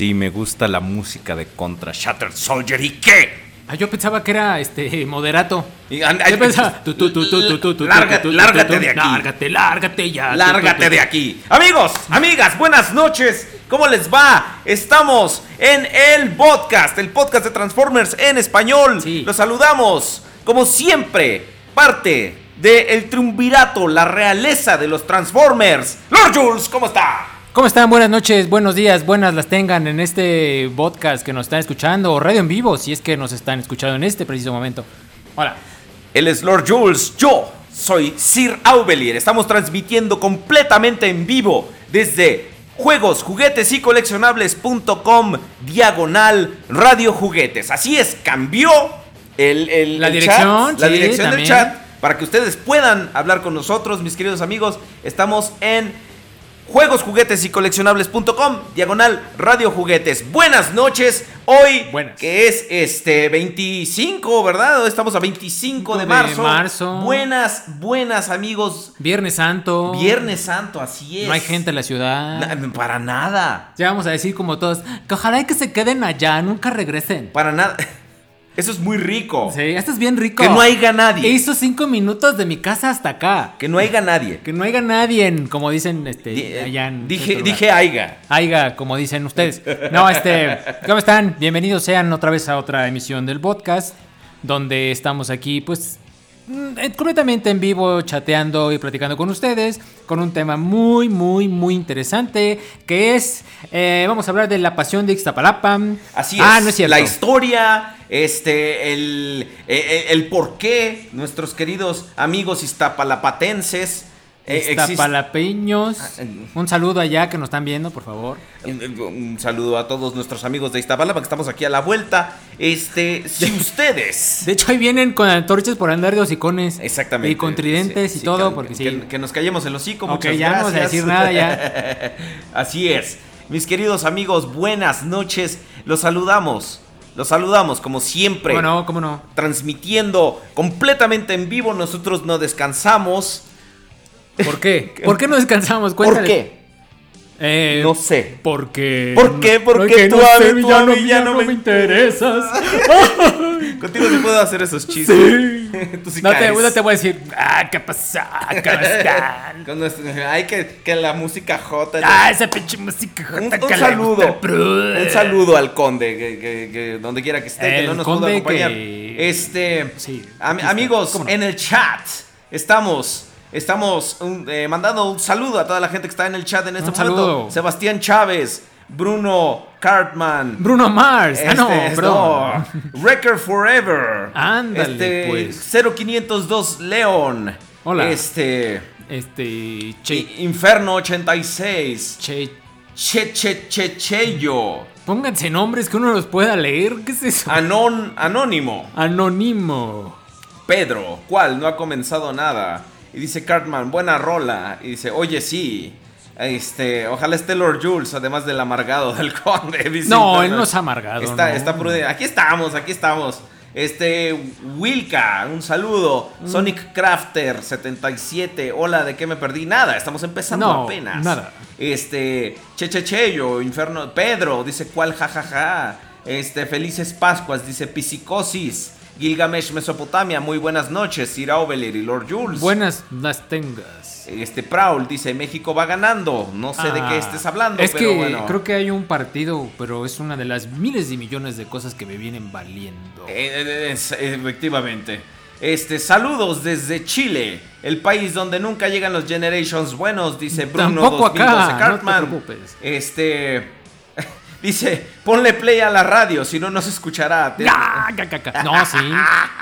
Sí, me gusta la música de Contra Shattered Soldier. ¿Y qué? Ah, yo pensaba que era este moderato. Y- Yo pensaba. lárgate tu, de aquí. Lárgate, lárgate ya. Lárgate de aquí. Amigos, amigas, buenas noches. ¿Cómo les va? Estamos en el podcast, el podcast de Transformers en español. Sí. Los saludamos, como siempre, parte del triunvirato, la realeza de los Transformers. Lord Jules, ¿cómo está? ¿Cómo están? Buenas noches, buenos días, buenas las tengan en este podcast que nos están escuchando o radio en vivo, si es que nos están escuchando en este preciso momento. Hola. Él es Lord Jules, yo soy Sir Aubelier. Estamos transmitiendo completamente en vivo desde juegos, juguetes y coleccionables.com diagonal radio juguetes. Así es, cambió el, el- La el dirección, chat, la dirección del chat para que ustedes puedan hablar con nosotros, mis queridos amigos. Estamos en juegos, juguetes y coleccionables.com diagonal radio juguetes. Buenas noches. Hoy Buenas. que es este 25, ¿verdad? Estamos a 25 de de marzo. marzo. Buenas, buenas amigos. Viernes Santo. Viernes Santo, así es. No hay gente en la ciudad. Para nada. Ya vamos a decir como todos, que ojalá que se queden allá, nunca regresen. Para nada. Eso es muy rico. Sí, esto es bien rico. Que no haya nadie. Hizo cinco minutos de mi casa hasta acá. Que no haya nadie. Que no haya nadie, en- como dicen este, Di- eh, allá en dije, dije Aiga. Aiga, como dicen ustedes. No, este, ¿cómo están? Bienvenidos sean otra vez a otra emisión del podcast, donde estamos aquí, pues, completamente en vivo, chateando y platicando con ustedes, con un tema muy, muy, muy interesante, que es, eh, vamos a hablar de la pasión de Ixtapalapa. Así es. Ah, no es cierto. La historia, este, el, el, el por qué nuestros queridos amigos iztapalapatenses eh, Iztapalapeños. Ah, eh. Un saludo allá que nos están viendo, por favor. Un, saludo a todos nuestros amigos de Iztapalapa que estamos aquí a la vuelta. Este, si ustedes De hecho, ahí vienen con antorchas por andar de hocicones. Exactamente. Y con tridentes Sí, y sí, todo, que, porque sí. que- que nos callemos el hocico. Ok, muchas ya no vamos a gracias. decir nada, ya. Así es. Mis queridos amigos, buenas noches. Los saludamos. Los saludamos como siempre. ¿Cómo no? ¿Cómo no? Transmitiendo completamente en vivo. Nosotros no descansamos. ¿Por qué? ¿Por qué no descansamos? ¿Por qué? Eh, No sé. Porque. ¿Por qué? Porque Porque tú no a sé, mí, tú ya a no, mí ya ya no no me- me interesas. Contigo sí puedo hacer esos chistes. Sí. Tú sí no, te, no te voy a decir, ah, ¿qué pasa? ¿Cómo están? Nuestro- Ay, que, que la música J. Ah, esa pinche música Un, jota un que le saludo. gusta, Un saludo al conde, que, que- que donde quiera que esté, que El no nos pudo conde acompañar. que- Este, Sí, am- amigos, ¿Cómo no? en el chat estamos, estamos un- eh, mandando un saludo a toda la gente que está en el chat en este Un momento. saludo. Sebastián Chávez, Bruno Cartman. Bruno Mars. ah, no, Este, no, Record Forever. Ándale, Este, pues. 0502 León. Hola. Este. Este. Che. Inferno 86. Che. Che Che Che Cheyo. Pónganse nombres que uno los pueda leer. ¿Qué es eso? Anon, anónimo. Anónimo. Pedro, ¿cuál? No ha comenzado nada. Y dice Cartman, buena rola. Y dice, oye, sí. Este, ojalá esté Lord Jules, además del amargado del conde. dice No, él no es amargado, Está, no. está prudente. Aquí estamos, aquí estamos. Este, Wilka, un saludo. Mm. Sonic Crafter 77. Hola, ¿de qué me perdí? Nada, estamos empezando No, apenas. nada. Este, Chechecheyo, Inferno. Pedro, dice, ¿cuál jajaja? Este, Felices Pascuas, dice Psicosis. Gilgamesh, Mesopotamia, muy buenas noches. Sir Obelir y Lord Jules. Buenas las tengas. Este, Prowl dice, México va ganando. No sé de qué Ah, estés hablando, Es pero que bueno. creo que hay un partido, pero es una de las miles y millones de cosas que me vienen valiendo. Eh, eh, es- efectivamente. Este, saludos desde Chile, el país donde nunca llegan los Generations buenos, dice Bruno Tampoco acá, 2012 no te Cartman. preocupes. Este, dice, ponle play a la radio, si no, no se escuchará. No, sí.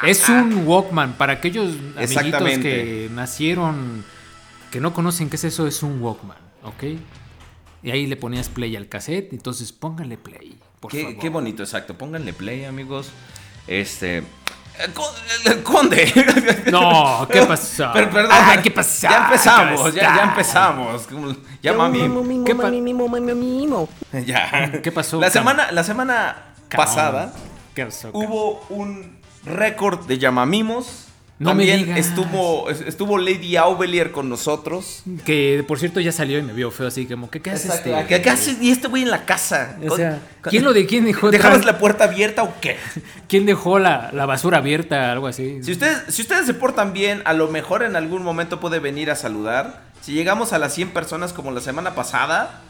Es un Walkman. Para aquellos amiguitos que nacieron, que no conocen qué es eso, es un Walkman, ¿ok? Y ahí le ponías play al cassette, entonces pónganle play, por Qué, favor. qué bonito, exacto. Pónganle play, amigos. Este. Eh, Conde. No, ¿qué pasó? Per- perdón. Ay, ¿qué pasó? Ya empezamos, ¿Cómo ya, ya empezamos. Ya mami. ¿Qué pa- Ya. ¿Qué pasó, La semana, la semana pasada ¿Qué pasó? Cam? hubo un récord de llamamimos. No me También digas. estuvo, es- estuvo Lady Aubelier con nosotros. Que por cierto ya salió y me vio feo, así como, ¿qué, qué haces este? ¿Qué, qué hace? ¿Y este güey en la casa? O sea, ¿quién lo de quién dejó? ¿Dejabas la puerta abierta o qué? ¿Quién dejó la, la basura abierta? Algo así. Si ustedes, si ustedes se portan bien, a lo mejor en algún momento puede venir a saludar. Si llegamos a las 100 personas como la semana pasada,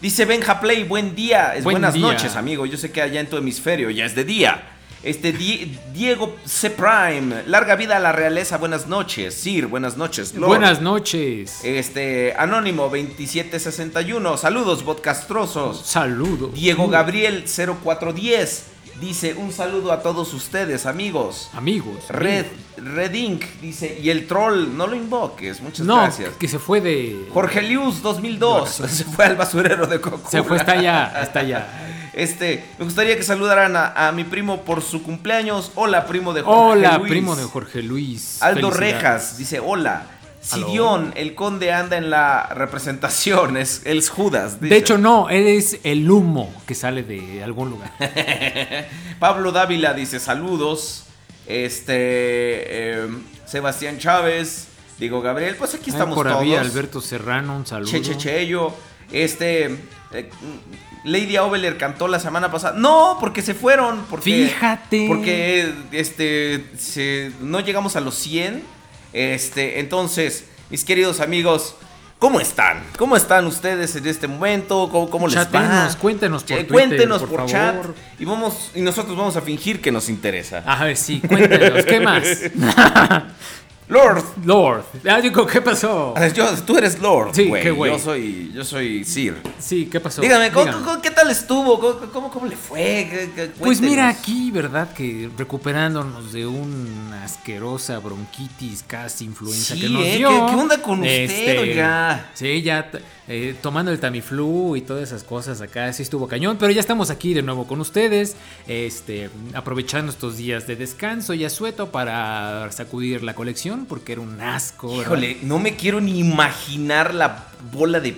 dice Benja Play, buen día, es Buen buenas día. noches, amigo. Yo sé que allá en tu hemisferio ya es de día. Este Di- Diego C. Prime, larga vida a la realeza, buenas noches. Sir, buenas noches. Lord. Buenas noches. Este, Anónimo 2761, saludos, podcastrosos. Saludos. Diego Gabriel 0410 dice un saludo a todos ustedes, amigos. Amigos. Red, amigos. Red Inc. dice, y el troll, no lo invoques, muchas No, gracias. que se fue de. Jorge Lius 2002, se fue al basurero de Coco. Se fue, está allá, está allá. Este, me gustaría que saludaran a, a mi primo por su cumpleaños. Hola, primo de Jorge Hola, Luis. primo de Jorge Luis. Aldo. Rejas dice, hola. Sidión, el conde anda en la representación, es, él es Judas. De hecho, no, él es el humo que sale de algún lugar. Pablo Dávila dice saludos. Este eh, Sebastián Chávez, digo Gabriel, pues aquí estamos Por todos. ahí Alberto Serrano, un saludo. Che Che Cheyo, este eh, Lady Oveler cantó la semana pasada. No, porque se fueron, porque Fíjate. porque este se- no llegamos a los 100. Este, entonces, mis queridos amigos, ¿Cómo están? ¿Cómo están ustedes en este momento? ¿Cómo, cómo les va? Cuéntenos por Twitter, Cuéntenos por por, favor. chat y vamos y nosotros vamos a fingir que nos interesa. A ver, sí, cuéntenos, ¿qué más? Lord, Lord. Ah, digo, ¿qué pasó? yo, tú eres Lord, Sí, güey. qué güey. Yo soy, yo soy Sir. Sí, ¿qué pasó? Dígame, ¿cómo- Dígame. cómo- ¿qué tal estuvo? ¿Cómo, cómo, cómo le fue? ¿Qué- qué- Pues mira, aquí, ¿verdad? Que recuperándonos de una asquerosa bronquitis, casi influenza Sí, que nos ¿eh? dio. ¿Qué- qué onda con usted, oiga? Sí, ya eh, tomando el Tamiflu y todas esas cosas acá, sí estuvo cañón, pero ya estamos aquí de nuevo con ustedes, este, aprovechando estos días de descanso y asueto para sacudir la colección, porque era un asco. Híjole, no me quiero ni imaginar la bola de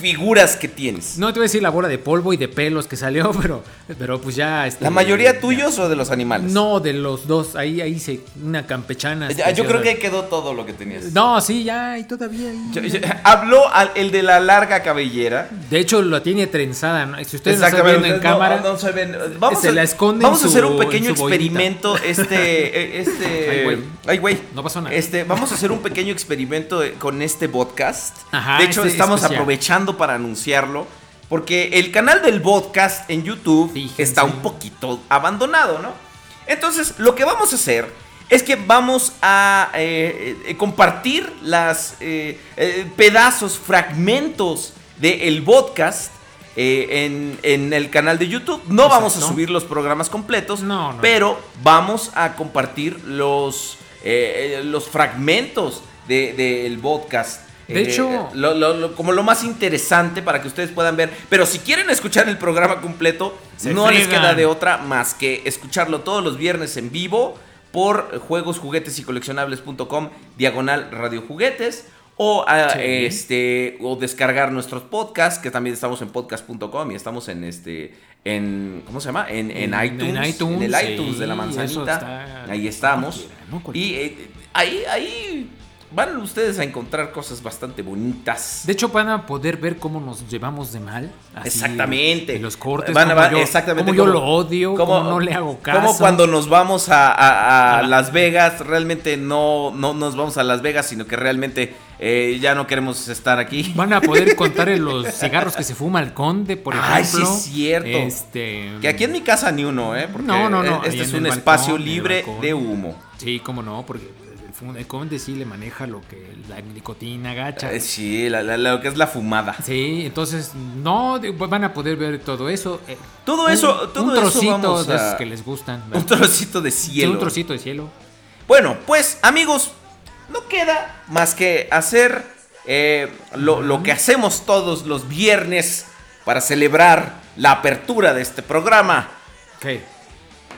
figuras que tienes. No te voy a decir la bola de polvo y de pelos que salió, pero, pero pues ya... este, ¿La mayoría ya. tuyos o de los animales? No, de los dos. Ahí, ahí se. Una campechana. Ya, yo creo que ahí quedó todo lo que tenías. No, sí, ya, y todavía. ahí. Yo- yo- habló al- el de la larga cabellera. De hecho, la tiene trenzada. ¿no? Si ustedes Exactamente, viendo en no, cámara. no se ven. Vamos se a, la esconde vamos a hacer un pequeño bollita. experimento. Este, eh, este. Ay, güey. Ay, güey. No pasó nada. Este, vamos a hacer un pequeño experimento eh, con este podcast. Ajá, de hecho, este estamos aprovechando para anunciarlo. Porque el canal del podcast en YouTube Fíjense. está un poquito abandonado, ¿no? Entonces, lo que vamos a hacer es que vamos a eh, eh, compartir las eh, pedazos, fragmentos del podcast eh, en, en el canal de YouTube. No vamos a subir los programas completos, No, no. pero vamos a compartir los, los fragmentos de- del podcast. De Eh, hecho- lo- lo- lo- como lo más interesante para que ustedes puedan ver. Pero si quieren escuchar el programa completo, no les queda de otra más que escucharlo todos los viernes en vivo por juegos, juguetes y coleccionables.com, diagonal radio juguetes. O, ah, Sí. este, o descargar nuestros podcasts, que también estamos en podcast.com y estamos en este. En, ¿Cómo se llama? En, en En- iTunes. en iTunes, el iTunes sí, de la manzanita. está- Ahí estamos. cualquiera, ¿no? y eh, ahí, ahí van ustedes a encontrar cosas bastante bonitas. De hecho, van a poder ver cómo nos llevamos de mal. así, Exactamente. En los cortes. Van a- cómo van- yo, exactamente. cómo yo lo odio, como- cómo no le hago caso. Como cuando nos vamos a, a- a A la- Las Vegas, realmente no, no nos vamos a Las Vegas, sino que realmente eh, ya no queremos estar aquí. Van a poder contar en los cigarros que se fuma el conde, por Ay, sí ejemplo. es cierto. Este, Que aquí en mi casa ni uno, ¿eh? Porque No, no, no, Este es un espacio libre de humo. Sí, cómo no, porque conde sí le maneja lo que la nicotina gacha. Eh, sí, la- la- lo que es la fumada. Sí, entonces no van a poder ver todo eso. eh, Todo un- eso- todo un eso vamos de a- que les gustan. Un trocito de Sí, cielo. un trocito de cielo. Bueno, pues amigos, no queda más que hacer eh, lo, lo que hacemos todos los viernes para celebrar la apertura de este programa, ¿Qué?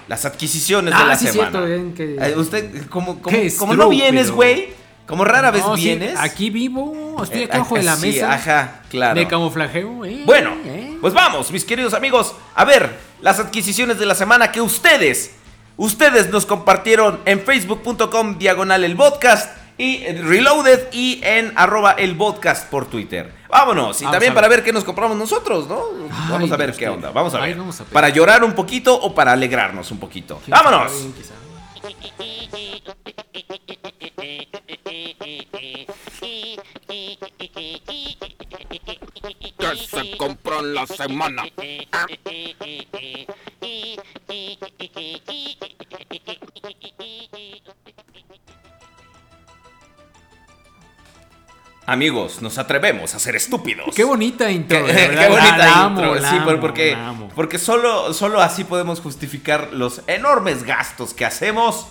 Las adquisiciones Ah, de la sí, semana. cierto, que- Eh, usted, como, como, como no vienes, güey, como rara vez No, sí, vienes. aquí vivo, estoy eh, acá abajo de la sí, mesa. Ajá, claro. De camuflajeo, eh, Bueno, eh. pues vamos, mis queridos amigos, a ver las adquisiciones de la semana que ustedes, ustedes nos compartieron en facebook.com diagonal el podcast y en Reloaded y en arroba el podcast por Twitter. Vámonos, y Vamos también para ver. qué nos compramos nosotros, ¿no? vamos a ver Dios qué onda, vamos a Ay, ver. vamos a ver. Para llorar un poquito o para alegrarnos un poquito. Vámonos. Que se compró en la semana. Amigos, nos atrevemos a ser estúpidos. Qué bonita intro. Qué, bonita La- amo, intro. sí, amo, porque, porque solo, solo así podemos justificar los enormes gastos que hacemos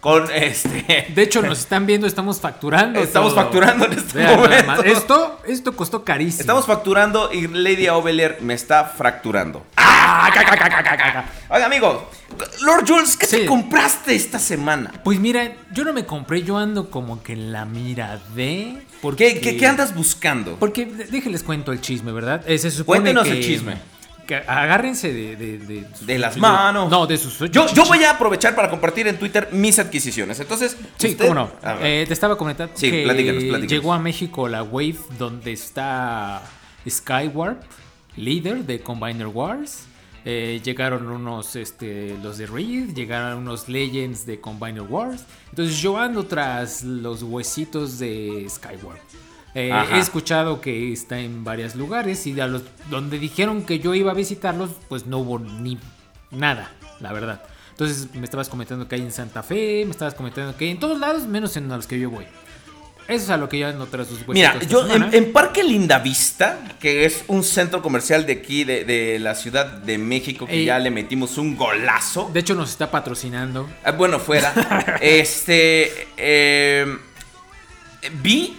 con este. De hecho, nos están viendo, estamos facturando. Estamos todo. facturando en este Vean momento. Esto, esto costó carísimo. Estamos facturando y Lady Ovelier me está fracturando. Ah, Oiga, amigo, Lord Jules, ¿qué te Sí. compraste esta semana? Pues miren, yo no me compré, yo ando como que en la mira de. ¿Qué, Porque, qué, qué andas buscando? Porque déjenles cuento el chisme, ¿verdad? Eh, se supone Cuéntenos que, el chisme. Que agárrense de, de, de, De las manos. No, de sus. Yo, yo voy a aprovechar para compartir en Twitter mis adquisiciones. Entonces, Sí, usted- cómo no. Eh, te estaba comentando Sí, que platícanos, platícanos. llegó a México la Wave donde está Skywarp, líder de Combiner Wars. Eh, llegaron unos, este, los de Reed, llegaron unos Legends de Combiner Wars. Entonces yo ando tras los huesitos de Skywarp. Eh, he escuchado que está en varios lugares y a los donde dijeron que yo iba a visitarlos, pues no hubo ni nada, la verdad. Entonces me estabas comentando que hay en Santa Fe, me estabas comentando que hay en todos lados, menos en los que yo voy. Eso es a lo que yo ando tras sus. Mira, yo en, en Parque Lindavista, que es un centro comercial de aquí, de, de la Ciudad de México, que Ey. ya le metimos un golazo. De hecho nos está patrocinando. Ah, Bueno, fuera. este. eh, vi,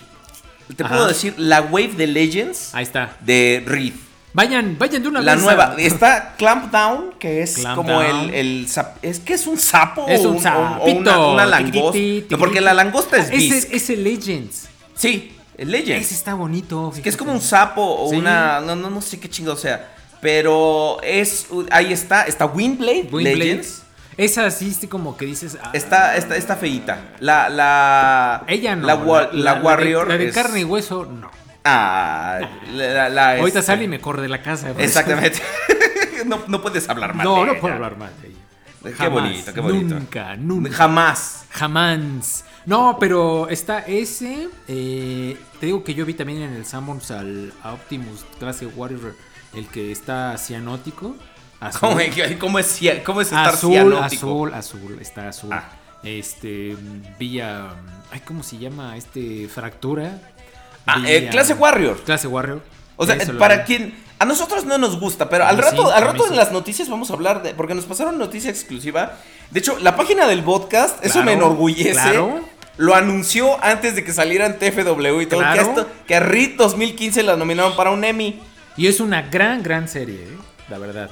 te Ajá. puedo decir, la Wave de Legends Ahí está. de Reed. Vayan, vayan de una La vez. nueva. a- Está Clamp Down, que es Clamp como Down. el, el sap- Es que es un sapo. Es o un o- una, una langosta. No, porque la langosta es. Bisque. Ese, ese Legends. Sí, el Legends. Ese está bonito. Que es fíjate. como un sapo o Sí. una. No, no, no sé qué chingo sea. Pero es. Ahí está. Está Windblade, Windblade. Legends. Esa sí, como que dices. ah, Está, está, está feíta. La. la Ella no. La, la de- Warrior. La de, es- carne y hueso, no. Ah. La, la- Ahorita este- sale y me corre de la casa. Exactamente. no, no puedes hablar mal. No, de no ella. puedo hablar mal de ella. Qué bonito, qué bonito. Nunca, nunca. Jamás. Jamás. No, pero está ese. eh, te digo que yo vi también en el Summons al a Optimus Clase Warrior, el que está cianótico. Azul. ¿Cómo, es- cómo es, cia- cómo es estar azul, cianótico? azul, azul, está azul. Ah. Este, vía. Ay, ¿cómo se llama? Este, fractura. Ah, eh, clase Warrior. Clase Warrior. O sea, Eso para quien. A nosotros no nos gusta, pero al rato, sí, al rato sí. en las noticias vamos a hablar de. Porque nos pasaron noticia exclusiva. De hecho, la página del podcast, eso me enorgullece. claro. Lo anunció antes de que salieran TFW y todo. Claro. Que, esto- que a RIT 2015 la nominaron para un Emmy. Y es una gran, gran serie, ¿eh? la verdad.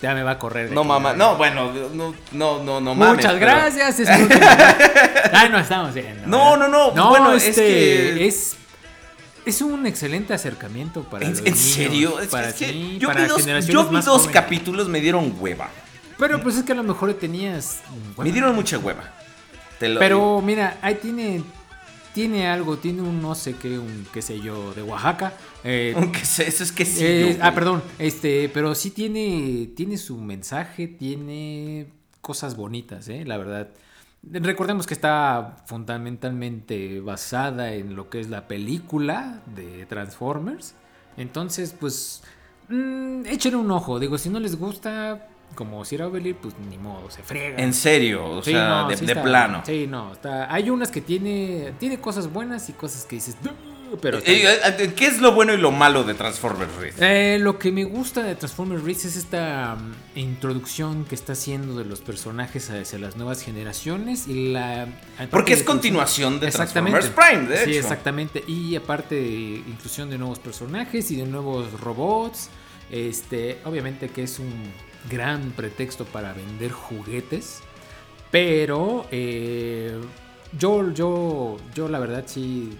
Ya me va a correr. No mamá, no, bueno, no, no, no, no mames. Muchas pero- gracias. Es Ay, no estamos bien. No, no, no, bueno, es este, que- es es un excelente acercamiento para ¿En, los en niños, serio? Es, para es que sí, yo para vi dos, generaciones yo vi más dos jóvenes. capítulos, me dieron hueva. Pero pues es que a lo mejor tenías. Me dieron mucha hueva. Te lo digo. Pero mira, ahí tiene tiene algo, tiene un no sé qué, un qué sé yo de Oaxaca. eh, Aunque sé, eso es que sí. Eh, yo, ah, perdón, este, pero sí tiene, tiene su mensaje, tiene cosas bonitas, eh, la verdad. Recordemos que está fundamentalmente basada en lo que es la película de Transformers. Entonces, pues, mm, échenle un ojo. Digo, si no les gusta, como Sierra Ovelir, pues ni modo, se frega. En serio, o Sí, sea, no, de, sí de está- plano. Sí, no, está, hay unas que tiene, tiene cosas buenas y cosas que dices, pero... Eh, eh, eh, ¿Qué es lo bueno y lo malo de Transformers Red? Eh, lo que me gusta de Transformers Ridge es esta mm, introducción que está haciendo de los personajes hacia las nuevas generaciones y la Porque es de- continuación de. Transformers Prime, de Sí, exactamente. Y aparte inclusión de nuevos personajes y de nuevos robots. Este, obviamente que es un gran pretexto para vender juguetes. Pero eh, yo, yo, yo la verdad sí,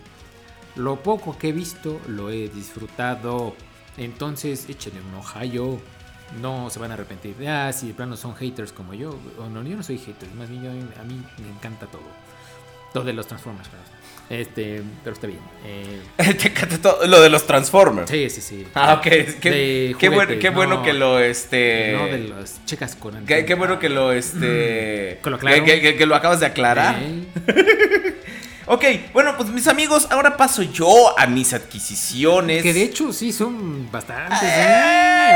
lo poco que he visto lo he disfrutado. Entonces échenle un ojallo. No se van a arrepentir. Ah, si de plano son haters como yo. No, yo no soy hater. Más bien a mí me encanta todo. Todo de los Transformers. claro. Este, pero está bien. Eh, lo de los Transformers. sí, sí, sí. Ah, ok. Qué, qué bueno, qué bueno no, que lo este. No de las chicas con Qué, bueno que lo este. Que lo que, que- que lo acabas de aclarar. Eh, Ok, bueno, pues mis amigos, ahora paso yo a mis adquisiciones. Que de hecho sí son bastantes. ¿eh?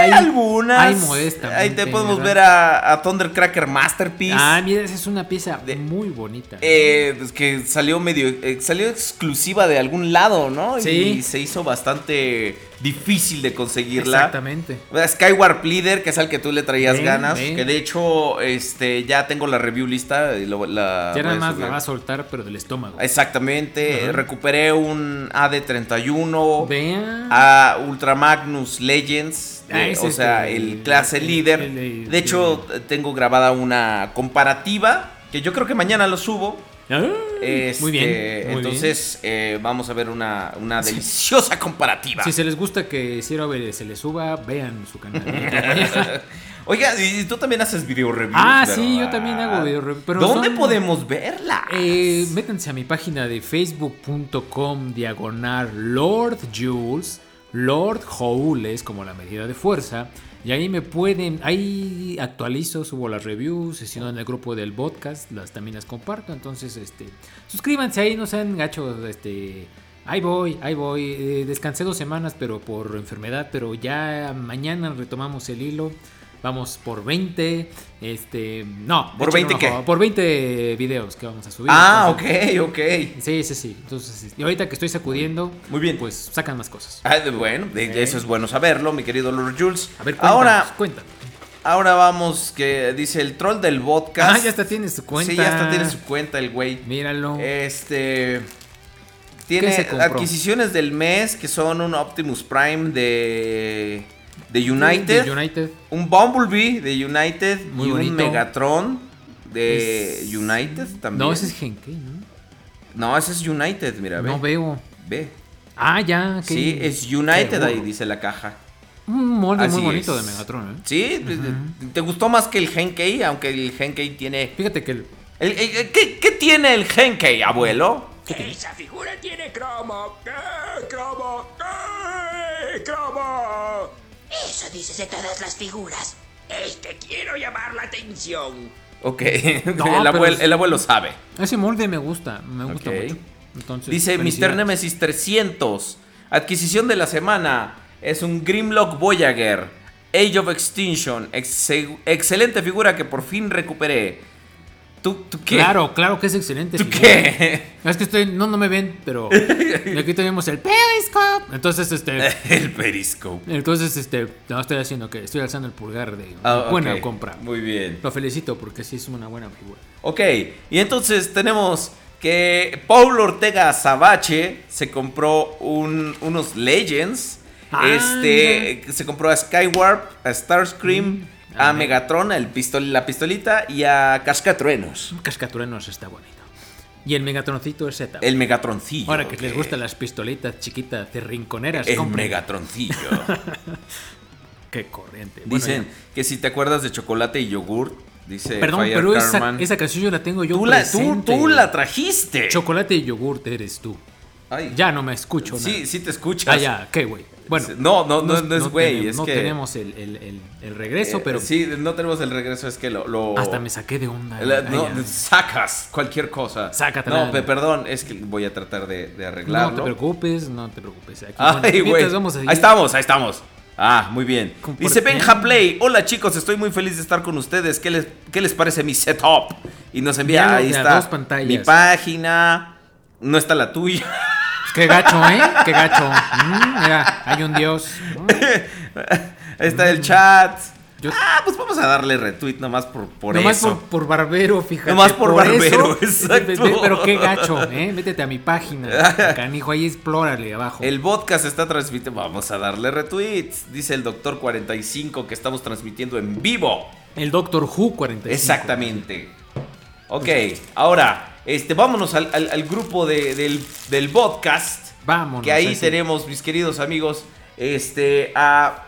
Hay algunas. Hay modestamente. Ahí te podemos ¿verdad? ver a, a Thundercracker Masterpiece. Ah, mira, esa es una pieza De- muy bonita. Eh, pues que salió medio. eh, salió exclusiva de algún lado, ¿no? Sí. Y se hizo bastante difícil de conseguirla. Exactamente. Skyward Leader, que es al que tú le traías Ven, ganas. ven. Que de hecho, este, ya tengo la review lista. Y lo- la Ya nada más la va a soltar, pero del estómago. Exactamente. Ajá. Recuperé un AD31. Vean. A Ultra Magnus Legends. Ah, o sea, el- el clase el- líder. el- de hecho, tengo grabada una comparativa. Que yo creo que mañana lo subo. Ah, Este, muy bien. muy entonces, eh, vamos a ver una, una deliciosa comparativa. Si se les gusta que Over se les suba, vean su canal. Oiga, y tú también haces video reviews. Ah, sí, yo también hago video review, pero ¿Dónde son- podemos verla? Eh, métanse a mi página de facebook.com diagonal Lord Jules, Lord Joules como la medida de fuerza. Y ahí me pueden, ahí actualizo, subo las reviews, no en el grupo del podcast, las también las comparto. Entonces, este, suscríbanse ahí, no sean gachos, este, ahí voy, ahí voy. Eh, descansé dos semanas, pero por enfermedad, pero ya mañana retomamos el hilo. Vamos por 20, este, no. ¿Por échenle 20 un qué? Por 20 videos que vamos a subir. ah, entonces- ok, ok. Sí, sí, sí. Entonces, y ahorita que estoy sacudiendo, Muy bien. pues sacan más cosas. Ah, bueno, eso es bueno saberlo, mi querido Lord Jules. A ver, cuéntanos, ahora, cuéntanos. ahora vamos, que dice el troll del podcast. Ah, ya hasta tiene su cuenta. Sí, ya hasta tiene su cuenta el güey. Míralo. Este. ¿Qué Tiene adquisiciones del mes que son un Optimus Prime de. De United. De United. Un Bumblebee de United. Muy y bonito. un Megatron de Es- United también. No, ese es Genkei, ¿no? No, ese es United, mira, ve. No veo. Ve. Ah, ya. qué- Sí, es United qué ahí, dice la caja. Un molde Así muy bonito es. de Megatron, ¿eh? Sí, ¿te gustó más que el Genkei? Aunque el Genkei tiene. Fíjate que el. el- el- ¿qué, qué tiene el Genkei, abuelo? Esa figura tiene cromo. ¿Qué? ¿Cromo? Eso dices de todas las figuras. Es que quiero llamar la atención. Ok, No, el, abuelo, es- el abuelo sabe. Ese molde me gusta. Me gusta Ok. mucho. Entonces, Dice Mr. Nemesis 300. Adquisición de la semana. Es un Grimlock Voyager. Age of Extinction. Ex- excelente figura que por fin recuperé. ¿Tú, tú qué? Claro, claro que es excelente. ¿Tú figura. qué? Es que estoy, no, no me ven, pero y aquí tenemos el Periscope. Entonces, este, El periscope. entonces, este, no estoy haciendo que estoy alzando el pulgar de Ah, buena compra. Muy bien. Lo felicito porque sí es una buena figura. Ok, y entonces tenemos que Paul Ortega Sabache se compró un- unos Legends. Ah, este se compró a Skywarp, a Starscream, a Megatron, el pistol, la pistolita y a Cascatruenos. Cascatruenos está bonito. Y el Megatroncito es Z. El Megatroncillo. Ahora que les gustan las pistolitas chiquitas de rinconeras, El compren. Megatroncillo. Qué corriente. Dicen que si te acuerdas de chocolate y yogur, dice Perdón, Fire pero esa, canción yo la tengo yo tú, la, tú, la trajiste. Chocolate y yogurt eres tú. Ay. Ya no me escucho Sí, nada. sí te escuchas. Ah, ya, ¿qué, güey? Bueno. No, no, no, no es güey, no que- tenemos el, el- el- el regreso, Eh, pero Sí, no tenemos el regreso, es que lo... lo- hasta me saqué de onda. la- Ay, no, sacas cualquier cosa. Sácatela. No, pe- perdón, es que voy a tratar de, de no arreglarlo. te preocupes, no te preocupes. Aquí, Ay, vamos a Ahí estamos, ahí estamos. Ah, muy bien. Dice Benja Play. Hola chicos, estoy muy feliz de estar con ustedes. ¿Qué les, qué les parece mi setup? Y nos envía, ahí está dos pantallas. mi página. No está la tuya. Qué gacho, ¿eh? Qué gacho. Mm, mira, hay un dios. Mm. Ahí está el chat. Yo- Ah, pues vamos a darle retweet nomás por, por Nomás eso. por, por barbero, fíjate. Nomás por barbero, eso. exacto. Pero qué gacho, ¿eh? Métete a mi página, canijo, ahí explórale abajo. El podcast está transmitiendo. Vamos a darle retweets. Dice el doctor 45 que estamos transmitiendo en vivo. El Doctor Who 45. Exactamente. Ok, ahora, este, vámonos al, al- al grupo de- del, del podcast. Vámonos. Que ahí así. tenemos, mis queridos amigos, este, a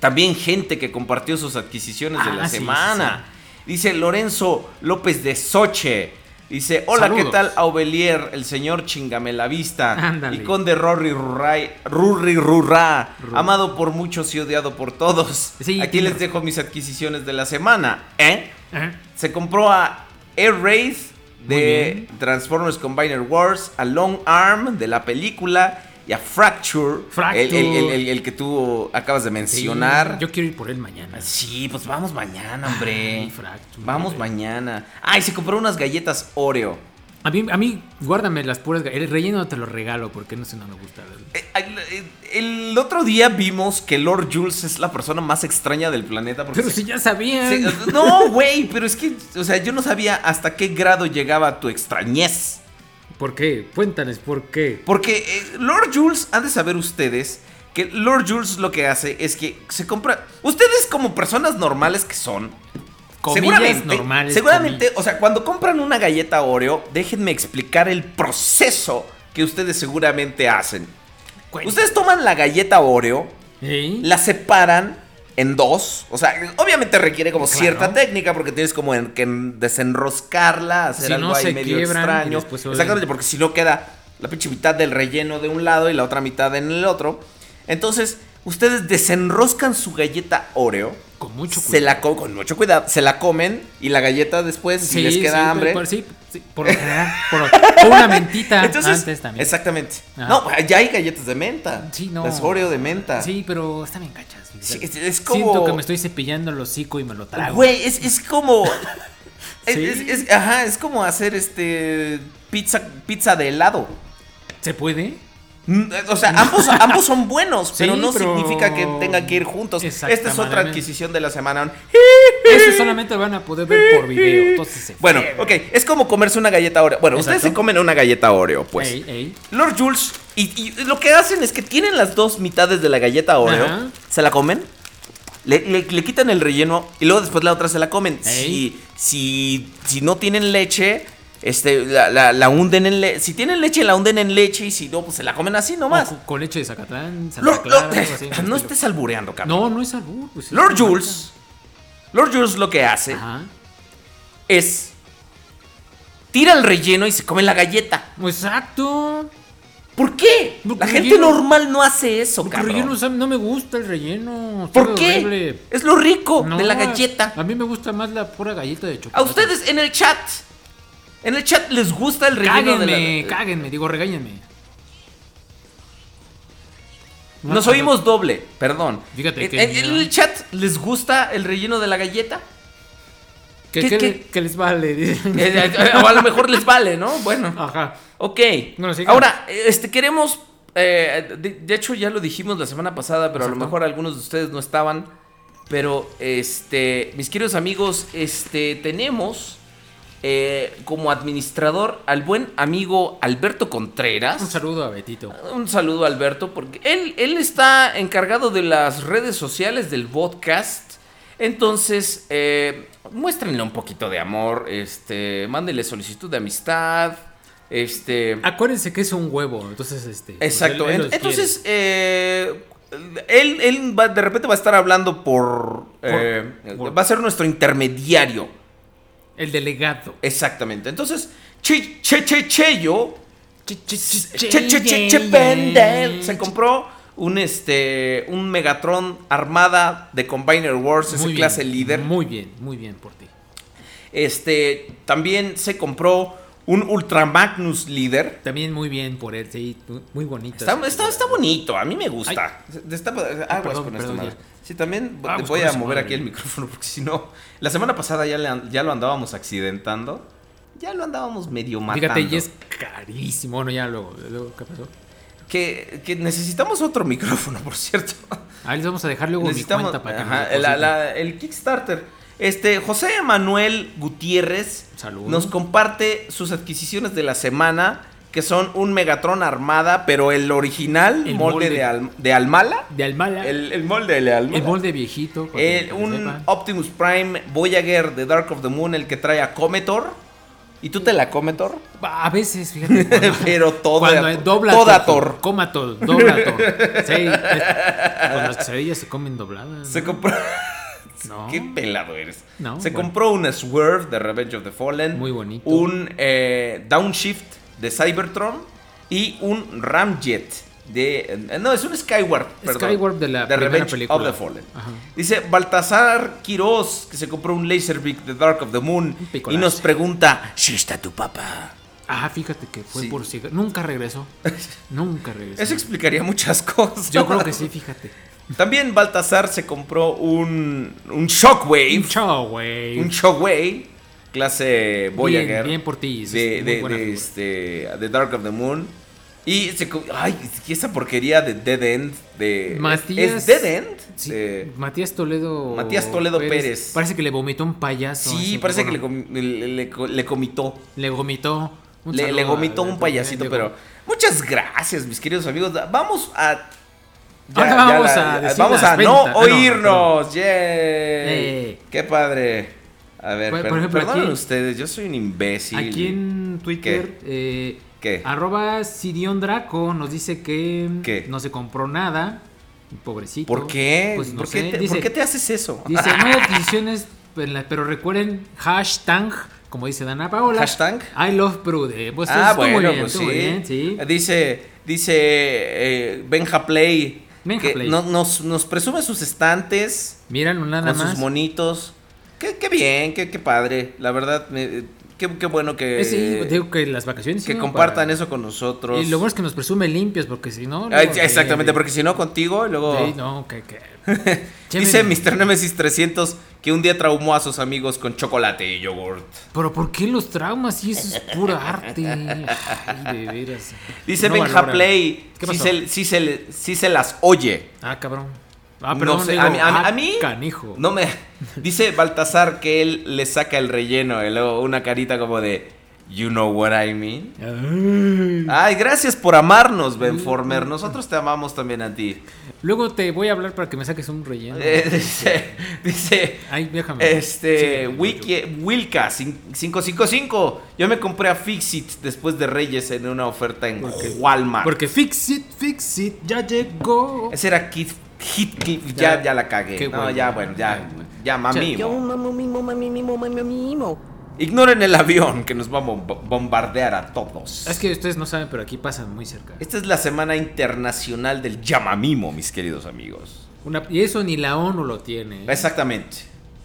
también gente que compartió sus adquisiciones de Ah, la sí, semana. Dice Lorenzo López de Soche. Dice, hola, ¿qué tal Aubelier, el señor Chingame la Vista? Ándale. Y conde Rory Rurray, Rurri Rurra, amado por muchos y odiado por todos. Sí, Aquí les dejo mis adquisiciones de la semana. ¿Eh? Ajá. Se compró a Air Muy de. Transformers Combiner Wars, a Long Arm de la película y a Fracture, Fracture. El, el- el- que tú acabas de Sí, mencionar. yo quiero ir por él mañana. Sí, pues vamos mañana, hombre. Ay, Fracture. Vamos mañana. Ay, se compró unas galletas Oreo. A mí, a mí, guárdame las puras. El relleno te lo regalo porque no sé, no me gusta. Eh, eh, El otro día vimos que Lord Jules es la persona más extraña del planeta. Porque Pero se- si ya sabían. se- no, güey, pero es que, o sea, yo no sabía hasta qué grado llegaba tu extrañez. ¿Por qué? Cuéntales por qué. Porque eh, Lord Jules, han de saber ustedes que Lord Jules lo que hace es que se compra. Ustedes, como personas normales que son, Normales. seguramente, o sea, cuando compran una galleta Oreo, déjenme explicar el proceso que ustedes seguramente hacen. Ustedes toman la galleta Oreo, la separan en dos. O sea, obviamente requiere como Claro. cierta técnica porque tienes como en- que desenroscarla, hacer Si algo no, ahí medio extraño. Exactamente, porque si no queda la pinche mitad del relleno de un lado y la otra mitad en el otro. Entonces, ustedes desenroscan su galleta Oreo. Con mucho Se cuidado. la co- con mucho cuidado, se la comen y la galleta después, si les queda sí, hambre. Por, sí, sí, por lo general. Por, por una mentita Entonces, antes también. exactamente. Ajá. No, ya hay galletas de menta. Sí, no. Las Oreo de menta. Sí, pero están bien cachas. Sí, es- es como- Siento que me estoy cepillando el hocico y me lo trago. Güey, es, es como. es, es- ajá, es como hacer este. Pizza, pizza de helado. ¿Se puede? O sea, ambos, ambos son buenos, pero Sí, no pero- significa que tengan que ir juntos. Esta es otra adquisición de la semana. Eso solamente lo van a poder ver por video. Entonces Bueno, ok, es como comerse una galleta Oreo. Bueno, ustedes se comen una galleta Oreo, pues. Ey, ey. Lord Jules, y, y lo que hacen es que tienen las dos mitades de la galleta Oreo, Ajá. se la comen, le, le- le quitan el relleno y luego después la otra se la comen. Si, si, si no tienen leche, este, la, la- la hunden en leche. Si tienen leche, la hunden en leche y si no, pues se la comen así nomás. Con- con leche de Zacatlán, Santa Lord- Clara, Lord- algo así, no estés albureando, cabrón. No, no es albur. pues, es Lord Jules, Lord Jules lo que hace. Ajá. es tira el relleno y se come la galleta. Exacto. ¿Por qué? Porque La gente relleno- normal no hace eso, Porque el cabrón. no me gusta el relleno. ¿Por qué? horrible. Es lo rico No, de la galleta. A mí me gusta más la pura galleta de A chocolate. ustedes en el chat. En el chat les gusta el relleno Cáguenme, de la. cáguenme, digo, regáñenme. Nos No, oímos doble, perdón. Fíjate en, que en- en miedo. el chat les gusta el relleno de la galleta. ¿Qué, ¿Qué- qué- qué? qué les vale? Dicen. Eh, o a lo mejor les vale, ¿no? Bueno. Ajá. Ok. Ahora, este, queremos. eh, de, de hecho, ya lo dijimos la semana pasada, pero a lo mejor algunos de ustedes no estaban. Pero, este, mis queridos amigos, este, tenemos eh, como administrador al buen amigo Alberto Contreras. Un saludo a Betito. Un saludo a Alberto, porque él, él está encargado de las redes sociales del podcast. Entonces, eh, muéstrenle un poquito de amor, este, mándenle solicitud de amistad, este... Acuérdense que es un huevo, entonces este. pues, Exacto, él- él entonces, eh, él, él va- de repente va a estar hablando por... eh, por- va a ser nuestro intermediario. El delegado. Exactamente. Entonces, Che Che Che Cheyo Che Che Che Che Che Pendel se compró un este un Megatron armada de Combiner Wars, bien, clase líder. Muy bien, muy bien por ti. Este también se compró un Ultra Magnus líder. También muy bien por él, sí, muy bonito. Está, está, está bonito, a mí me gusta. Está- aguas con esto, madre. Sí, también te voy a mover aquí el micrófono porque si no, la semana pasada ya, le ya lo andábamos accidentando. Ya lo andábamos medio matando. Fíjate, y es carísimo. Bueno, ya luego, luego, ¿qué pasó? Que, que necesitamos otro micrófono, por cierto. Ahí les vamos a dejar luego mi cuenta para que ajá, nos la- depositen. la- el Kickstarter. Este, José Manuel Gutiérrez Salud. nos comparte sus adquisiciones de la semana, que son un Megatron Armada, pero el original, El molde, molde. De, Al- de Almala. De Almala. El, El, el molde de Almala. molde viejito. El- un. Optimus Prime Voyager de Dark of the Moon, el que trae a Cometor. ¿Y tú te la Cometor? A veces, fíjate. cuando- Pero todo Cuando dobla toda Thor. Coma todo, dobla. Sí, las quesadillas se comen dobladas. Se ¿no? No. Qué pelado eres. No, Se bueno. compró un Swerve de Revenge of the Fallen. Muy bonito. Un eh, Downshift de Cybertron. Y un Ramjet de. eh, no, es un Skyward. Perdón, Skyward de la primera Revenge película. of the Fallen. Ajá. Dice Baltasar Quiroz que se compró un Laserbeak de Dark of the Moon. Y nos pregunta: ¿Si está tu papá? Ah, fíjate que fue Sí. por cigarro. Nunca regresó. Nunca regresó. Eso explicaría muchas cosas. Yo creo que sí, fíjate. También Baltasar se compró un, un Shockwave. Un güey. un Shockwave, clase Voyager. bien por ti, De, de, de este, de Dark of the Moon. Y se, ay, y esa porquería de Dead End. De, Matías- ¿Es Dead End? Sí, De- Matías Toledo. Matías Toledo Pérez. Parece que le vomitó un payaso. sí, parece que le, le, le- le comitó. le vomitó. Un Le, vomitó un payasito, pero muchas gracias, mis queridos amigos. Vamos a. Ahora vamos a decir vamos las a ventas. no Ah, no, oírnos. ¡Yay! Eh. ¡Qué padre! A ver, Por- per- por ejemplo, aquí- ustedes, yo soy un imbécil. Aquí en Twitter, eh, ¿Qué? arroba Sidion Draco nos dice que ¿Qué? no se compró nada. Pobrecito. ¿Por qué? Pues no ¿Por, qué te, dice, por qué te haces eso? dice, no hay adquisiciones, pero recuerden, hashtag, como dice Dana Paola. Hashtag. I love Prude. Pues ah, bueno, muy bien, pues sí. bien, sí. Dice, dice eh, Benja Play. Que Play. no- nos, nos presume sus estantes Míralo nada con más. sus monitos. Qué, qué bien, qué, qué padre. La verdad, me- qué, qué bueno que, Eh, sí, digo que las vacaciones. que compartan para- eso con nosotros. Y lo bueno es que nos presume limpios, porque si no. Luego- exactamente, sí, porque si no contigo, y luego... Sí, no, que. que. Dice. Mr. Nemesis 300 que un día traumó a sus amigos con chocolate y yogurt. Pero ¿por qué los traumas? Si eso es pura arte. Ay, de veras. Dice No Benja. Play, ¿Qué sí pasó? se, sí se sí se las oye. Ah, cabrón. Ah, No perdón, sé, a mí, a mí- ah, a mí- Canijo. No me dice Baltasar que él le saca el relleno y luego una carita como de You know what I mean. Ay. Ay, gracias por amarnos, Benformer. Nosotros te amamos también a ti. Luego te voy a hablar para que me saques un relleno. Eh, dice, dice Ay, déjame. este Sí, Wiki, Wilka cin- 555. Yo me compré a Fixit después de Reyes en una oferta en Walmart. Porque Fix It, Fix It, ya llegó. Ese era Kid Hit Clip, ya, Ya. la cagué. No, ya, bueno, ya, ya, mami. Ignoren el avión que nos va a bomb- bombardear a todos. Es que ustedes no saben, pero aquí pasan muy cerca. Esta es la semana internacional del llamamimo, mis queridos amigos. Una- y eso ni la ONU lo tiene. ¿eh? Exactamente.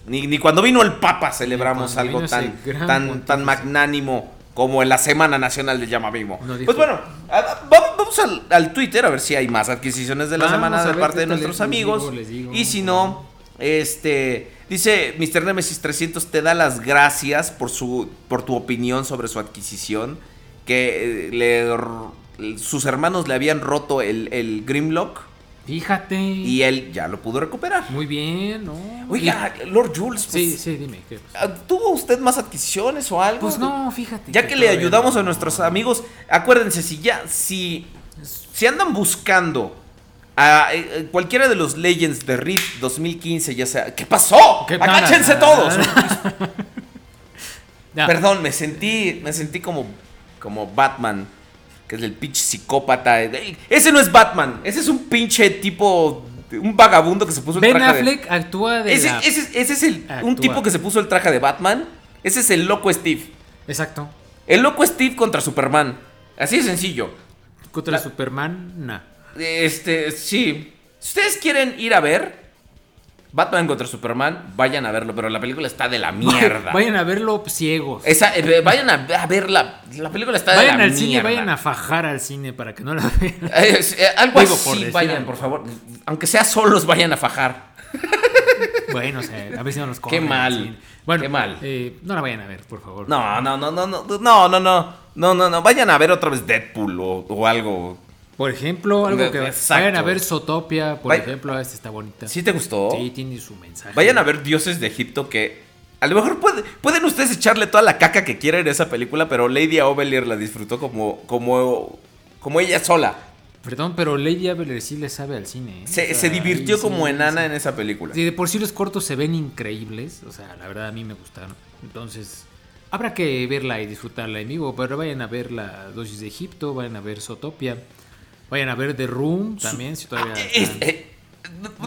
Ni, ni cuando vino el Papa celebramos algo tan, tan, tan magnánimo como en la Semana Nacional del Llamamimo. No. Pues bueno, vamos al, al Twitter a ver si hay más adquisiciones de la Vamos semana de parte de nuestros les amigos. digo, les digo. y si no, este Dice Mr. Nemesis 300 te da las gracias por su por tu opinión sobre su adquisición que eh, le sus hermanos le habían roto el, el Grimlock Fíjate. y él ya lo pudo recuperar. Muy bien, ¿no? Oiga, Lord Jules, Y- Sí, pues, sí, dime. ¿qué? ah, ¿tuvo usted más adquisiciones o algo? Pues no, fíjate. Ya que le ayudamos no. a nuestros amigos, acuérdense, si ya, si, si andan buscando a eh, eh, cualquiera de los Legends de Rift 2015, ya sea, ¿qué pasó? ¿Qué ¡Agáchense todos! Perdón, me sentí, me sentí como, como Batman, que es el pinche psicópata. Ese no es Batman, ese es un pinche tipo, un vagabundo que se puso el Ben traje de- Affleck actúa de Ese, la- ese- ese es el, un tipo que se puso el traje de Batman. Ese es el loco Steve. Exacto. El loco Steve contra Superman. Así de sencillo. Contra La- Superman, nah. Este, sí. Si ustedes quieren ir a ver Batman contra Superman, vayan a verlo, pero la película está de la mierda. Vayan a verlo ciegos. Esa- eh, vayan a, a ver la, la película está de Vayan la al mierda. cine, vayan a fajar al cine para que no la vean. Eh, eh, algo Digo, así, por vayan, algo. por favor. Aunque sea solos, vayan a fajar. Bueno, o sea, a ver si no nos Qué cogen. mal, al. Bueno, qué mal. eh, no la vayan a ver, por favor. No, no, no, no, no, no, no, no, no, no, no, vayan a ver otra vez Deadpool o, o algo. Por ejemplo, algo que Exacto. vayan a ver Zootopia, por ejemplo, esta está bonita. ¿Sí te gustó? Sí, tiene su mensaje. Vayan a ver Dioses de Egipto que a lo mejor puede- pueden ustedes echarle toda la caca que quieran a esa película, pero Lady Ovelier la disfrutó como, como, como ella sola. Perdón, pero Lady Abeler sí le sabe al cine. ¿eh? Se, O sea, se divirtió como enana sí. en esa película. Sí, de por sí los cortos se ven increíbles. O sea, la verdad a mí me gustaron. Entonces, habrá que verla y disfrutarla en vivo. Pero vayan a ver la dosis de Egipto, vayan a ver Zootopia, vayan a ver The Room también, si todavía. Ah, es- eh,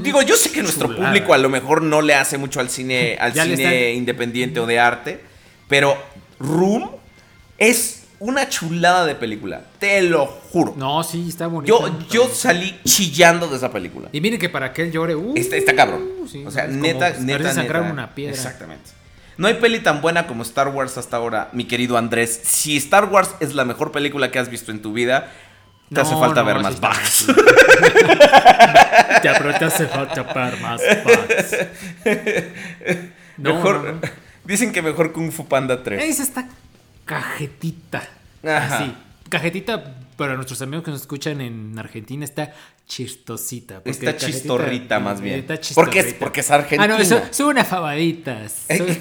digo, yo sé que nuestro Chulada. público a lo mejor no le hace mucho al cine, al cine están- independiente o de arte, pero Room es una chulada de película, te lo juro. No, sí, está bonito. yo, yo salí chillando de esa película. Y miren que para que él llore. uh, Está, está cabrón. sí, o sea, es como neta, parece neta, sacar neta. una piedra. Exactamente. No hay peli tan buena como Star Wars hasta ahora, mi querido Andrés. Si Star Wars es la mejor película que has visto en tu vida, te hace No, falta no, ver más Bugs. mal. Ya, pero te hace falta ver más bugs. No, mejor, no, no. Dicen que mejor Kung Fu Panda 3. Es esta cajetita. Ajá. Así. Cajetita para nuestros amigos que nos escuchan en Argentina está chistosita. Está chistorrita, más bien. Está Porque es- chistorrita. porque es argentina. Ah, no, son, son unas fabaditas. Es, son es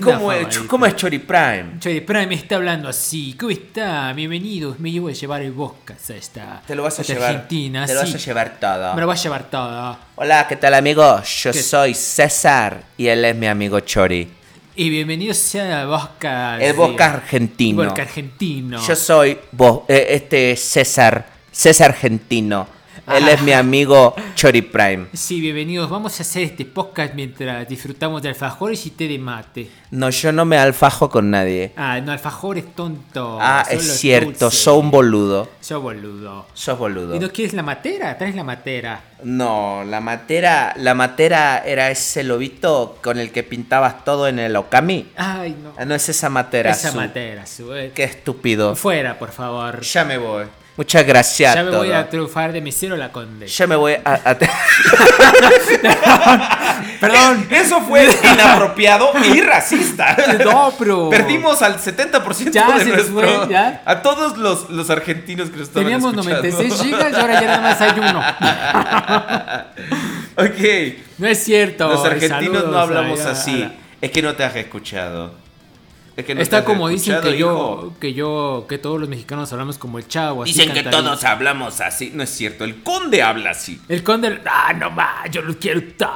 es Chori Prime. Che, pero me está hablando así. ¿Cómo está? Bienvenidos. Me llevo a llevar el boscas a esta, Te lo vas a llevar. Argentina. te lo vas a llevar todo. Me lo voy a llevar toda. Hola, ¿qué tal amigos? Yo ¿Qué? soy César y él es mi amigo Chori. Y bienvenidos sea al bosca. El Bosca argentino. Bosca argentino. Yo soy vos, eh, este César, César argentino. Él es mi amigo Chori Prime. Sí, bienvenidos. Vamos a hacer este podcast mientras disfrutamos de alfajores y té de mate. No, yo no me alfajo con nadie. Ah, no, alfajores tonto. Ah, son es los cierto, dulces. soy un boludo. Sos boludo. Sos boludo. ¿Y no quieres la matera? Traes la matera. No, la matera, la matera era ese lobito con el que pintabas todo en el Okami. Ay, no. Ah, no es esa matera. Esa Su. matera, su. Qué estúpido. Fuera, por favor. Ya me voy. Muchas gracias. Ya me voy a triunfar de mesero la conde. Ya me voy a... a- Perdón. Eso fue inapropiado y racista. No, pero- Perdimos al 70% Ya de se nuestro... fue, ya. A todos los, los argentinos que nos estaban Teníamos escuchando. 96 gigas y ahora ya nada más hay uno. ok. No es cierto. Los argentinos no hablamos así. Es que no te has escuchado. Es que no te Está como dicen que yo, que yo, que todos los mexicanos hablamos como el chavo. así Dicen que todos hablamos así. No es cierto. El conde habla así. El conde, ah, no más, yo lo quiero todo,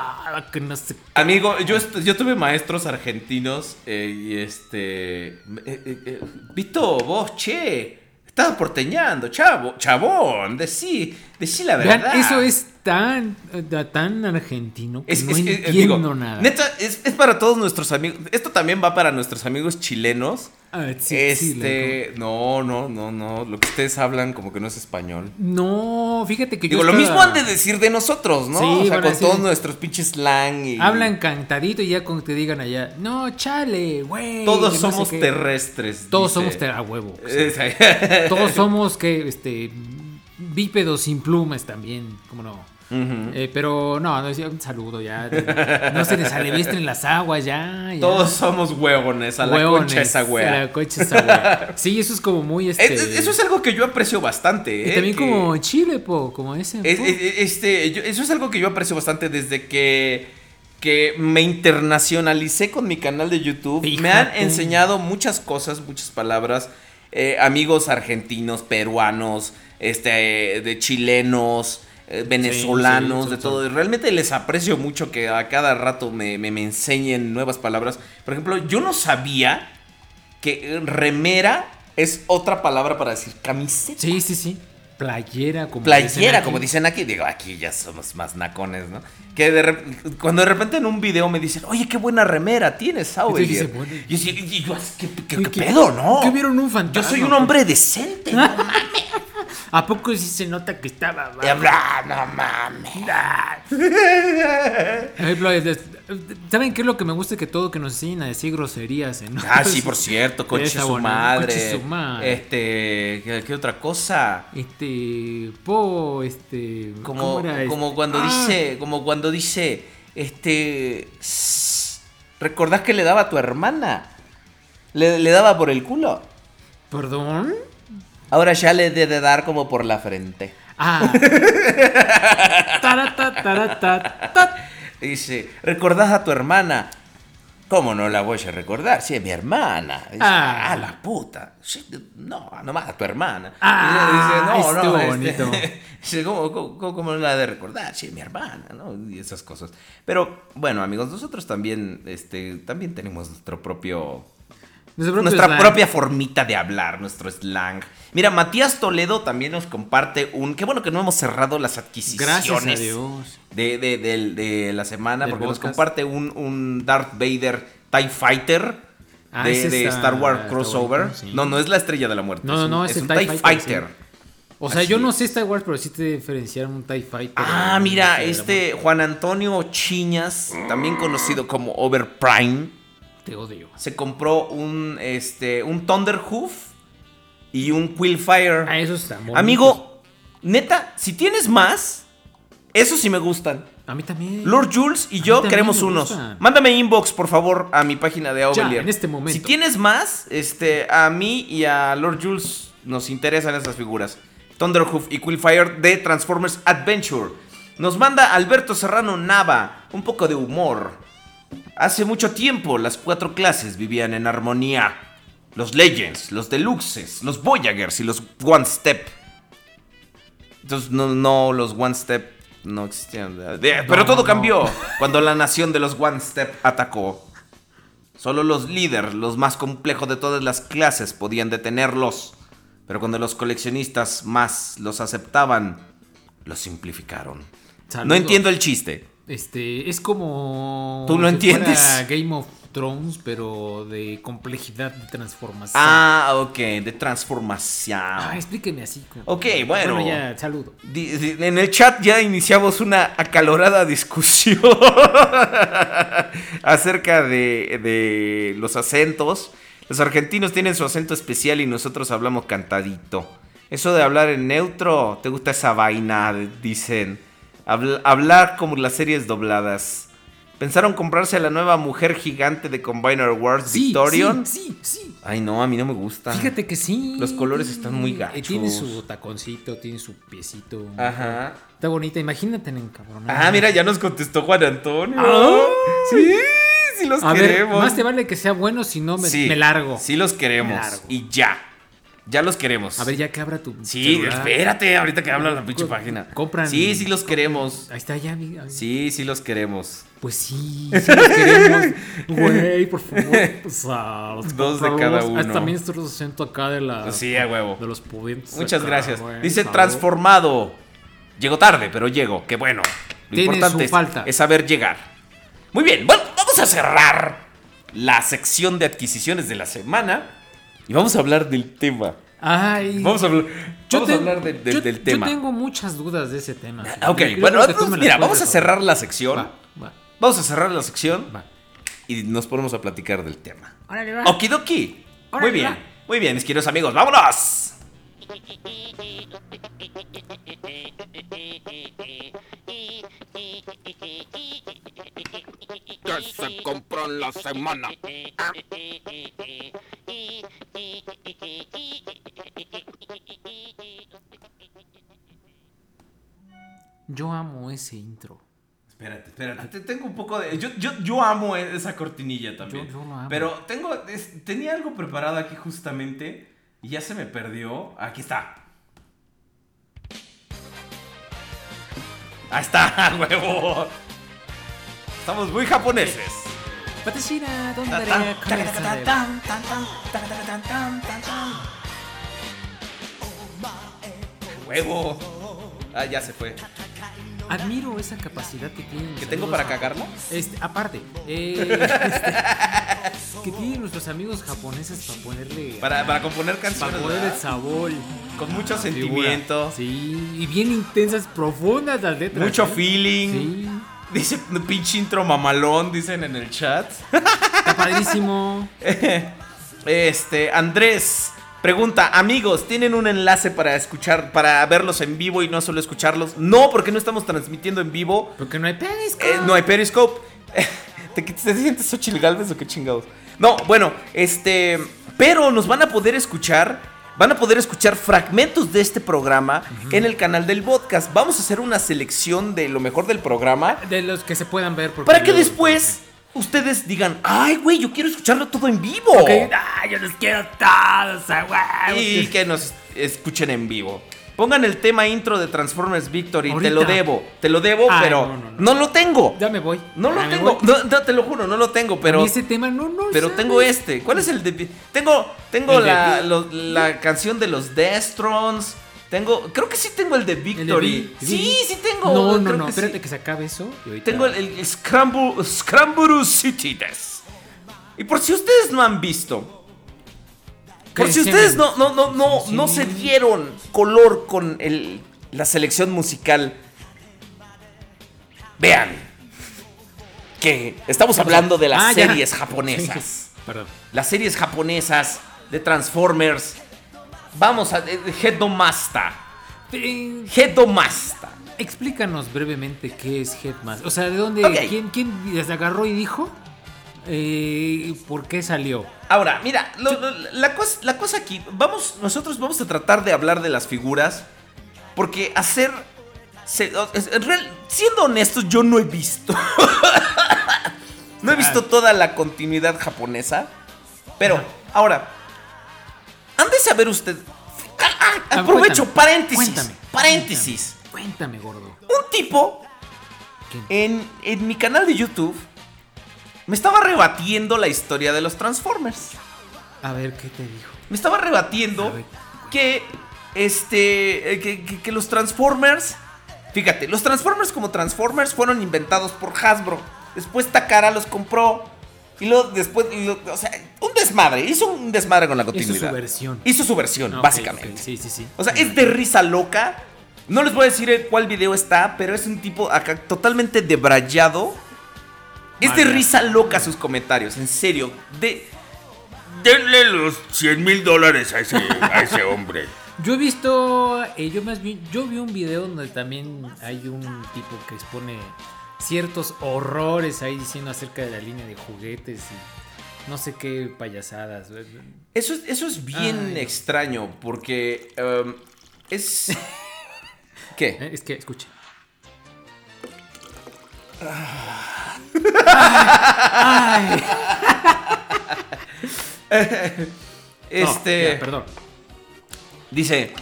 que no sé. qué". Amigo, yo, yo tuve maestros argentinos eh, y este... eh, eh, eh, Vito, vos, che, estás porteñando, chavo, chabón, decí, decí la Vean, verdad. eso es tan, eh, tan argentino que Es, no es eh, entiendo digo, nada. Neta, es, es para todos nuestros amigos. Esto también va para nuestros amigos chilenos. Ah, sí, sí, este, no, no, no, no. Lo que ustedes hablan como que no es español. No, fíjate que Digo, yo lo estaba- mismo han de decir de nosotros, ¿no? Sí, o sea, con decir- todos nuestros pinches slang y. Hablan cantadito y ya con que te digan allá, no, chale, güey. Todos que no sé somos qué". terrestres. Todos dice. somos ter- a huevo. Todos somos que, este, bípedos sin plumas también, ¿cómo no? Eh, pero no, no decía un saludo ya. No se les alevistren las aguas ya. ya. Todos somos huevones, a la Huevones, concha esa a wea. la concha esa wea. Sí, eso es como muy este. Es- es- eso es algo que yo aprecio bastante. y ¿eh? también que- como Chile, po, como ese. es- este, yo- eso es algo que yo aprecio bastante desde que, que me internacionalicé con mi canal de YouTube. Me han Fíjate. enseñado muchas cosas, muchas palabras. eh, amigos argentinos, peruanos, este, de chilenos, eh, venezolanos, sí, de todo. Y Realmente les aprecio mucho que a cada rato me, me- me enseñen nuevas palabras. Por ejemplo, yo no sabía que remera es otra palabra para decir camiseta. Sí, sí, sí. Playera, como dicen Playera, aquí. como dicen aquí. Digo, aquí ya somos más nacones, ¿no? Que de cuando de repente en un video me dicen, oye, qué buena remera tienes, Sauber. Y yo, y yo, ¿qué, qué- ¿Y qué qué- pedo, no? qué vieron un Yo soy un hombre decente. no mames. ¿A poco sí se nota que estaba no mames. ¿Saben qué es lo que me gusta? Que todo que nos enseñan a decir groserías. ¿eh? Ah, sí, por cierto, conche Está su madre. conche su madre. Este, ¿qué, qué otra cosa? Este. Po, este. Como, ¿cómo era este? como cuando Ah, dice, como cuando dice, este, "Sss, ¿recordás que le daba a tu hermana? Le, le daba por el culo. ¿Perdón? Ahora ya le debe de dar como por la frente. Ah. Tarata, tarata, tat. Dice, ¿recordás a tu hermana? ¿Cómo no la voy a recordar? Si es mi hermana. Dice, Ah. ah, la puta. Sí, No, nomás a tu hermana. Ah, dice, estuvo este, bonito. dice, ¿cómo, cómo, cómo- cómo no la de recordar? Sí, es mi hermana, ¿no? Y esas cosas. Pero, bueno, amigos, nosotros también, este, también tenemos nuestro propio Nuestro propio nuestra slang. propia formita de hablar, nuestro slang. Mira, Matías Toledo también nos comparte un. Qué bueno que no hemos cerrado las adquisiciones Gracias a Dios. De, de- de la semana, Del porque nos comparte un, un Darth Vader TIE Fighter Ah, de, Star Wars crossover. sí. No, no es la estrella de la muerte. No, no, no, es es el un TIE TIE Fighter, Fighter. sí. O sea, Así yo no sé Star Wars, pero sí te diferenciaron un TIE Fighter. Ah, mira, este Juan Antonio Chiñas, también conocido como Overprime. Te odio. se compró un este un Thunderhoof y un Quillfire. Ah, esos están bonitos. Amigo, neta, si tienes más, esos sí me gustan. A mí también. Lord Jules y A yo queremos unos. gustan. Mándame inbox, por favor, a mi página de Aubelier. en este momento. Si tienes más, este, a mí y a Lord Jules nos interesan esas figuras. Thunderhoof y Quillfire de Transformers Adventure. Nos manda Alberto Serrano Nava, un poco de humor. Hace mucho tiempo las cuatro clases vivían en armonía. Los Legends, los Deluxes, los Voyagers y los One Step. Entonces, no, no, los One Step no existían. De- Pero No, todo no. cambió cuando la nación de los One Step atacó. Solo los líderes, los más complejos de todas las clases, podían detenerlos. Pero cuando los coleccionistas más los aceptaban, los simplificaron. No entiendo el chiste. Este, es como. ¿Tú lo si entiendes? Game of Thrones, pero de complejidad de transformación. Ah, ok, de transformación. Ah, explíqueme así. como- Ok, bueno. ya, saludo. Di- di- En el chat ya iniciamos una acalorada discusión acerca de, de los acentos. Los argentinos tienen su acento especial y nosotros hablamos cantadito. Eso de hablar en neutro, ¿te gusta esa vaina? Dicen. Habl- hablar como las series dobladas. ¿Pensaron comprarse a la nueva mujer gigante de Combiner Wars Sí, Victorion? sí, sí, sí. Ay, no, a mí no me gusta. Fíjate que sí. Los colores están muy Eh, Tiene gachos. su taconcito, tiene su piecito. Ajá. Está bonita, imagínate en cabrón. Ah, mira, ya nos contestó Juan Antonio. Ah. Sí, sí los A ver, queremos. más te vale que sea bueno, si no me, Sí, me largo. Sí los queremos. Largo. Y ya. Ya los queremos. A ver, ya que abra tu. Sí, celular. espérate, ahorita que habla la pinche Co- página. compran- Sí, sí los queremos. Ahí está, ya. amiga. Sí, sí los queremos. Pues sí, sí los queremos. Güey, por favor. O sea, los Dos de cada uno. Hasta también estoy acento acá de la. Sí, a huevo. De los pudientes. Muchas acá, gracias. güey, Dice transformado. Llegó tarde, pero llego. Qué bueno. Lo Tiene importante es, falta. es saber llegar. Muy bien, bueno, vamos a cerrar la sección de adquisiciones de la semana y vamos a hablar del tema. Ay. Vamos a hablar, yo tengo, del tema. Yo tengo muchas dudas de ese tema. Ah, ok, bueno, mira, vamos a cerrar la sección. Vamos a cerrar la sección. Y nos ponemos a platicar del tema. Órale, va. Okidoki. Muy bien, muy bien, mis queridos amigos. ¡Vámonos! ¿Qué se compró en la semana? ¿Ah? Yo amo ese intro. Espérate, espérate. te- Tengo un poco de. Yo, yo, yo amo esa cortinilla también. Yo- yo lo amo. Pero tengo. es- tenía algo preparado aquí justamente. Y ya se me perdió. Aquí está. Ahí está, huevo. Estamos muy japoneses. Patashira, ¿dónde. Huevo. Ah, ya se fue. Admiro esa capacidad que tienen. ¿Que tengo para cagarla? Este, aparte, eh, este, que tienen nuestros amigos japoneses para ponerle. Para, para componer para canciones. ponerle ¿verdad? sabor. Con mucho sentimiento. Sí, y bien intensas, profundas las letras. Mucho ¿eh? feeling. Sí, Dice pinche intro mamalón, dicen en el chat. está padrísimo. Este, Andrés pregunta, amigos, ¿tienen un enlace para escuchar, para verlos en vivo y no solo escucharlos? No, porque no estamos transmitiendo en vivo. Porque no hay periscope. Eh, no hay Periscope. ¿Te, te sientes Xochitl Galvez o qué chingados? No, bueno, este. Pero nos van a poder escuchar. Van a poder escuchar fragmentos de este programa en el canal del podcast. Vamos a hacer una selección de lo mejor del programa. De los que se puedan ver. Para que después ustedes digan, ay, güey, yo quiero escucharlo todo en vivo. Ok, ah, yo los quiero todos, huevo. Y que nos escuchen en vivo. Pongan el tema intro de Transformers Victory. Te lo debo. Te lo debo, Ay, pero no, no, no, no. lo tengo. Ya me voy. No lo Ya tengo. No, no, te lo juro, no lo tengo, pero. ese tema no, no. Pero ¿sabes? tengo este. ¿Cuál es el de.? Tengo, tengo El de la, lo- la canción de los Destrons. Tengo. Creo que sí tengo el de El de Victory. Vi- sí, sí tengo. No, no, no. que Espérate sí. que se acabe eso. y Tengo el, el Scramble, Scramble City Des. Y por si ustedes no han visto. Por ¿Qué si ustedes no, no, no, no, no se dieron color con el, la selección musical. Vean. Que estamos hablando de las Ah, ya. series japonesas. Perdón. Las series japonesas de Transformers. Vamos a. eh, Hedomasta. Eh, Hedomasta. Explícanos brevemente qué es Headmaster. O sea, ¿de dónde? Ok. ¿Quién, quién les agarró y dijo? Eh, ¿Por qué salió? Ahora, mira, lo- lo- la, cosa, la cosa aquí, vamos, nosotros vamos a tratar de hablar de las figuras, porque hacer, se- real- siendo honestos, yo no he visto, no he visto toda la continuidad japonesa, pero ahora, han de saber usted, ah, ah, aprovecho, cuéntame, paréntesis, cuéntame, paréntesis, Cuéntame, gordo. un tipo en, en mi canal de YouTube me estaba rebatiendo la historia de los Transformers. A ver, ¿qué te dijo? Me estaba rebatiendo que este eh, que, que- que los Transformers, fíjate, los Transformers como Transformers fueron inventados por Hasbro. Después Takara los compró y luego después, y o sea, un desmadre, hizo un desmadre con la continuidad. su versión. Hizo su versión, Ah, básicamente. Sí, sí, sí. O sea, es de risa loca. No les voy a decir cuál video está, pero es un tipo acá totalmente debrayado. Es de risa loca sus comentarios, en serio. De, Denle los 100 mil dólares a ese, a ese hombre. Yo he visto, eh, yo más bien, yo vi un video donde también hay un tipo que expone ciertos horrores ahí diciendo acerca de la línea de juguetes y no sé qué payasadas. Eso es, eso es bien Ay, extraño porque um, es... ¿Qué? Es que, escuche. Este... No, ya, perdón. Dice,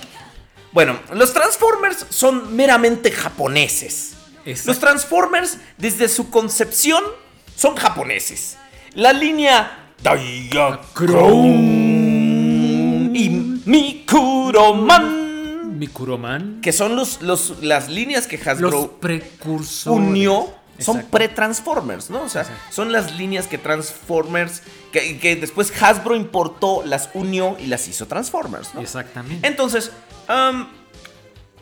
bueno, los Transformers son meramente japoneses. Exacto. Los Transformers, desde su concepción, son japoneses. La línea Diachrome y Mikuroman, Mikuroman. que son los, los, las líneas que Los Hasbro precursores. unió, son pre-Transformers, ¿no? O sea, Exacto. son las líneas que Transformers, que, que después Hasbro importó, las unió y las hizo Transformers, ¿no? Exactamente. Entonces,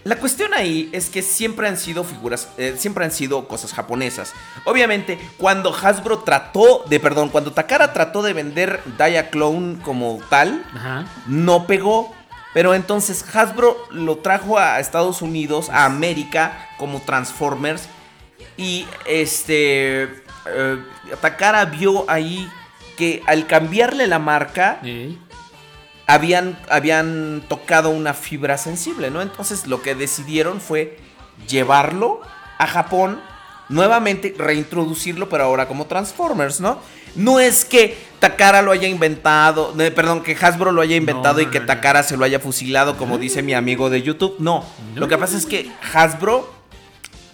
la cuestión ahí es que siempre han sido figuras, eh, siempre han sido cosas japonesas. Obviamente, cuando Hasbro trató de, perdón, cuando Takara trató de vender Diaclone como tal, Ajá. no pegó. Pero entonces Hasbro lo trajo a Estados Unidos, a América, como Transformers. Y este. eh, Takara vio ahí que al cambiarle la marca habían, habían tocado una fibra sensible, ¿no? Entonces lo que decidieron fue llevarlo a Japón, nuevamente reintroducirlo, pero ahora como Transformers, ¿no? No es que Takara lo haya inventado, eh, perdón, que Hasbro lo haya inventado No, y no, que no, no. Takara se lo haya fusilado, como dice mi amigo de YouTube. No, No. lo que pasa es que Hasbro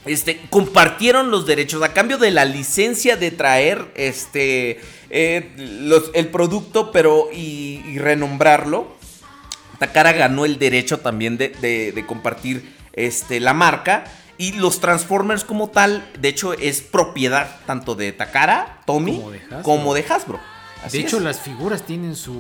este, compartieron los derechos a cambio de la licencia de traer este, eh, los- el producto, pero y, y renombrarlo. Takara ganó el derecho también de, de- de compartir este, la marca. Y los Transformers como tal, de hecho, es propiedad tanto de Takara, Tommy, Como de Hasbro. como de Hasbro. Así De hecho, es. las figuras tienen su.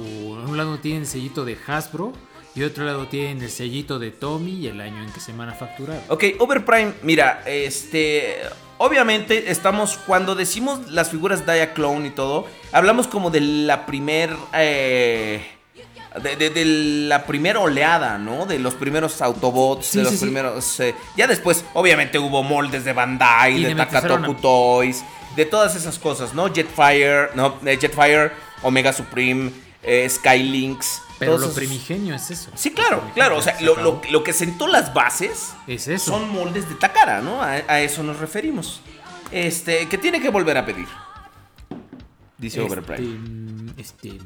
En un lado tienen el sellito de Hasbro y otro lado tienen el sellito de Tommy y el año en que se manufacturaron. Ok, Overprime, mira, este. Obviamente, estamos. Cuando decimos las figuras Diaclone y todo, hablamos como de la primer. eh, de, de- de la primera oleada, ¿no? De los primeros Autobots, Sí, de los sí, sí. primeros. eh, ya después, obviamente, hubo moldes de Bandai, Y de Takatoku Toys, de todas esas cosas, ¿no? Jetfire, no, eh, Jetfire, Omega Supreme, eh, Skylinks. Pero todos lo esos- primigenio es eso. Sí, claro, claro. O sea, se lo, lo- lo que sentó las bases Es eso. son moldes de Takara, ¿no? A, a eso nos referimos. Este, que tiene que volver a pedir. Dice Este, Overprime. este,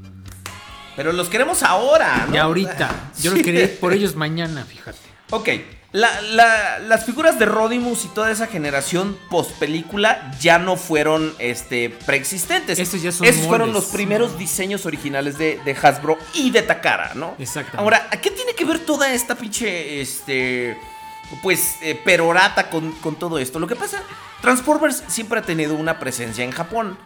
Pero los queremos ahora, ¿no? Ya ahorita. Yo Sí. quería ir por ellos mañana, fíjate. Ok, la- la- las figuras de Rodimus y toda esa generación post película ya no fueron este, preexistentes. Estos ya son Esos fueron los primeros diseños originales de, de Hasbro y de Takara, ¿no? Exactamente. Ahora, ¿a qué tiene que ver toda esta pinche, este, pues, eh, perorata con, con todo esto? Lo que pasa, Transformers siempre ha tenido una presencia en Japón.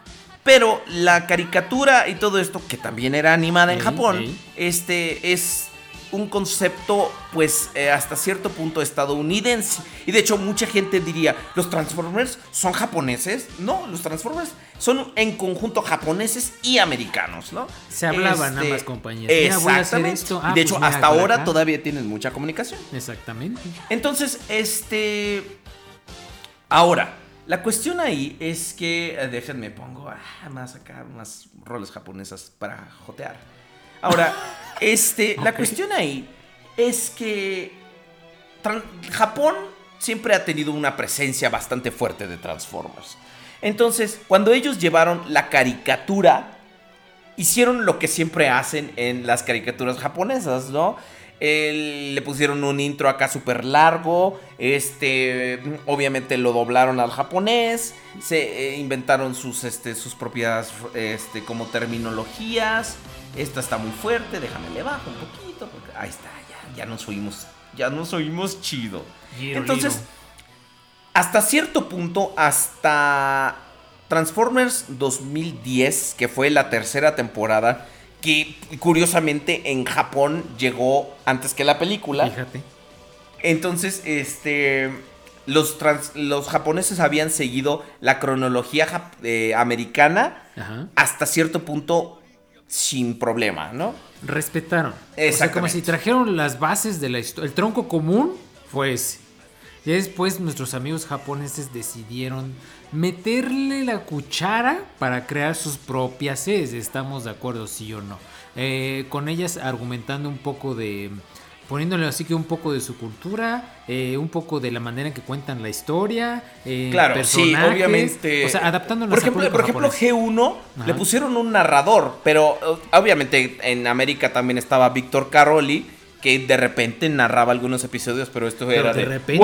Pero la caricatura y todo esto, que también era animada en Ey, Japón, ey. este es un concepto, pues, eh, hasta cierto punto estadounidense. Y de hecho, mucha gente diría, ¿los Transformers son japoneses? No, los Transformers son en conjunto japoneses y americanos, ¿no? Se hablaban ambas compañías. Exactamente. Ah, de pues hecho, mira, hasta ahora acá. todavía tienen mucha comunicación. Exactamente. Entonces, este. Ahora, la cuestión ahí es que. eh, déjenme pongo. Ah, más acá, unas roles japonesas para jotear. Ahora, este. La cuestión ahí es que. Japón siempre ha tenido una presencia bastante fuerte de Transformers. Entonces, cuando ellos llevaron la caricatura hicieron lo que siempre hacen en las caricaturas japonesas, ¿no? El- le pusieron un intro acá súper largo, este, obviamente lo doblaron al japonés, se eh, inventaron sus, este, sus propias, este, como terminologías, esta está muy fuerte, déjame le bajo un poquito, porque ahí está, ya, ya nos oímos, ya nos oímos chido. Giro, Entonces, giro. hasta cierto punto, hasta Transformers 2010, que fue la tercera temporada, que curiosamente en Japón llegó antes que la película. Fíjate. Entonces, este. Los, trans- los japoneses habían seguido la cronología eh, americana Ajá. hasta cierto punto sin problema, ¿no? Respetaron. O sea, como si trajeron las bases de la historia. El tronco común fue ese. Y después nuestros amigos japoneses decidieron meterle la cuchara para crear sus propias series. ¿Estamos de acuerdo, sí o no? Eh, con ellas argumentando un poco de... Poniéndole así que un poco de su cultura, eh, un poco de la manera en que cuentan la historia, eh, Claro, sí, obviamente. O sea, Por ejemplo, público por ejemplo japonés. G1 Ajá. le pusieron un narrador, pero eh, obviamente en América también estaba Víctor Caroli, que de repente narraba algunos episodios, pero esto Pero era de de... repente.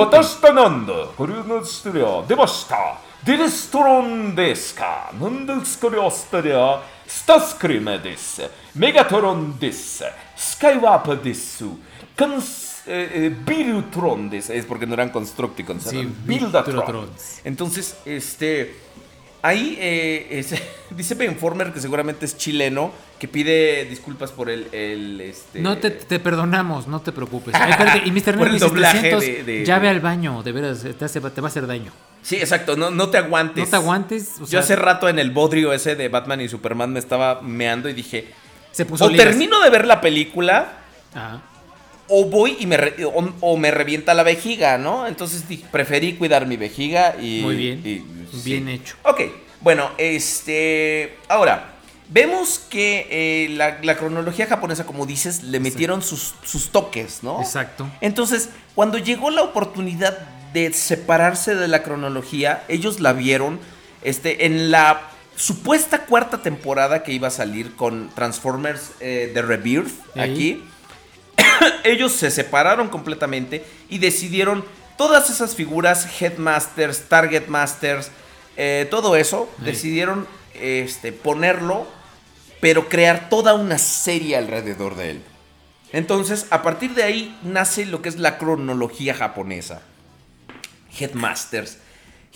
私 Cons, eh, eh, es porque no eran Constructicons, sí, eran Entonces, este, ahí eh, es, dice Benformer, que seguramente es chileno, que pide disculpas por el... el este, no, te, te, perdonamos, no te preocupes. Y Mr. Nerd dice, de, de, llave al baño, de veras, te, va a hacer daño. Sí, exacto, no, no te aguantes. No te aguantes. Yo hace rato en el bodrio ese de Batman y Superman me estaba meando y dije... Se puso o termino de ver la película... Ajá o voy y me, re- o, o me revienta la vejiga, ¿no? Entonces preferí cuidar mi vejiga y... Muy bien. y- Bien hecho. Ok, Bueno, este. Ahora, vemos que eh, la, la cronología japonesa, como dices, le metieron sus, sus toques, ¿no? Exacto. Entonces, cuando llegó la oportunidad de separarse de la cronología, ellos la vieron este, en la supuesta cuarta temporada que iba a salir con Transformers eh, The Rebirth aquí. ellos se separaron completamente y decidieron todas esas figuras, Headmasters, Target Masters, eh, todo eso, decidieron este, ponerlo, pero crear toda una serie alrededor de él. Entonces, a partir de ahí nace lo que es la cronología japonesa. Headmasters.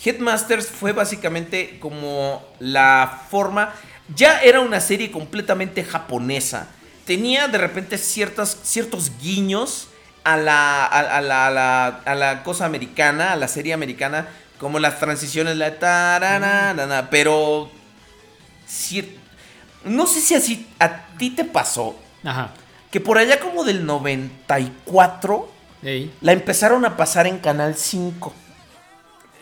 Headmasters fue básicamente como la forma. Ya era una serie completamente japonesa. Tenía de repente ciertas, ciertos guiños a la, a, a la, a la, a la cosa americana, a la serie americana, como las transiciones, la taranana, pero. cier- no sé si así a ti te pasó Ajá. que por allá como del 94 Ey. la empezaron a pasar en Canal 5.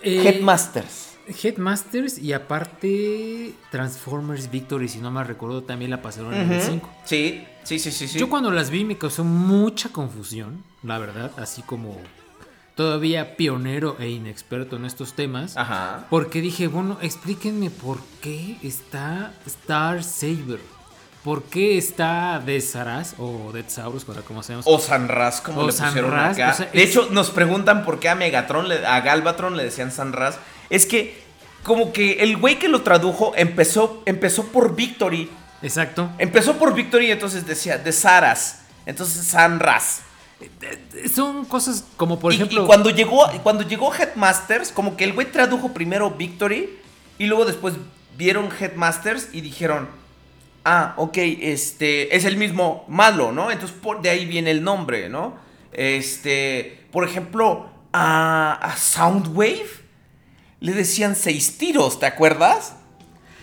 Eh, Headmasters. Headmasters y aparte Transformers Victory, si no me recuerdo, también la pasaron en el Ujú. 5. Sí, sí, sí, sí. sí. Yo cuando las vi me causó mucha confusión, la verdad, así como todavía pionero e inexperto en estos temas. Ajá. Porque dije, bueno, explíquenme por qué está Star Saber. ¿Por qué está de Saras o de Saurus, como conocemos? O Sanras, como O le pusieron acá. o sea, de hecho, nos preguntan por qué a Megatron, a Galvatron le decían Sanras. Es que como que el güey que lo tradujo empezó, empezó por Victory. Exacto. Empezó por Victory y entonces decía de Saras. Entonces Sanras. Son cosas como, por y, ejemplo... y cuando llegó, cuando llegó Headmasters, como que el güey tradujo primero Victory y luego después vieron Headmasters y dijeron, ah, ok, este es el mismo malo, ¿no? Entonces por de ahí viene el nombre, ¿no? Este, por ejemplo, a, a Soundwave le decían seis tiros, ¿te acuerdas?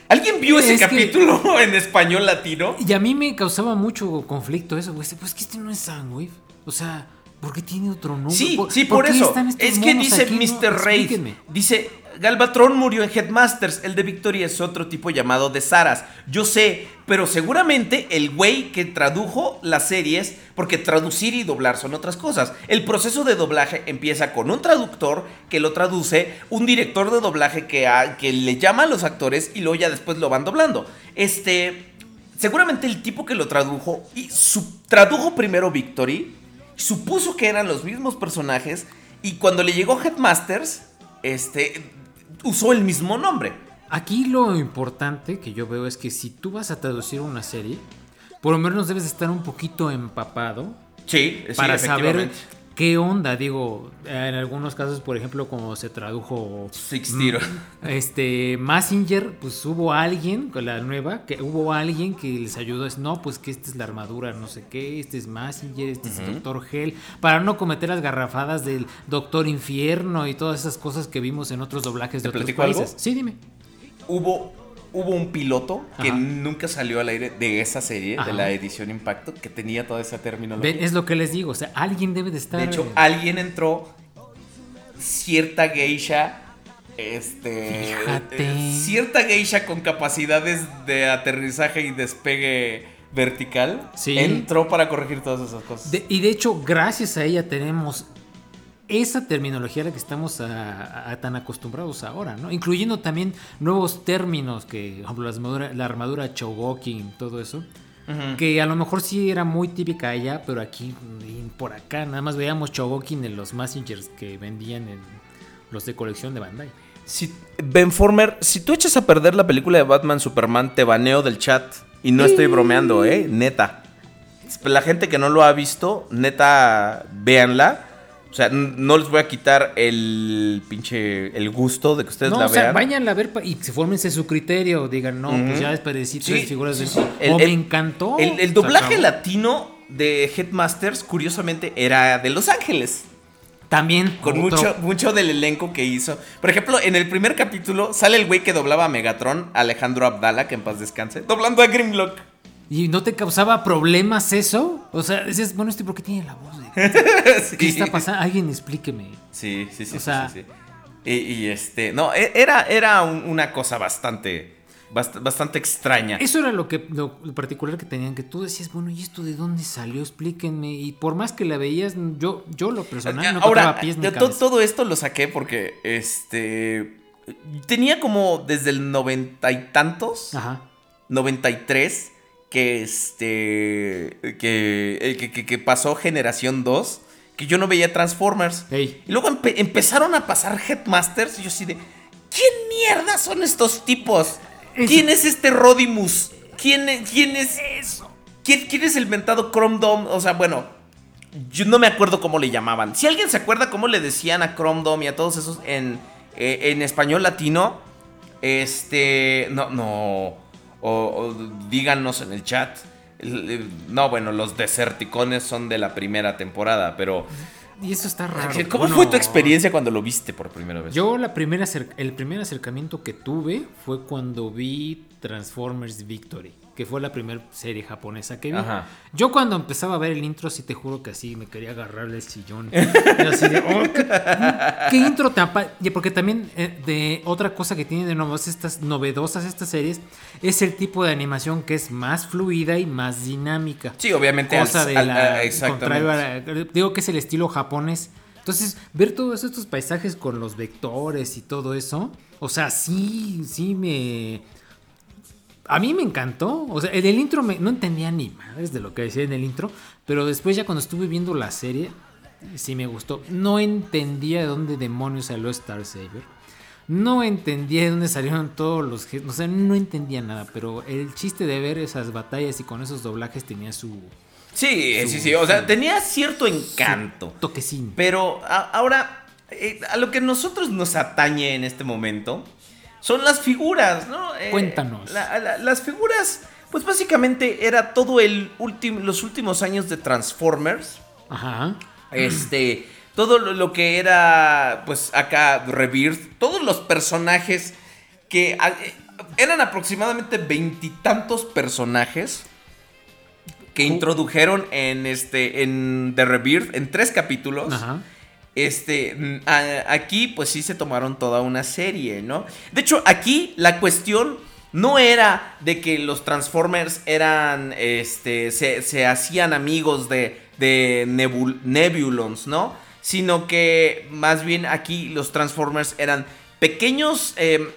¿Alguien vio ese Es que- capítulo en español latino? Y a mí me causaba mucho conflicto eso, güey. Pues que este no es Soundwave. O sea, ¿por qué tiene otro nombre? Sí, sí, por, eso. Es que dice aquí? No, Mr. Raid. Dice, Galvatron murió en Headmasters. El de Victoria es otro tipo llamado de Saras. Yo sé, pero seguramente el güey que tradujo las series, porque traducir y doblar son otras cosas. El proceso de doblaje empieza con un traductor que lo traduce, un director de doblaje que, ha- que le llama a los actores y luego ya después lo van doblando. Este. Seguramente el tipo que lo tradujo y tradujo primero Victory, supuso que eran los mismos personajes y cuando le llegó Headmasters, este usó el mismo nombre. Aquí lo importante que yo veo es que si tú vas a traducir una serie, por lo menos debes de estar un poquito empapado Sí, para saber qué onda. Digo, en algunos casos, por ejemplo, como se tradujo Six Tiro. este Messenger, pues hubo alguien con la nueva, que hubo alguien que les ayudó. Es, no, pues que esta es la armadura, no sé qué, este es Messenger, este es el Doctor Hell, para no cometer las garrafadas del Doctor Infierno y todas esas cosas que vimos en otros doblajes de ¿Te otros platico algo? países. Sí, dime. Hubo, hubo un piloto que Ajá. nunca salió al aire de esa serie, Ajá. de la edición Impacto, que tenía toda esa terminología. Es lo que les digo, o sea, alguien debe de estar. De hecho, eh, alguien entró, cierta geisha, este... Fíjate. eh, Cierta geisha con capacidades de aterrizaje y despegue vertical, Sí. entró para corregir todas esas cosas. de- y de hecho, gracias a ella tenemos esa terminología a la que estamos a- a- tan acostumbrados ahora, ¿no? Incluyendo también nuevos términos que, por ejemplo, la armadura, la armadura Chogokin, todo eso. Que a lo mejor sí era muy típica allá, pero aquí y por acá nada más veíamos Chogokin en los Messengers que vendían en los de colección de Bandai. Si, ben Former, si tú echas a perder la película de Batman Superman, te baneo del chat. Y no estoy bromeando, ¿eh? Neta. La gente que no lo ha visto, neta, véanla. O sea, no les voy a quitar el pinche el gusto de que ustedes No, la o sea, vean. váyanla a ver y se fórmense su criterio. Digan, no, pues ya desperdicí Sí, figuras de. sí, sí. El- o el- me encantó. El, doblaje latino de Headmasters, curiosamente, era de Los Ángeles. También. Con otro- mucho, mucho del elenco que hizo. Por ejemplo, en el primer capítulo sale el güey que doblaba a Megatron, Alejandro Abdala, que en paz descanse, doblando a Grimlock. ¿Y no te causaba problemas eso? O sea, dices, bueno, ¿este por qué tiene la voz? de- Sí. ¿Qué está pasando? Alguien explíqueme. Sí, sí, sí. O sea, sí, sí. Y, y, este, no, e- era, era un- una cosa bastante, bast- bastante extraña. Eso era lo que lo, lo particular que tenían, que tú decías, bueno, ¿y esto de dónde salió? Explíquenme. Y por más que la veías, yo, yo lo personal no Ahora, pies ni cabeza. todo esto lo saqué porque, este, tenía como desde el noventa y tantos, Ajá. 93, que este, que, eh, que, que- que pasó Generación 2, que yo no veía Transformers. Y luego empe- empezaron a pasar Headmasters y yo así de, ¿quién mierda son estos tipos? Eso. ¿Quién es este Rodimus? ¿Quién, es- quién es eso? ¿Quién, quién es el mentado Chrome Dome? O sea, bueno, yo no me acuerdo cómo le llamaban. Si alguien se acuerda cómo le decían a Chrome Dome y a todos esos en, eh, en español latino, este, no, no, o, o díganos en el chat. No, bueno, los Deserticones son de la primera temporada, pero Y eso está raro. ¿cómo Bueno, fue tu experiencia cuando lo viste por primera vez? Yo la primera el primer acercamiento que tuve fue cuando vi Transformers Victory, que fue la primera serie japonesa que vi. Ajá. Yo cuando empezaba a ver el intro, sí te juro que así me quería agarrarle el sillón. Yo así de, "Oh, ¿qué, qué intro tan pa-". Y Porque también eh, de otra cosa que tiene de nuevas estas novedosas estas series es el tipo de animación que es más fluida y más dinámica Sí, obviamente. al- cosa de al- la a- exactamente. la- digo que es el estilo japonés entonces ver todos estos paisajes con los vectores y todo eso o sea sí sí me a mí me encantó o sea en el intro me- no entendía ni madres de lo que decía en el intro pero después ya cuando estuve viendo la serie sí me gustó no entendía de dónde demonios salió Star Saber no entendía de dónde salieron todos los gestos, o sea, no entendía nada, pero el chiste de ver esas batallas y con esos doblajes tenía su Sí, sí, sí. O sea, tenía cierto encanto. toquecín. Pero a- ahora, eh, a lo que nosotros nos atañe en este momento son las figuras, ¿no? Eh, Cuéntanos. la- la- las figuras, pues básicamente era todo el último, los últimos años de Transformers. Ajá. Este, todo lo, que era, pues acá, Rebirth, todos los personajes que eh, eran aproximadamente veintitantos personajes que introdujeron en este, en The Rebirth, en tres capítulos. Ajá. Este, mm, aquí pues sí se tomaron toda una serie, ¿no? De hecho, aquí la cuestión no era de que los Transformers eran, este, se, se hacían amigos de, de Nebul- Nebulons, ¿no? Sino que más bien aquí los Transformers eran pequeños, eh,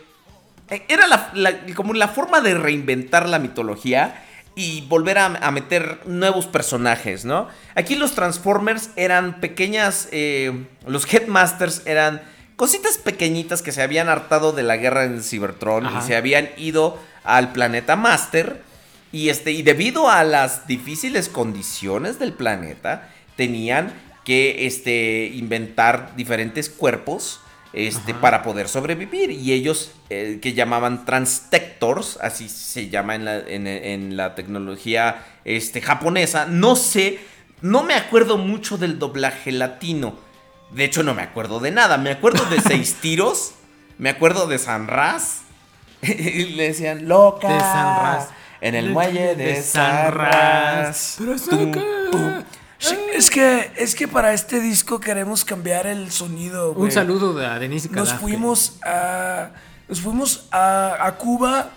era la- la- como la forma de reinventar la mitología y volver a, a meter nuevos personajes, ¿no? Aquí los Transformers eran pequeñas, eh, los Headmasters eran cositas pequeñitas que se habían hartado de la guerra en Cybertron Ajá. y se habían ido al planeta Master y este y debido a las difíciles condiciones del planeta tenían que este inventar diferentes cuerpos este, Ajá. para poder sobrevivir. Y ellos, eh, que llamaban transtectors, así se llama en la, en- en la tecnología este, japonesa, no sé, no me acuerdo mucho del doblaje latino. De hecho, no me acuerdo de nada. Me acuerdo de Seis Tiros, me acuerdo de San Ras. y le decían, loca. De San Ras. En el muelle de, De San Ras. Pero es. Sí, es que es que para este disco queremos cambiar el sonido. Un saludo de- a Denise Nos fuimos a nos fuimos a, a Cuba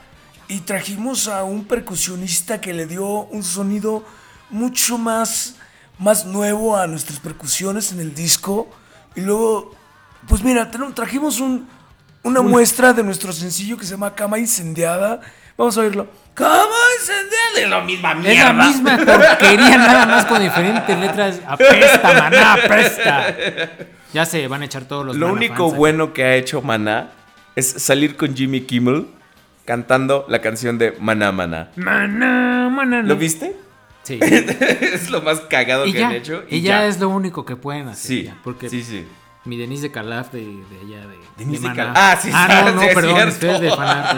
y trajimos a un percusionista que le dio un sonido mucho más más nuevo a nuestras percusiones en el disco y luego pues mira trajimos un una muestra de nuestro sencillo que se llama Cama incendiada. Vamos a oírlo. Cama incendiada. Es la misma que- Es la mierda. misma porquería, nada más con diferentes letras. Apesta, maná, apesta. Ya se van a echar todos los Lo único fans bueno que ha hecho Maná es salir con Jimmy Kimmel cantando la canción de Maná Maná. Maná, maná. ¿Lo viste? Sí. es lo más cagado Y que ya, han hecho. y ya es lo único que pueden hacer. Sí, ya, porque sí, sí. Mi Denise de Calaf de, de allá de. Denise de. Calaf. Ah, sí, Ah, sí, no, no, es perdón. Ustedes de Fanar,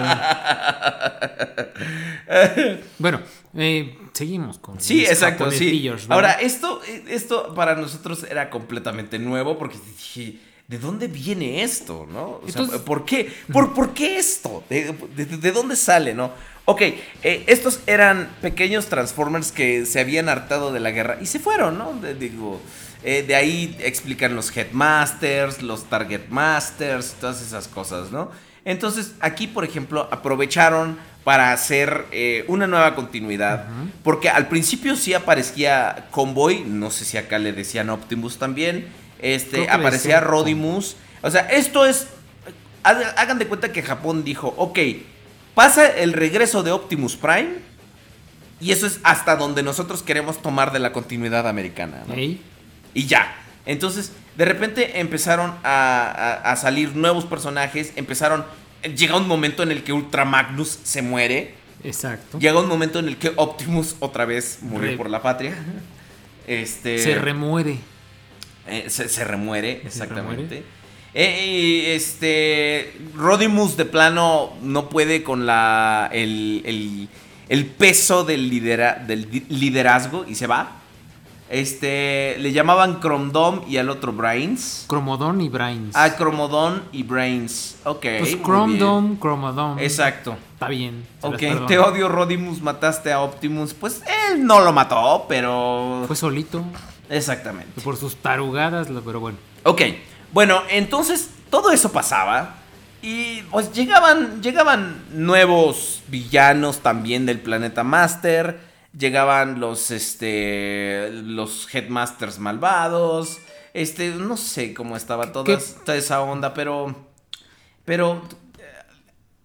perdón. bueno, eh, seguimos con. Sí, exacto, sí. Ahora, esto, esto para nosotros era completamente nuevo porque dije, ¿de dónde viene esto? ¿No? O sea, Entonces- ¿por qué? ¿Por, por qué esto? ¿De, de- de dónde sale, no? Ok, eh, estos eran pequeños Transformers que se habían hartado de la guerra y se fueron, ¿no? De- digo, Eh, de ahí explican los Headmasters, los Target Masters, todas esas cosas, ¿no? Entonces, aquí, por ejemplo, aprovecharon para hacer eh, una nueva continuidad. Porque al principio sí aparecía Convoy, no sé si acá le decían Optimus también. Este, aparecía Rodimus. O sea, esto es. ha- Hagan de cuenta que Japón dijo: Ok, pasa el regreso de Optimus Prime. Y eso es hasta donde nosotros queremos tomar de la continuidad americana. ¿no? Y ya. Entonces, de repente empezaron a, a- a salir nuevos personajes. Empezaron. Llega un momento en el que Ultra Magnus se muere. Exacto. Llega un momento en el que Optimus otra vez murió Re- por la patria. Este. Se remuere. eh, se, se remuere, Se exactamente. remuere. Eh, este. Rodimus de plano no puede con la. el, el, el peso del, lidera, del liderazgo y se va. Este. Le llamaban Cromdom y al otro Brains. Cromodon y Brains. A Cromodon y Brains. Ok. pues Cromdom, Cromodon. bien. Exacto. Está bien. Ok, te odio Rodimus, mataste a Optimus. Pues él no lo mató, pero... Fue solito. Exactamente. Por sus tarugadas, pero bueno. Ok, bueno, entonces todo eso pasaba. Y pues llegaban, llegaban nuevos villanos también del planeta Master. Llegaban los, este, los Headmasters malvados. Este, no sé cómo estaba toda, esa onda, pero... Pero... eh,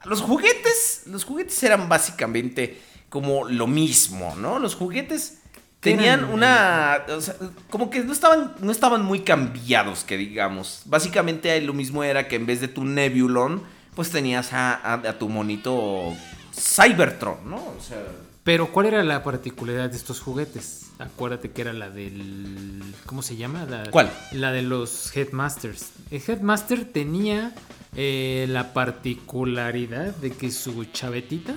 Los juguetes, los juguetes eran básicamente como lo mismo, ¿no? Los juguetes tenían una, o sea, como que no estaban, no estaban muy cambiados, que digamos. Básicamente lo mismo era que en vez de tu Nebulon, pues tenías a, a- a tu monito Cybertron, ¿no? O sea, Pero, ¿cuál era la particularidad de estos juguetes? Acuérdate que era la del. ¿Cómo se llama? La, ¿Cuál? La de los Headmasters. El Headmaster tenía eh, la particularidad de que su chavetita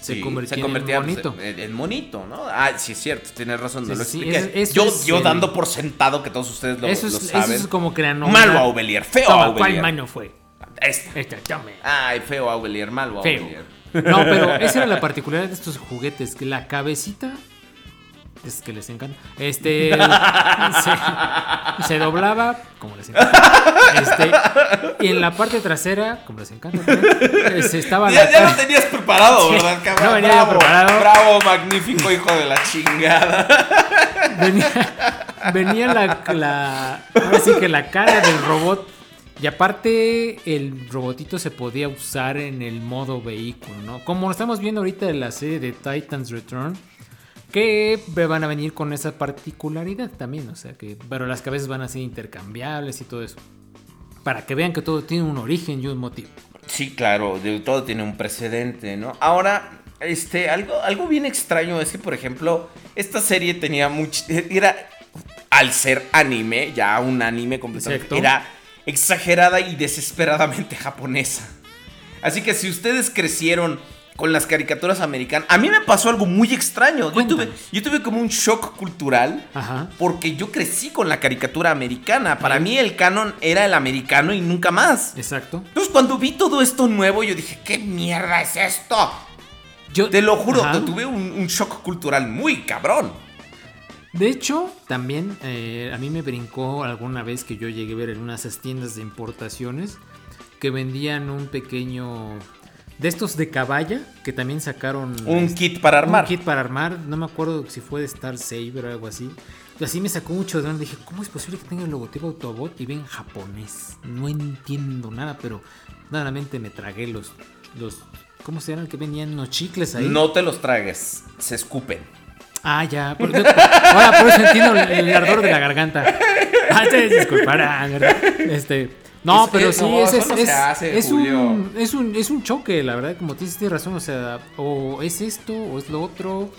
se sí, convertía, convertía, en un monito. pues, en, en monito, ¿no? Ah, sí es cierto, tienes razón, no lo sí, expliqué. es- yo yo el- dando por sentado que todos ustedes lo, eso, lo es, eso saben. es como novela- Malo Aubelier, feo Aubelier. ¿Cuál mano fue? Este. Esta, tome. Ay, feo Aubelier, malo Feo. Aubelier. No, pero esa era la particularidad de estos juguetes, que la cabecita es que les encanta. Este se, se doblaba como les encanta. Este, y en la parte trasera, como les encanta, se estaba Ya, lo tenías preparado, Sí, ¿verdad, cabrón? no venía bravo, preparado. bravo, magnífico hijo de la chingada. venía, venía la, la ahora sí que la cara del robot y aparte el robotito se podía usar en el modo vehículo, ¿no? Como lo estamos viendo ahorita en la serie de Titans Return, que van a venir con esa particularidad también, o sea que, pero las cabezas van a ser intercambiables y todo eso. Para que vean que todo tiene un origen y un motivo. Sí, claro, de todo tiene un precedente, ¿no? Ahora, este, algo, algo bien extraño es que, por ejemplo, esta serie tenía mucho. Era. Al ser anime, ya un anime completamente. Exacto. Era exagerada y desesperadamente japonesa. Así que si ustedes crecieron con las caricaturas americanas. A mí me pasó algo muy extraño. Yo tuve, Cuéntanos. yo tuve como un shock cultural. Ajá. Porque yo crecí con la caricatura americana. Para mí el canon era el americano y nunca más. Exacto. Entonces cuando vi todo esto nuevo, yo dije, ¿qué mierda es esto? Yo Te lo juro, Ajá. tuve un, un shock cultural muy cabrón. De hecho, también eh, a mí me brincó alguna vez que yo llegué a ver en unas tiendas de importaciones que vendían un pequeño de estos de caballa que también sacaron Un este, kit para armar. Un kit para armar, no me acuerdo si fue de Star Saber o algo así. Y así me sacó mucho de onda. Dije, ¿cómo es posible que tenga el logotipo Autobot y ven japonés? No entiendo nada, pero claramente me tragué los, los ¿cómo se llaman? Que venían unos chicles ahí. No te los tragues, se escupen. Ah, ya. por- ahora por eso entiendo el, el ardor de la garganta. Ah, ustedes disculparán, ¿verdad? Este. No, Es- pero sí, no, es, eso es, no es- hace, un, es, un, es un choque, la verdad, como tienes, tienes razón, o sea, o es esto o es lo otro,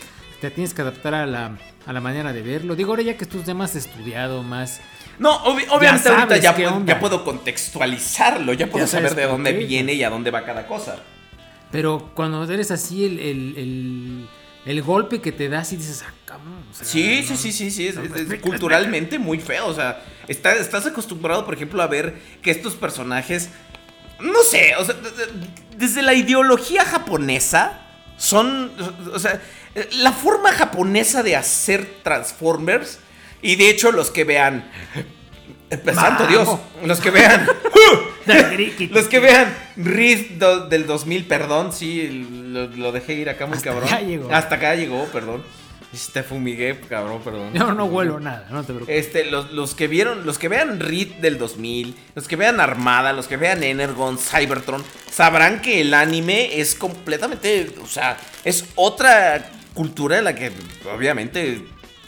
te tienes que adaptar a la, a la manera de verlo. Digo, ahora ya que tú más estudiado, más... No, obvi- obviamente Ya ahorita ya, puedo- onda. ya puedo contextualizarlo, ya puedo Ya saber de dónde viene y a dónde va cada cosa. Pero cuando eres así, el, el, el, el golpe que te das y dices, ah, cabrón. o sea, Sí, no, sí, sí, sí, sí, es, culturalmente muy feo, o sea, está- estás acostumbrado, por ejemplo, a ver que estos personajes, no sé, o sea, de- de- desde la ideología japonesa, son, o sea, la forma japonesa de hacer Transformers Y de hecho, los que vean. Santo. Dios. Los que vean. Los Los que vean do- del 2000, perdón, sí, lo, lo dejé ir acá muy Hasta cabrón. acá llegó. Hasta acá llegó, perdón. Te fumigué, cabrón, perdón. Yo no huelo nada, no te preocupes. Este, los, los que vieron, los que vean Reed del 2000, los que vean Armada, los que vean Energon, Cybertron, sabrán que el anime es completamente, o sea, es otra cultura en la que obviamente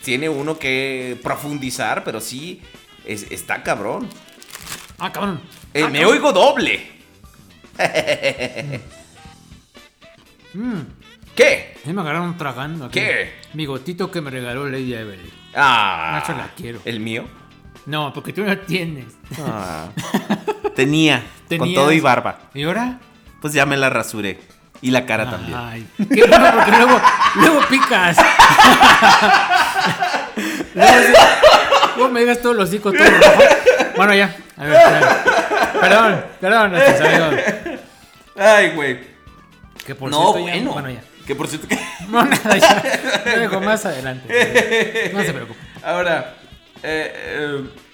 tiene uno que profundizar, pero sí es- está cabrón. Ah, cabrón. Eh, Ah, me cabrón. oigo doble. Mm, ¿Qué? ya me agarraron tragando aquí. ¿Qué? Mi gotito que me regaló Lady Evelyn. Ah, Nacho, la quiero. ¿El mío? No, porque tú no tienes. Ah. Tenía, con todo y barba. ¿Y ahora? Pues ya me la rasuré. Y la cara también. Ay, qué bueno, porque luego, luego picas. luego, me digas todo el hocico todo rojo. Bueno, ya. A ver. Perdón, perdón, nuestros amigos. Ay, güey. Que por No, cierto, ya- bueno. bueno, ya. Que por cierto que. No, nada, ya. Lo dejo más adelante. No se preocupe. Ahora, eh,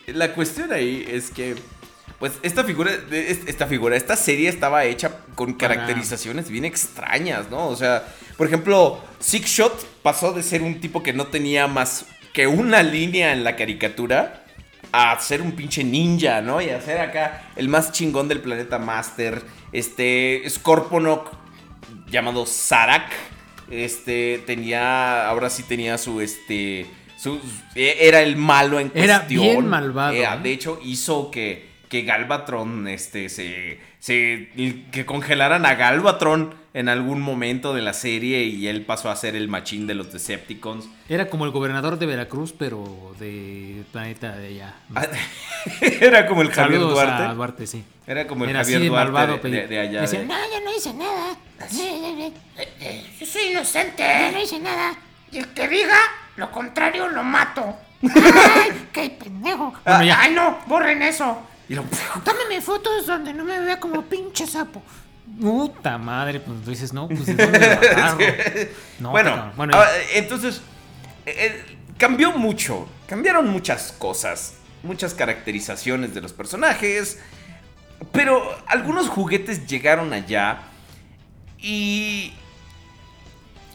eh, la cuestión ahí es que. Pues esta figura, esta figura, esta serie estaba hecha con caracterizaciones bien extrañas, ¿no? O sea, por ejemplo, Six Shot pasó de ser un tipo que no tenía más que una línea en la caricatura a ser un pinche ninja, ¿no? Y a ser acá el más chingón del planeta Master. Este, Scorponok, llamado Sarak, este, tenía, ahora sí tenía su, este, su, e- era el malo en Era cuestión. bien malvado, Eh, ¿eh? de hecho, hizo que, que Galvatron, este, se, se, que congelaran a Galvatron en algún momento de la serie y él pasó a ser el machín de los Decepticons. Era como el gobernador de Veracruz, pero de planeta de allá. Ah, Era como el Javier Saludos Duarte. a Duarte, sí. Era como el Era Javier así Duarte malvado, de, de- de allá. Decía, de- no, yo no hice nada. Yo soy inocente. Yo no hice nada. Y el que diga lo contrario lo mato. ¡Ay, qué pendejo! Bueno, ya. ¡Ay, no! ¡Borren eso! y lo- Tómeme fotos donde no me vea como pinche sapo. Puta madre, pues tú dices, no, pues ¿de dónde lo agarro? No, bueno, ah, entonces eh, cambió mucho, cambiaron muchas cosas, muchas caracterizaciones de los personajes, pero algunos juguetes llegaron allá y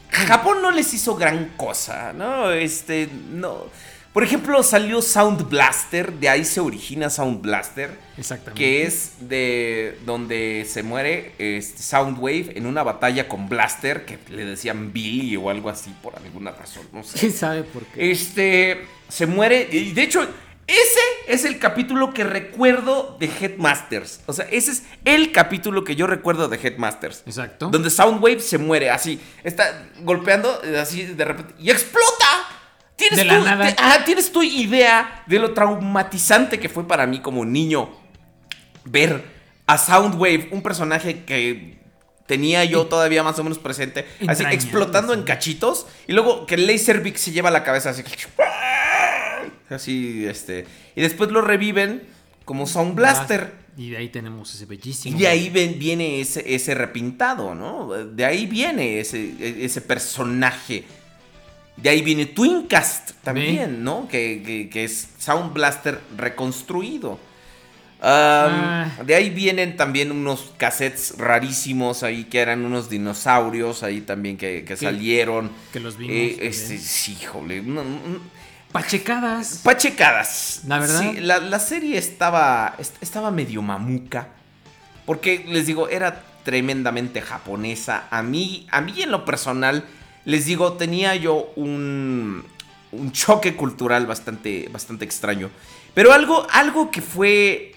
Japón no les hizo gran cosa, ¿no? Este, no. Por ejemplo, salió Sound Blaster, de ahí se origina Sound Blaster. Exactamente. Que es de donde se muere este, Soundwave en una batalla con Blaster, que le decían Billy o algo así por alguna razón, no sé. ¿Quién sabe por qué? Este, se muere, y de hecho, ese es el capítulo que recuerdo de Headmasters. O sea, ese es el capítulo que yo recuerdo de Headmasters. Exacto. Donde Soundwave se muere así, está golpeando así de repente y explota. ¿Tienes De la tú, nada. te- ah, ¿Tienes tu idea de lo traumatizante que fue para mí como niño ver a Soundwave, un personaje que tenía yo todavía más o menos presente, así explotando en cachitos y luego que Laserbeak se lleva la cabeza así. Así, este. Y después lo reviven como Sound Blaster. Y de ahí tenemos ese bellísimo. Y de ahí ven- viene ese, ese repintado, ¿no? De ahí viene ese, ese personaje. De ahí viene Twincast también, ¿no? Que, que- que es Sound Blaster reconstruido. Um, Ah. De ahí vienen también unos cassettes rarísimos ahí que eran unos dinosaurios ahí también que, que salieron. que los vimos Eh, este, sí, híjole. no, no, Pachecadas. Pachecadas. La verdad. Sí, la, la serie estaba, est- estaba medio mamuca. Porque les digo, era tremendamente japonesa. A mí, a mí en lo personal, les digo, tenía yo un, un choque cultural bastante, bastante extraño. Pero algo, algo que fue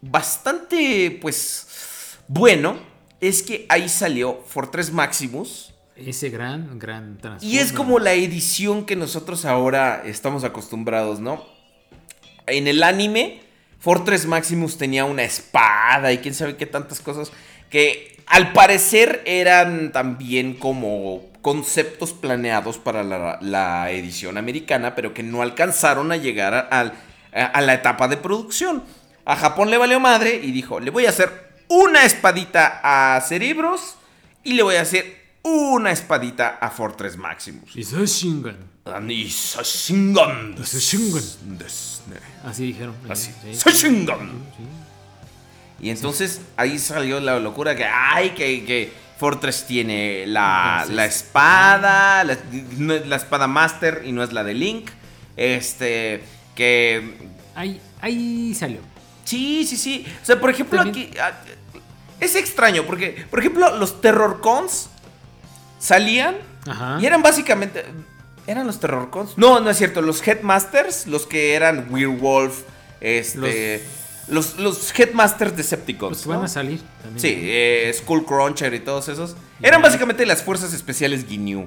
bastante, pues, bueno, es que ahí salió Fortress Maximus. Ese gran, gran Y es como la edición que nosotros ahora estamos acostumbrados, ¿no? En el anime, Fortress Maximus tenía una espada y quién sabe qué tantas cosas que al parecer eran también como conceptos planeados para la, la edición americana, pero que no alcanzaron a llegar a, al- a- a la etapa de producción. A Japón le valió madre y dijo, le voy a hacer una espadita a Cerebros y le voy a hacer una espadita a Fortress Maximus. Y Sashingan. Ani Sashingan. Sashingan. Así dijeron. Así. Sí. Sashingan. Y entonces ahí salió la locura que, ay, que, que Fortress tiene la, la espada, la, espada Master y no es la de Link. Este, que... Ahí, ahí salió. Sí, sí, sí. O sea, por ejemplo, También- aquí... ah, Es extraño porque, por ejemplo, los Terror Cons salían Ajá. y eran básicamente... ¿Eran los Terror Cons? No, no es cierto. Los Headmasters, los que eran Werewolf, este... Los, los, Headmasters Decepticons. Los que van a salir también. Sí, eh, Skullcruncher y todos esos. Eran básicamente las fuerzas especiales Ginyu.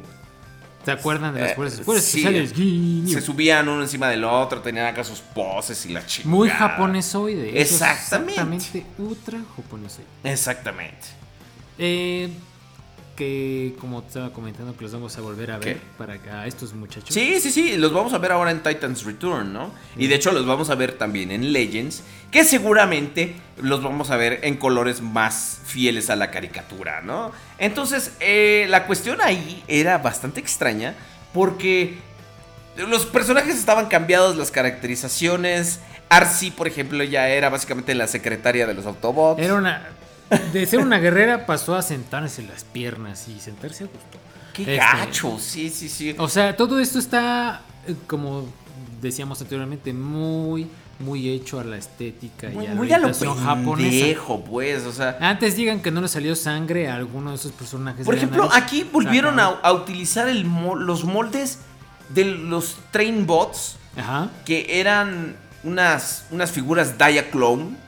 ¿Se acuerdan de las Eh, fuerzas? Fuerzas sí. especiales. Guiño. Se subían uno encima del otro, tenían acá sus poses y la chica. Muy japonesoide. eso es Exactamente. Exactamente. Ultra japonesoide. Exactamente. Eh, que como te estaba comentando que los vamos a volver a ver ¿Qué? para a estos muchachos. Sí, sí, sí, los vamos a ver ahora en Titans Return, ¿no? Y de hecho los vamos a ver también en Legends, que seguramente los vamos a ver en colores más fieles a la caricatura, ¿no? Entonces, eh, la cuestión ahí era bastante extraña, porque los personajes estaban cambiados, las caracterizaciones. Arcee, por ejemplo, ya era básicamente la secretaria de los Autobots. Era una. De ser una guerrera pasó a sentarse en las piernas y sentarse a gusto. ¡Qué Este, gacho! Sí, sí, sí. O sea, todo esto está, eh, como decíamos anteriormente, muy, muy hecho a la estética Muy, y a la muy a lo orientación japonesa. pendejo, pues, o sea... Antes digan que no le salió sangre a alguno de esos personajes. Por ejemplo, aquí volvieron a, utilizar el los moldes de los Train Bots, Ajá. que eran unas, unas figuras Diaclone.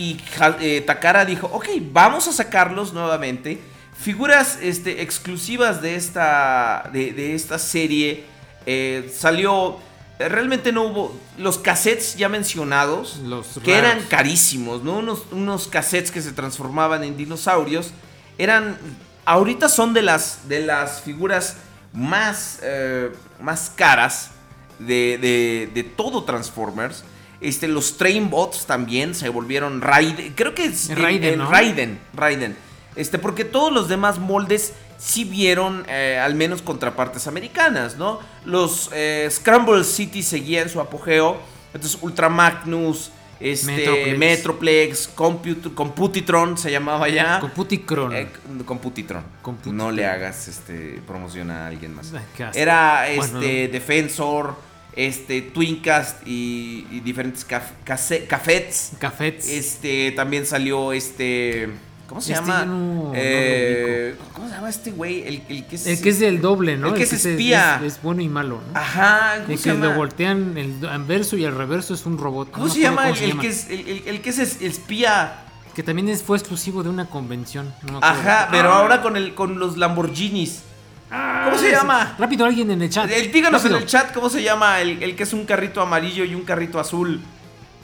Y eh, Takara dijo, ok, vamos a sacarlos nuevamente. Figuras este, exclusivas de esta, de, de esta serie. Eh, salió... eh, Realmente no hubo... Los cassettes ya mencionados Los que eran carísimos, ¿no? Unos, unos cassettes que se transformaban en dinosaurios. Eran. Ahorita son de las, de las figuras más, eh, más caras de, de, de todo Transformers. Este, los Train Bots también se volvieron Raiden. Creo que es. Raiden, ¿no? Raiden. Raiden. Este, porque todos los demás moldes sí vieron eh, al menos contrapartes americanas, ¿no? Los eh, Scramble City seguían su apogeo. Entonces, Ultra Magnus, este, Metroplex. Metroplex, Comput- Computitron se llamaba ya. Con Puticron. Eh, Computitron. Computitron. No le hagas este, promoción a alguien más. Era Bueno, este Defensor, este Twincast y, y diferentes caf- case- cafets. Cafets. Este también salió este. ¿Cómo se Este llama? yo no- Eh, ¿Cómo se llama este güey? El, el que es. el que es del doble, ¿no? el que es espía. Es, es bueno y malo, ¿no? Ajá, ¿cómo El se que llama? lo voltean el anverso y el reverso es un robot. ¿Cómo No se llama? El, cómo el que es, el, el- el que es es- espía. Que también es- fue exclusivo de una convención. Ajá, pero ahora con el con los Lamborghinis. ¿Cómo se llama? Rápido, alguien en el chat. El- díganos Rápido. en el chat cómo se llama el, el que es un carrito amarillo y un carrito azul.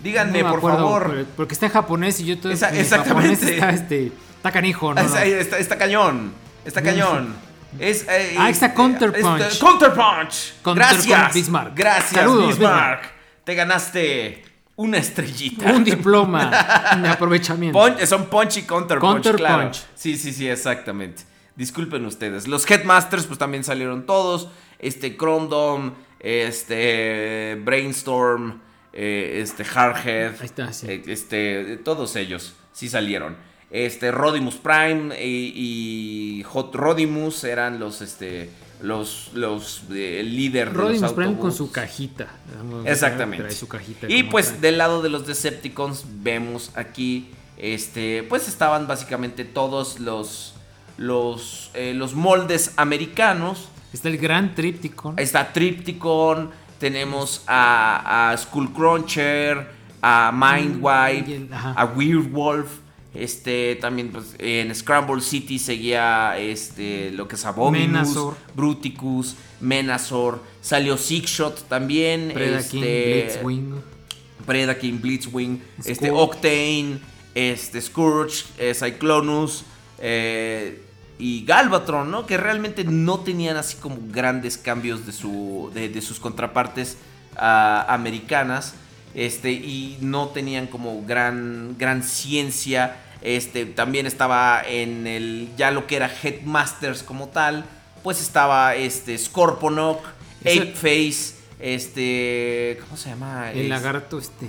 Díganme, No me por acuerdo, favor. pero- Porque está en japonés y yo todo Esa- en exactamente. japonés está, este, está canijo, ¿no? Ah, está, está- está cañón. Está cañón. Es, eh, Ah, está eh, Counterpunch. este, Counterpunch. Counterpunch Gracias. Bismarck. Gracias, Saludos, Bismarck. Te ganaste una estrellita. Un diploma de aprovechamiento. Punch- son Punch y Counterpunch, Counterpunch. claro. Sí, sí, sí, exactamente. Disculpen ustedes. Los Headmasters, pues también salieron todos. Este, Chrome Dome, este, Brainstorm, eh, este, Hardhead. Ahí está, sí. eh, Este, todos ellos sí salieron. Este, Rodimus Prime y, y Hot Rodimus eran los, este, los, los, eh, el líder de Rodimus los Prime con su cajita. Exactamente. Trae su cajita Y pues trae. del lado de los Decepticons vemos aquí, este, pues estaban básicamente todos los, los, eh, los moldes americanos. Está el gran Tripticon. Está Tripticon, tenemos a, a Skullcruncher, a Mindwipe, ajá. a Weirdwolf. Este, también pues, en Scramble City seguía este, lo que es Abominus, Menazor. Bruticus, Menazor. Salió Sixshot también. Predaking, este, Blitzwing. Predaking, Blitzwing, este. Octane, este, Scourge, eh, Cyclonus eh, y Galvatron, ¿no? Que realmente no tenían así como grandes cambios de, su, de, de sus contrapartes ah, americanas. Este, y no tenían como gran, gran ciencia. Este, también estaba en el, ya lo que era Headmasters como tal. Pues estaba este, Scorponok, Ese- Ape Face, este. ¿Cómo se llama? El Es- lagarto, este.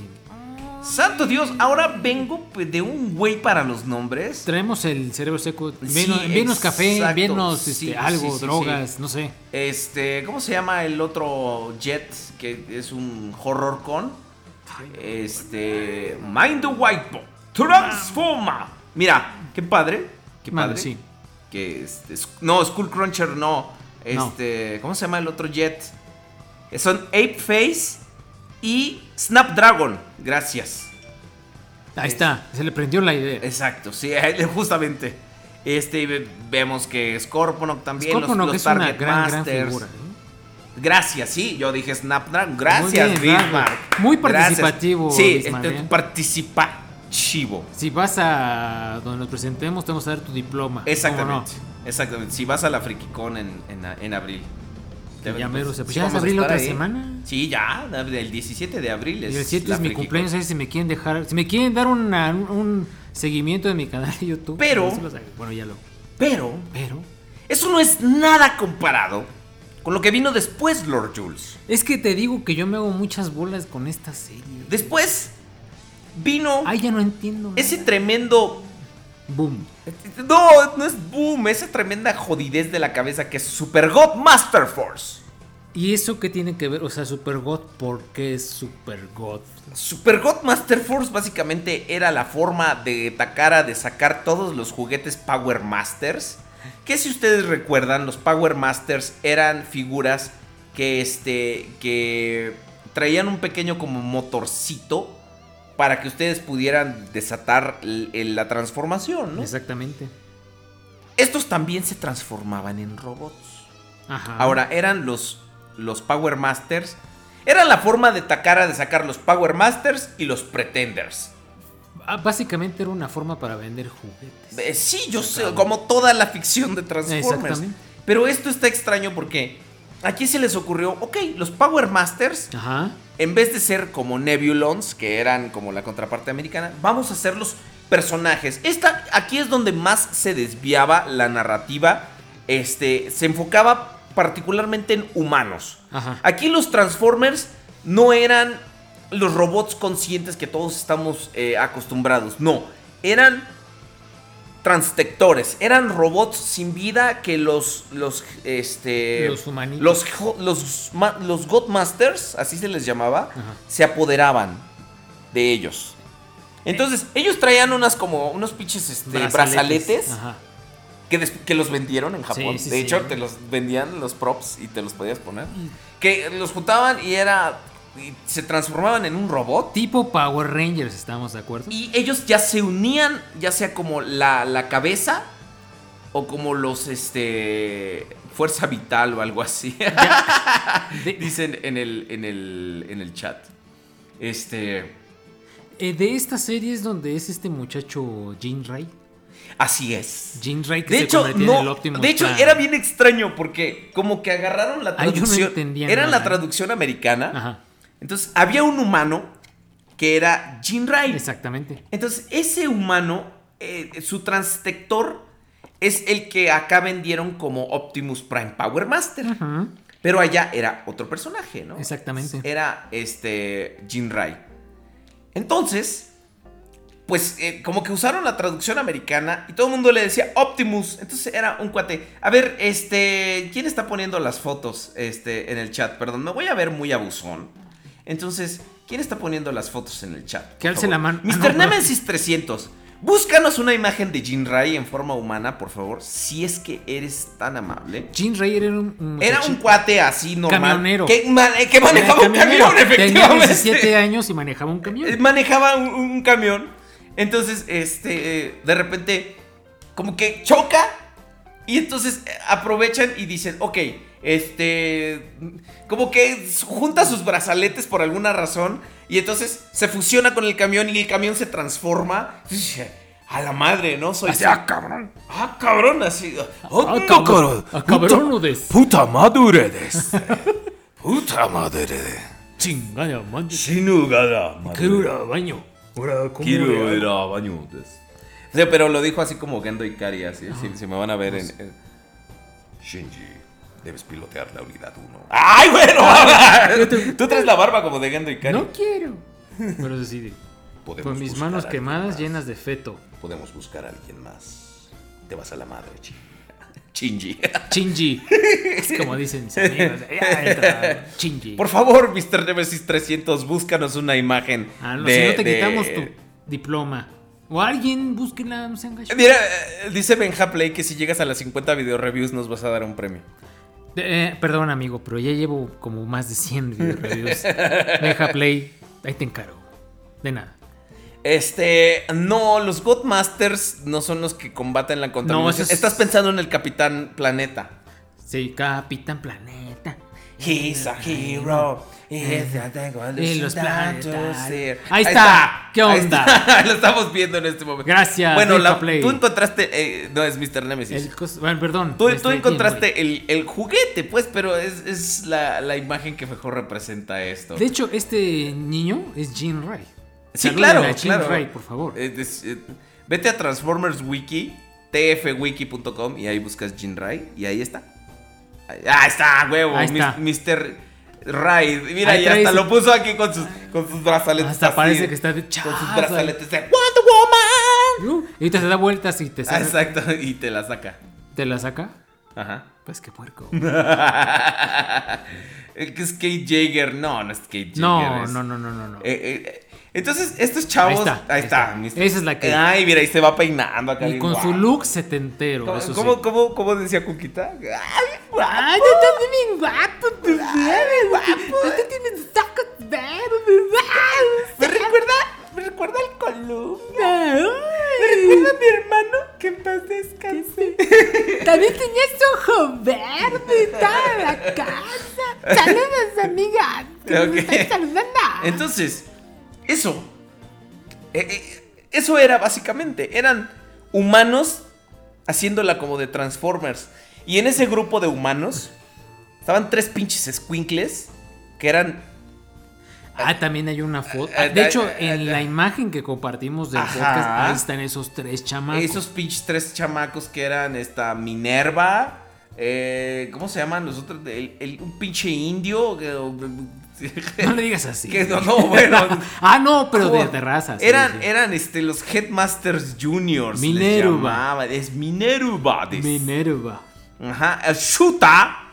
Santo Dios, ahora vengo pues, de un güey para los nombres. Traemos el cerebro seco. Sí, Envíenos, envíenos café, Sí, este, sí, algo, sí, sí. drogas, no sé. Este, ¿cómo se llama el otro Jet? Que es un horror con. Este. Mind the White Transforma. Mira, qué padre. Qué padre. sí. Que este, es- no, Skull Cruncher no. Este, ¿cómo se llama el otro Jet? Son Ape Face y Snapdragon. Gracias. Ahí está, se le prendió la idea. Exacto, sí, justamente. Este, ve- vemos que Scorponok también. Scorponok los es una Target gran, gran Masters. figura. ¿eh? Gracias, sí, yo dije Snapdragon. Gracias, Muy bien, Bismarck. Rafa. Muy Gracias. participativo, Sí, Bismarck, este, ¿eh? participativo. Si vas a donde nos presentemos, te vamos a dar tu diploma. ¿cómo Exactamente. no? Exactamente. Si vas a la FrikiCon en, en, en abril. Ya mero se- pues sí ya es abril otra ahí. semana. Sí, ya, el 17 de abril es Y el 7 la es mi cumpleaños, ahí si me quieren dejar, si me quieren dar una- un, seguimiento de mi canal de YouTube. Pero- los bueno, ya lo. Pero, Pero eso no es nada comparado con lo que vino después, Lord Jules. es que te digo que yo me hago muchas bolas con esta serie. Después vino Ay, ya no entiendo. nada. ese tremendo boom. No, no es boom, esa tremenda jodidez de la cabeza que es Super God Master Force. ¿Y eso qué tiene que ver? O sea, Super God, ¿por qué es Super God? Super God Master Force básicamente era la forma de Takara de sacar todos los juguetes Power Masters. Que si ustedes recuerdan, los Power Masters eran figuras que este que traían un pequeño como motorcito para que ustedes pudieran desatar la transformación, ¿no? Exactamente. Estos también se transformaban en robots. Ajá. Ahora, eran los, los Power Masters. Era la forma de Takara de sacar los Power Masters y los Pretenders. Ah, Básicamente era una forma para vender juguetes. Eh, sí, yo sé, como toda la ficción de Transformers. Exactamente. Pero esto está extraño porque aquí se les ocurrió, ok, los Power Masters, Ajá. En vez de ser como Nebulons, que eran como la contraparte americana, vamos a hacerlos personajes. Esta, aquí es donde más se desviaba la narrativa. Este, se enfocaba particularmente en humanos. Ajá. Aquí los Transformers no eran los robots conscientes que todos estamos eh, acostumbrados. No, eran transtectores. Eran robots sin vida que los los este Los humanitos. los los los Godmasters, así se les llamaba, Ajá. se apoderaban de ellos. Entonces, ellos traían unas como unos pinches este, brazaletes, Ajá. que, des- que los vendieron en Japón. Sí, sí, de sí. hecho, te los vendían los props y te los podías poner. Que los juntaban y era. Se transformaban en un robot. Tipo Power Rangers, ¿estamos de acuerdo? Y ellos ya se unían, ya sea como la, la cabeza o como los este. Fuerza vital o algo así. Dicen en el, en el, en el chat. Este. eh, de esta serie es donde es este muchacho Jean Ray. Así es. Jean Ray que De se hecho, convertía en el no, Optimus de hecho Prime. era bien extraño porque como que agarraron la Ay, yo no traducción. entendía era nada. la traducción americana. Ajá. Entonces había un humano que era Jean Ray. Exactamente. Entonces ese humano, eh, su transtector es el que acá vendieron como Optimus Prime Power Master. Pero allá era otro personaje, ¿no? Exactamente. Era este Jean Ray. Entonces, pues eh, como que usaron la traducción americana y todo el mundo le decía Optimus. Entonces era un cuate. A ver, este, ¿quién está poniendo las fotos este, en el chat? Perdón, me voy a ver muy abusón. Entonces, ¿quién está poniendo las fotos en el chat? Que alce la mano. Ah, Mr. no. Nemesis 300. Búscanos una imagen de Jean Ray en forma humana, por favor, si es que eres tan amable. Jean Ray era un, un Era un cuate así normal. Camionero. Que, ma- que manejaba un camión, Tenía efectivamente. 17 años y manejaba un camión. Eh, Manejaba un, un camión. Entonces, este, eh, de repente, como que choca. Y entonces eh, aprovechan y dicen, ok, este, como que junta sus brazaletes por alguna razón. Y entonces se fusiona con el camión y el camión se transforma. A la madre, ¿no? Soy Así, ah, cabrón. Ah, cabrón, así. Ah, cabrón. cabrón. Ah, cabrón, des. Puta madre. Puta madre. Chingada, man. Shinugada. Quiero ir al baño. Ahora, ¿cómo Quiero ir a baño des. Sí, pero lo dijo así como Gendo Ikari, así. Si, si me van a ver en. en- Shinji. Debes pilotear la unidad 1. ¡Ay, bueno! Tú traes la barba como de Gendo y Cari. No quiero. Pero Podemos con mis manos quemadas más. llenas de feto. Podemos buscar a alguien más. Te vas a la madre, Chi- Chingy. Chingy. Es como dicen mis amigos. Ya entra, Chingy. Por favor, Mr. Nemesis 300, búscanos una imagen. Ah, no, de- si no te de- quitamos tu diploma. O alguien, búsquenla, no sean gachos. Mira, eh, dice Benja Play que si llegas a las 50 video reviews nos vas a dar un premio. Eh, perdón, amigo, pero ya llevo como más de 100 video reviews. Deja play, ahí te encargo. De nada. Este, no, los Godmasters no son los que combaten la contaminación. es- Estás pensando en el Capitán Planeta. Sí, Capitán Planeta. He's a hero. A En los planetas. Ahí está. ¿Qué onda? está. Lo estamos viendo en este momento. Gracias, Bueno, la- Play. tú encontraste. eh, no, es Mr. Nemesis. El cos- bueno, perdón. Tú, este, tú encontraste el, el juguete, pues, pero es, es la, la imagen que mejor representa esto. De hecho, este niño es Jean Ray. sí, Salúdenle claro, a Jean claro. Ray, por favor. Eh, eh, vete a Transformers Wiki, tfwiki.com y ahí buscas Jin Ray y ahí está. Ahí ah, está, huevo. Ahí está. Mr. Ray. Mira, Ahí y hasta lo puso aquí con sus, con sus brazaletes. Hasta así, parece que está de Con sus brazaletes de Wonder Woman. Y te da vueltas y te, Ah, saca- exacto, y te la saca. te la saca. Ajá. Pues qué puerco. Es Kate Jaeger. No, no es Kate Jaeger. No, es- no, no, no, no. no. Eh, eh, entonces, estos chavos. Ahí está, ahí está. Mr. Esa es la que- Ay, mira, ahí se va peinando acá. y con su look setentero. ¿Cómo, eso cómo, sí. cómo- cómo decía Cuquita? Ay, guapo. Ay, estás bien guapo, tú eres guapo. Tú tienes sacos verdes. Me recuerda, me recuerda al columna. Me recuerda a mi hermano que en paz descanse. También tenías ojo verde, toda la casa. Saludos, amigas. que nos Ok. están saludando. Entonces, eso. eh, eh, eso era básicamente. Eran humanos haciéndola como de Transformers. Y en ese grupo de humanos estaban tres pinches squinkles que eran Ah, también hay una foto. Ah, De hecho, ah, en ah, la imagen que compartimos del Ajá. podcast, ahí están esos tres chamacos. Esos pinches tres chamacos que eran esta Minerva. eh, ¿Cómo se llaman los otros? El, el- un pinche indio. No le digas así. que no, no, bueno. ah, no, pero de, ¿cómo? de raza. sí, eran, sí. eran este, los Headmasters Juniors. Minerva. llamaban, Es Minerva. des- Minerva. Ajá. el Shuta.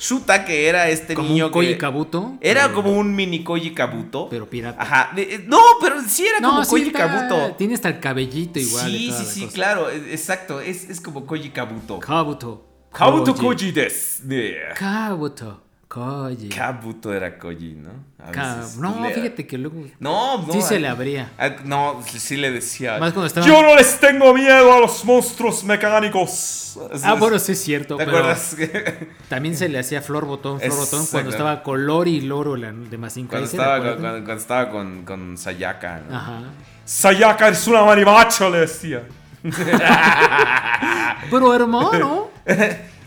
Shuta, que era este Como niño un Koji que. Kabuto. Era pero- como un mini Koji Kabuto. Pero pirata. Ajá. eh, no, pero sí era como sí Koji está- Kabuto. Tiene hasta el cabellito igual. Sí, sí, sí, cosa. claro, e- exacto, es, es como Koji Kabuto. Kabuto. Kabuto Koji desu. Yeah. Kabuto. Koji. Kabuto era Koji, ¿no? A Ka- veces No, le- fíjate que luego. No, no. Sí se a- le abría. a- No, sí le decía. Más cuando estaba. Yo no les tengo miedo a los monstruos mecánicos. Ah, bueno, sí es cierto. ¿Te pero acuerdas? También se le hacía flor botón, flor botón cuando estaba color y loro la de Mazinga. cuando, ¿Sí se estaba, cuando, cuando estaba con, con Sayaka, ¿no? Ajá. Sayaka es una marimacha, le decía. Pero hermano.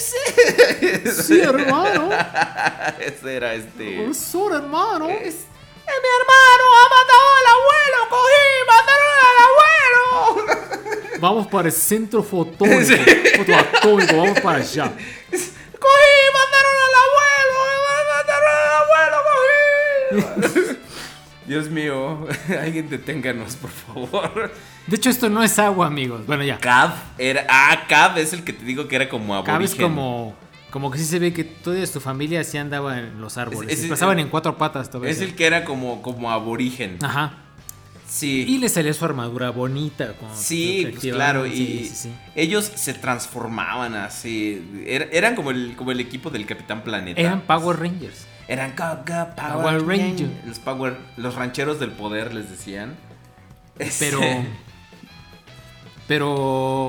sí, hermano. Ese era este. Profesor, hermano. Es- ¡Eh, mi hermano ha matado al abuelo! ¡Cogí! ¡Mataron al abuelo! Vamos para el centro fotónico. Fotoatómico, vamos para allá. ¡Cogí! ¡Mataron al abuelo! ¡Mataron al abuelo! ¡Cogí! Dios mío, alguien deténganos, por favor. De hecho, esto no es agua, amigos. Bueno, ya. Cab era. Ah, Cab es el que te digo que era como aborigen. Cabe es como. Como que sí se ve que toda tu familia sí andaba en los árboles. Es- es- pasaban en cuatro patas todo Es el que era como, como aborigen. Ajá. Sí. Y le salía su armadura bonita. Sí, se pues claro, y sí, sí, sí. ellos se transformaban así. Era- eran como el, como el equipo del Capitán Planeta. Eran Power Rangers. Eran Go, Go, Power, Power Ranger. Ranger. Los Power, los rancheros del poder les decían. Pero. Pero.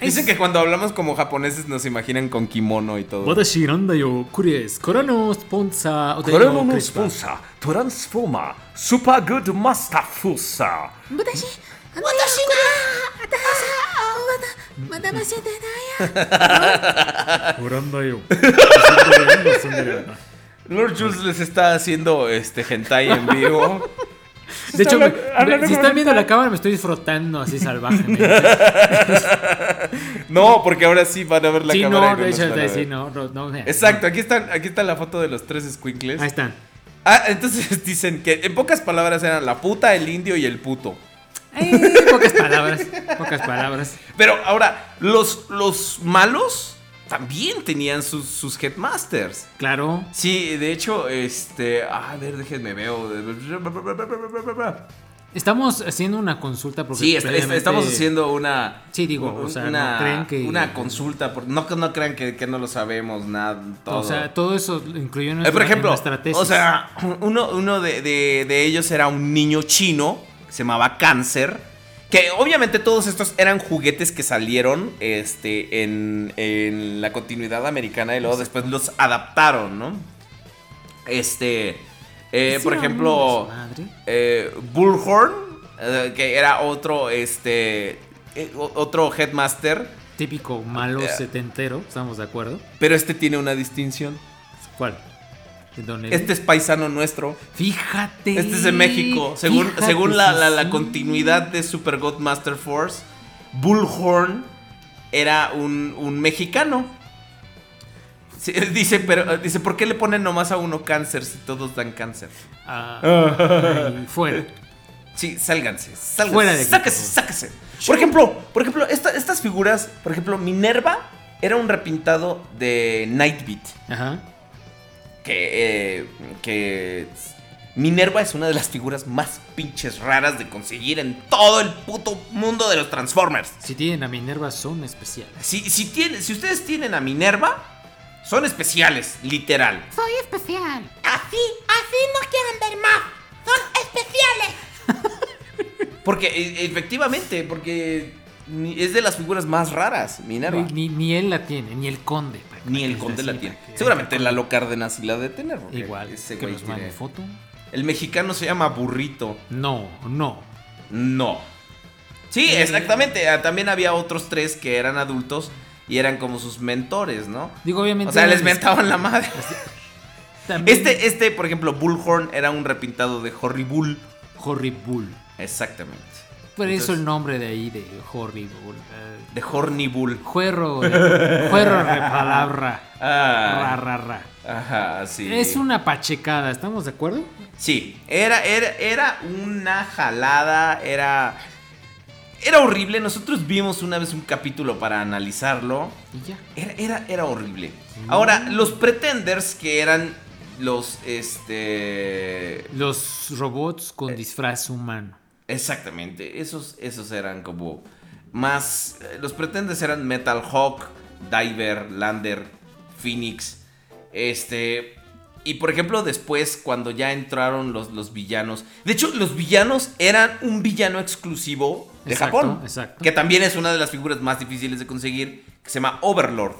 Dicen que cuando hablamos como japoneses nos imaginan con kimono y todo. Watashi nanda yo kuries, korano sponsa, korano no sponsa, transforma, super good master fusa. Watashi, watashi na, atasa, madama se denaya. Oranda yo. Lord Jules les está haciendo este hentai en vivo. De hecho, me- hablando me- si están viendo la cámara, me estoy disfrutando así salvajemente. No, porque ahora sí van a ver la sí, cámara. no, de hecho, ver. sí, no, no, no. Exacto, aquí están, aquí está la foto de los tres squinkles. Ahí están. Ah, entonces dicen que en pocas palabras eran la puta, el indio y el puto. Eh, pocas palabras, pocas palabras. Pero ahora, los, los malos también tenían sus, sus headmasters. Claro. Sí, de hecho, este. A ver, déjenme veo. Estamos haciendo una consulta porque Sí, previamente- estamos haciendo una. Sí, digo, un- o sea, una, no creen que- una consulta. por- no, no crean que, que no lo sabemos, nada. Todo. O sea, todo eso incluyó en Eh, nuestra, por en ejemplo, tesis. o sea, uno, uno de, de- de ellos era un niño chino que se llamaba Cáncer. Que obviamente todos estos eran juguetes que salieron este, en, en la continuidad americana y luego después los adaptaron, ¿no? Este, eh, por ejemplo, eh, Bullhorn, eh, que era otro, este, eh, otro headmaster, Típico malo Eh. setentero, ¿estamos de acuerdo? pero este tiene una distinción. ¿Cuál? Este es paisano nuestro. Fíjate. Este es de México. Según, Fíjate, según la, la- continuidad de Super God Master Force, Bullhorn era un, un mexicano. Sí, dice, pero dice, ¿por qué le ponen nomás a uno cáncer si todos dan cáncer? Ah, ay, fuera. Sí, sálganse, sálganse. Fuera de aquí, sáquese, por sáquese. Por ejemplo, por ejemplo, esta- estas figuras, por ejemplo, Minerva era un repintado de Nightbeat. Ajá. Que, eh, que Minerva es una de las figuras más pinches raras de conseguir en todo el puto mundo de los Transformers. Si tienen a Minerva, son especiales. Si, si, tiene- si ustedes tienen a Minerva, son especiales, literal. Soy especial. Así, así no quieren ver más. Son especiales. Porque e- efectivamente, porque ni- es de las figuras más raras, Minerva. Ni, ni él la tiene, ni el conde. Ni el conde la tiene. Seguramente Lalo Cárdenas sí la de tener. Igual. ese que nos mande foto. El mexicano se llama Burrito. No, no. No. Sí, exactamente. Ah, También había otros tres que eran adultos y eran como sus mentores, ¿no? Digo, obviamente. O sea, les mentaban la madre. también- Este, este, por ejemplo, Bullhorn era un repintado de Horribull. Horrible. Exactamente. Por eso el nombre de ahí, de Horrible. eh, De Hornibull. Juerro, de- juerro de palabra. Ra, Ah, ra, ra. ajá, sí. Es una pachecada, ¿estamos de acuerdo? Sí, era, era, era una jalada, era... Era horrible. Nosotros vimos una vez un capítulo para analizarlo. Y ya. Era, era, era horrible. Ahora, los Pretenders, que eran los, este... Los robots con Eh. disfraz humano. Exactamente, esos, esos eran como más... eh, Los Pretenders eran Metal Hawk, Diver, Lander, Phoenix. Este... Y por ejemplo, después, cuando ya entraron los, los villanos. De hecho, los villanos eran un villano exclusivo de Exacto, Japón. exacto. Que también es una de las figuras más difíciles de conseguir. Que se llama Overlord.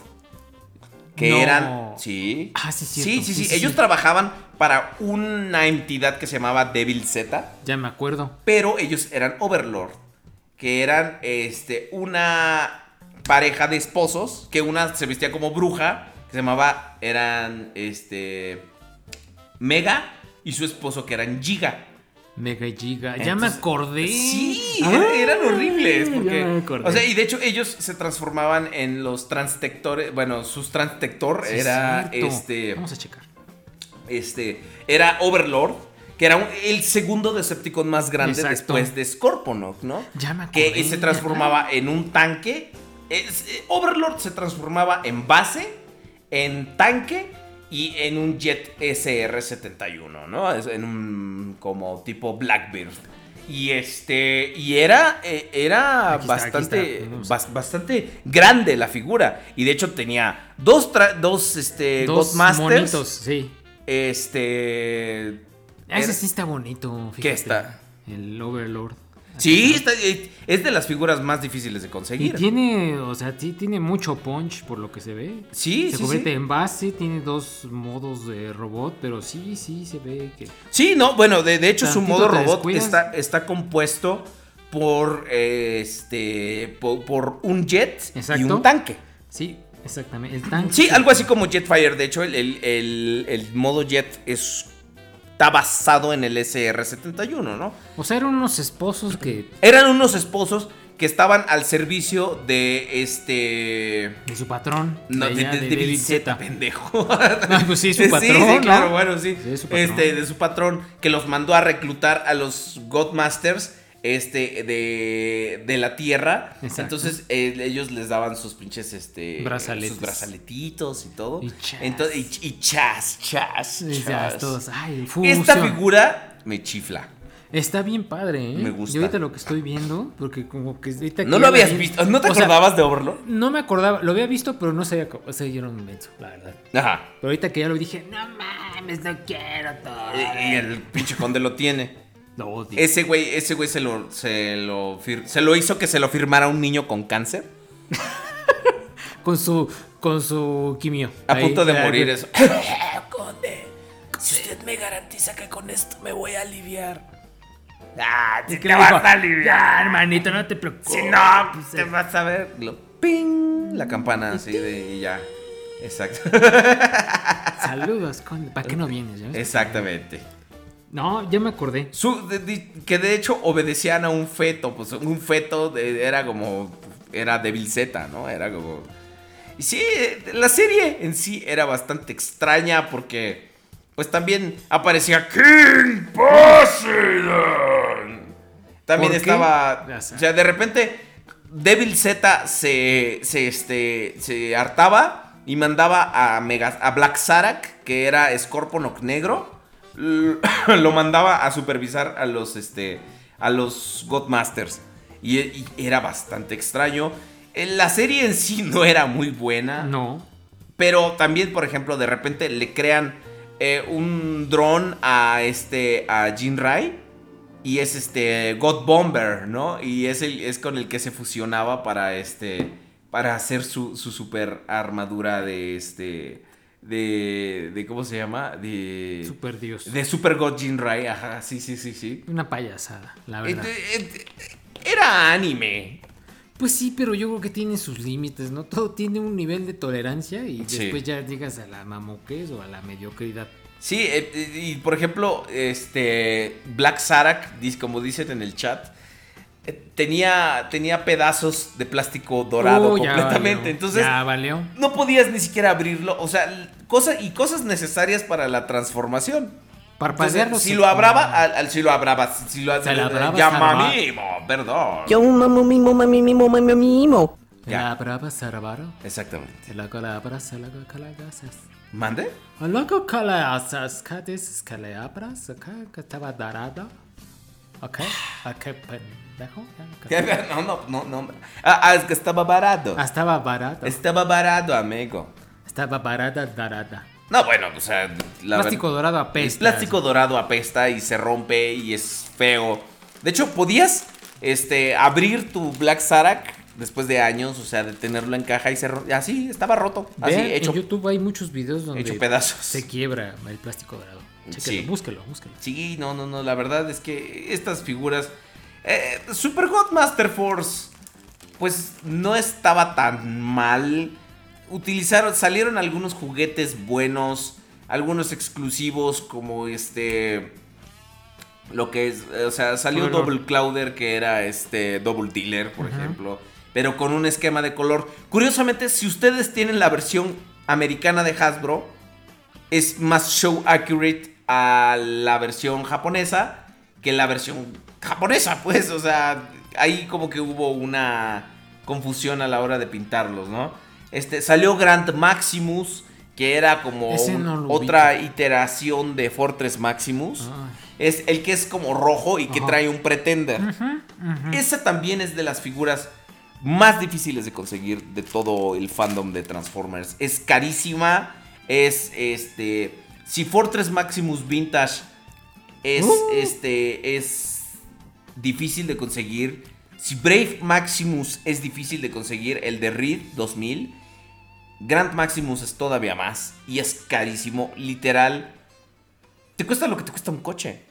Que No. eran. Sí. Ah, sí, sí, cierto, sí, sí, sí. sí, Ellos trabajaban para una entidad que se llamaba Devil Z. Ya me acuerdo. Pero ellos eran Overlord. Que eran este, una pareja de esposos. Que una se vestía como bruja. Que se llamaba. Eran. Este. Mega. Y su esposo que eran Giga. Mega Giga. ya me acordé. Sí, Ah, era- eran horribles. ya Porque, me acordé. o sea, y de hecho ellos se transformaban en los transtectores. Bueno, sus transtector Sí, era este. Vamos a checar. Este. Era Overlord. Que era un- el segundo Decepticon más grande Exacto. después de Scorponok, ¿no? Ya me acordé. Que se transformaba en un tanque. Es- eh, Overlord se transformaba en base, en tanque y en un jet SR-71, ¿no? En un como tipo Blackbird. Y este. Y era. eh, era Aquí bastante. está. Bas- bastante grande la figura. Y de hecho tenía dos, dos este, Dos Godmasters. monitos, sí. Este. Ah, Ese era- sí está bonito. ¿Qué está? El Overlord. Sí, está- eh, es de las figuras más difíciles de Y conseguir. tiene, o sea, sí tiene mucho punch por lo que se ve. Sí, se sí, convierte sí. en base, tiene dos modos de robot, pero sí, sí se ve que. Sí, no, bueno, de, de hecho su modo robot está, está compuesto por eh, este por, por un jet y un tanque. Sí, exactamente. El tanque. Sí, algo así como Jetfire. De hecho, el, el- el- el modo jet es está basado en el SR-71, ¿no? O sea, eran unos esposos que. Eran unos esposos que estaban al servicio de este... de su patrón. No, de, de, de David Bill Zeta, pendejo. No, pues sí, su Sí, patrón, Sí, ¿no? claro, bueno, sí. Sí, su este, de su patrón que los mandó a reclutar a los Godmasters este, de, de la Tierra. Exacto. Entonces eh, ellos les daban sus pinches este, Brazaletes. sus brazaletitos y todo. Y chas. Entonces, y, y chas, chas, ya, chas. todos, ay, Esta figura me chifla. Está bien padre, ¿eh? Me gusta. Yo ahorita lo que estoy viendo, porque como que ahorita ¿No lo habías vi- visto? ¿No te sea, acordabas de Overlord? no me acordaba, lo había visto, pero no sabía cómo. O sea, yo era un menso, la verdad. Ajá. Pero ahorita que ya lo dije, no mames, no quiero todo. Y, y el pinche conde lo tiene. Lo odio. Ese güey, ese güey se lo, se lo fir- se lo hizo que se lo firmara un niño con cáncer. Con su, con su quimio. A Ahí, punto de morir eso. Conde, si usted me garantiza que con esto me voy a aliviar. Ah, ¿Y qué le dijo? Ya, hermanito, no te preocupes. Si no, pues, te vas a ver. Lo, ping, la campana así de y ya. Exacto. Saludos, conde. ¿Para qué no vienes? Exactamente. No, ya me acordé. Su- de- de- que de hecho obedecían a un feto. Pues un feto de- era como. Era Devil Z, ¿no? Era como. Y sí, la serie en sí era bastante extraña porque. Pues también aparecía King Poseidon. También estaba. O sea, de repente. Devil Z se. se este. se hartaba. Y mandaba a, Mega, a Black Zarak, que era Scorponok negro. Lo mandaba a supervisar a los. este. a los Godmasters. Y, y era bastante extraño. La serie en sí no era muy buena. No. Pero también, por ejemplo, de repente le crean eh, un dron a este. a Jinrai. Y es este. God Bomber, ¿no? Y es, el, es con el que se fusionaba para este. Para hacer su, su super armadura de este. De. de ¿Cómo se llama? De. Super Dios. De Super God Jinrai. Ajá, sí, sí, sí, sí. Una payasada, la verdad. Era anime. Pues sí, pero yo creo que tiene sus límites, ¿no? Todo tiene un nivel de tolerancia y Sí. después ya llegas a la mamoquez o a la mediocridad. Sí, eh, eh, y por ejemplo, este Black Zarak, dis- como dicen en el chat, eh, tenía, tenía pedazos de plástico dorado Oh, ya completamente. valió, Entonces, Ya valió. no podías ni siquiera abrirlo. O sea, cosas y cosas necesarias para la transformación. Entonces, Parpadearlo. si lo abraba, al, al- si lo abraba, si lo Se la abraba, llama salva. mimo, perdón. Yo un mamo mimo, mami mimo, mami mimo. Ya. la abraba, abraba. Exactamente. La calabra, se la calagasas. ¿Mande? A la calagasas, ¿qué dices? Que le abras, que estaba dorada. Ok, ok, pendejo. ya. No, no, no, no. Ah, ah, es que estaba barato. Ah, estaba barata. Estaba barato, amigo. Estaba barata, dorada. No, bueno, o sea, la Plástico dorado El apesta. plástico dorado apesta y se rompe y es feo. De hecho, podías este, abrir tu Black Zarak después de años, o sea, de tenerlo en caja y se así estaba roto, así Vean, hecho. en YouTube hay muchos videos donde hecho pedazos. se quiebra el plástico dorado. Chéquelo, Sí. búsquelo, búsquelo. Sí, no, no, no, la verdad es que estas figuras eh, Super God Master Force pues no estaba tan mal. Utilizaron salieron algunos juguetes buenos, algunos exclusivos como este lo que es, o sea, salió. Double Clouder que era este Double Dealer, por ejemplo, pero con un esquema de color. Curiosamente, si ustedes tienen la versión americana de Hasbro, es más show accurate a la versión japonesa que la versión japonesa, pues, o sea, ahí como que hubo una confusión a la hora de pintarlos, ¿no? Este salió Grand Maximus, que era como no otra iteración de Fortress Maximus. Ay. Es el que es como rojo y que Ajá. trae un Pretender. Esa también es de las figuras más difíciles de conseguir de todo el fandom de Transformers. Es carísima. Es este. Si Fortress Maximus Vintage es este. es difícil de conseguir. Si Brave Maximus es difícil de conseguir, el de Reed 2000. Grand Maximus es todavía más. Y es carísimo. Literal. Te cuesta lo que te cuesta un coche.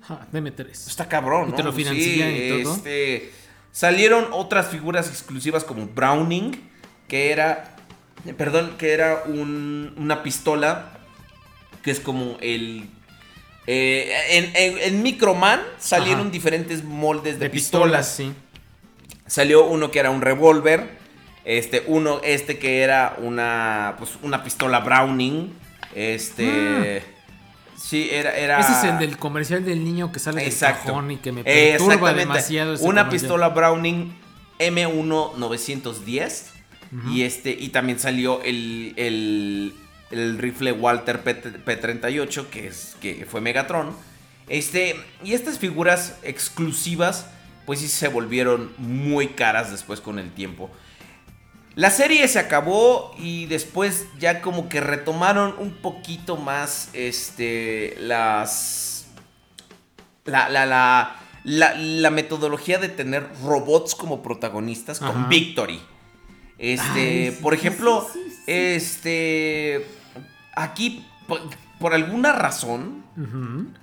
Ja, deme tres. Está cabrón, Y ¿no? te lo financian y todo. Este, salieron otras figuras exclusivas como Browning, que era, perdón, que era un- una pistola que es como el, Eh, en, en- en Microman salieron Ajá. diferentes moldes de, De pistolas. pistolas, sí. Salió uno que era un revólver. Este, uno, este que era una, pues, una pistola Browning. Este. Sí, era, era. Ese es el del comercial del niño que sale del Exacto. cajón y que me perturba demasiado. ese Una comercial. pistola Browning M1 910. Y este. Y también salió el. el, el rifle Walter P- P38. Que es. que fue Megatron. Este. Y estas figuras exclusivas. Pues sí se volvieron muy caras después con el tiempo. La serie se acabó y después ya como que retomaron un poquito más este las la la la la, la metodología de tener robots como protagonistas con Ajá. Victory. Este, por ejemplo, este aquí por, por alguna razón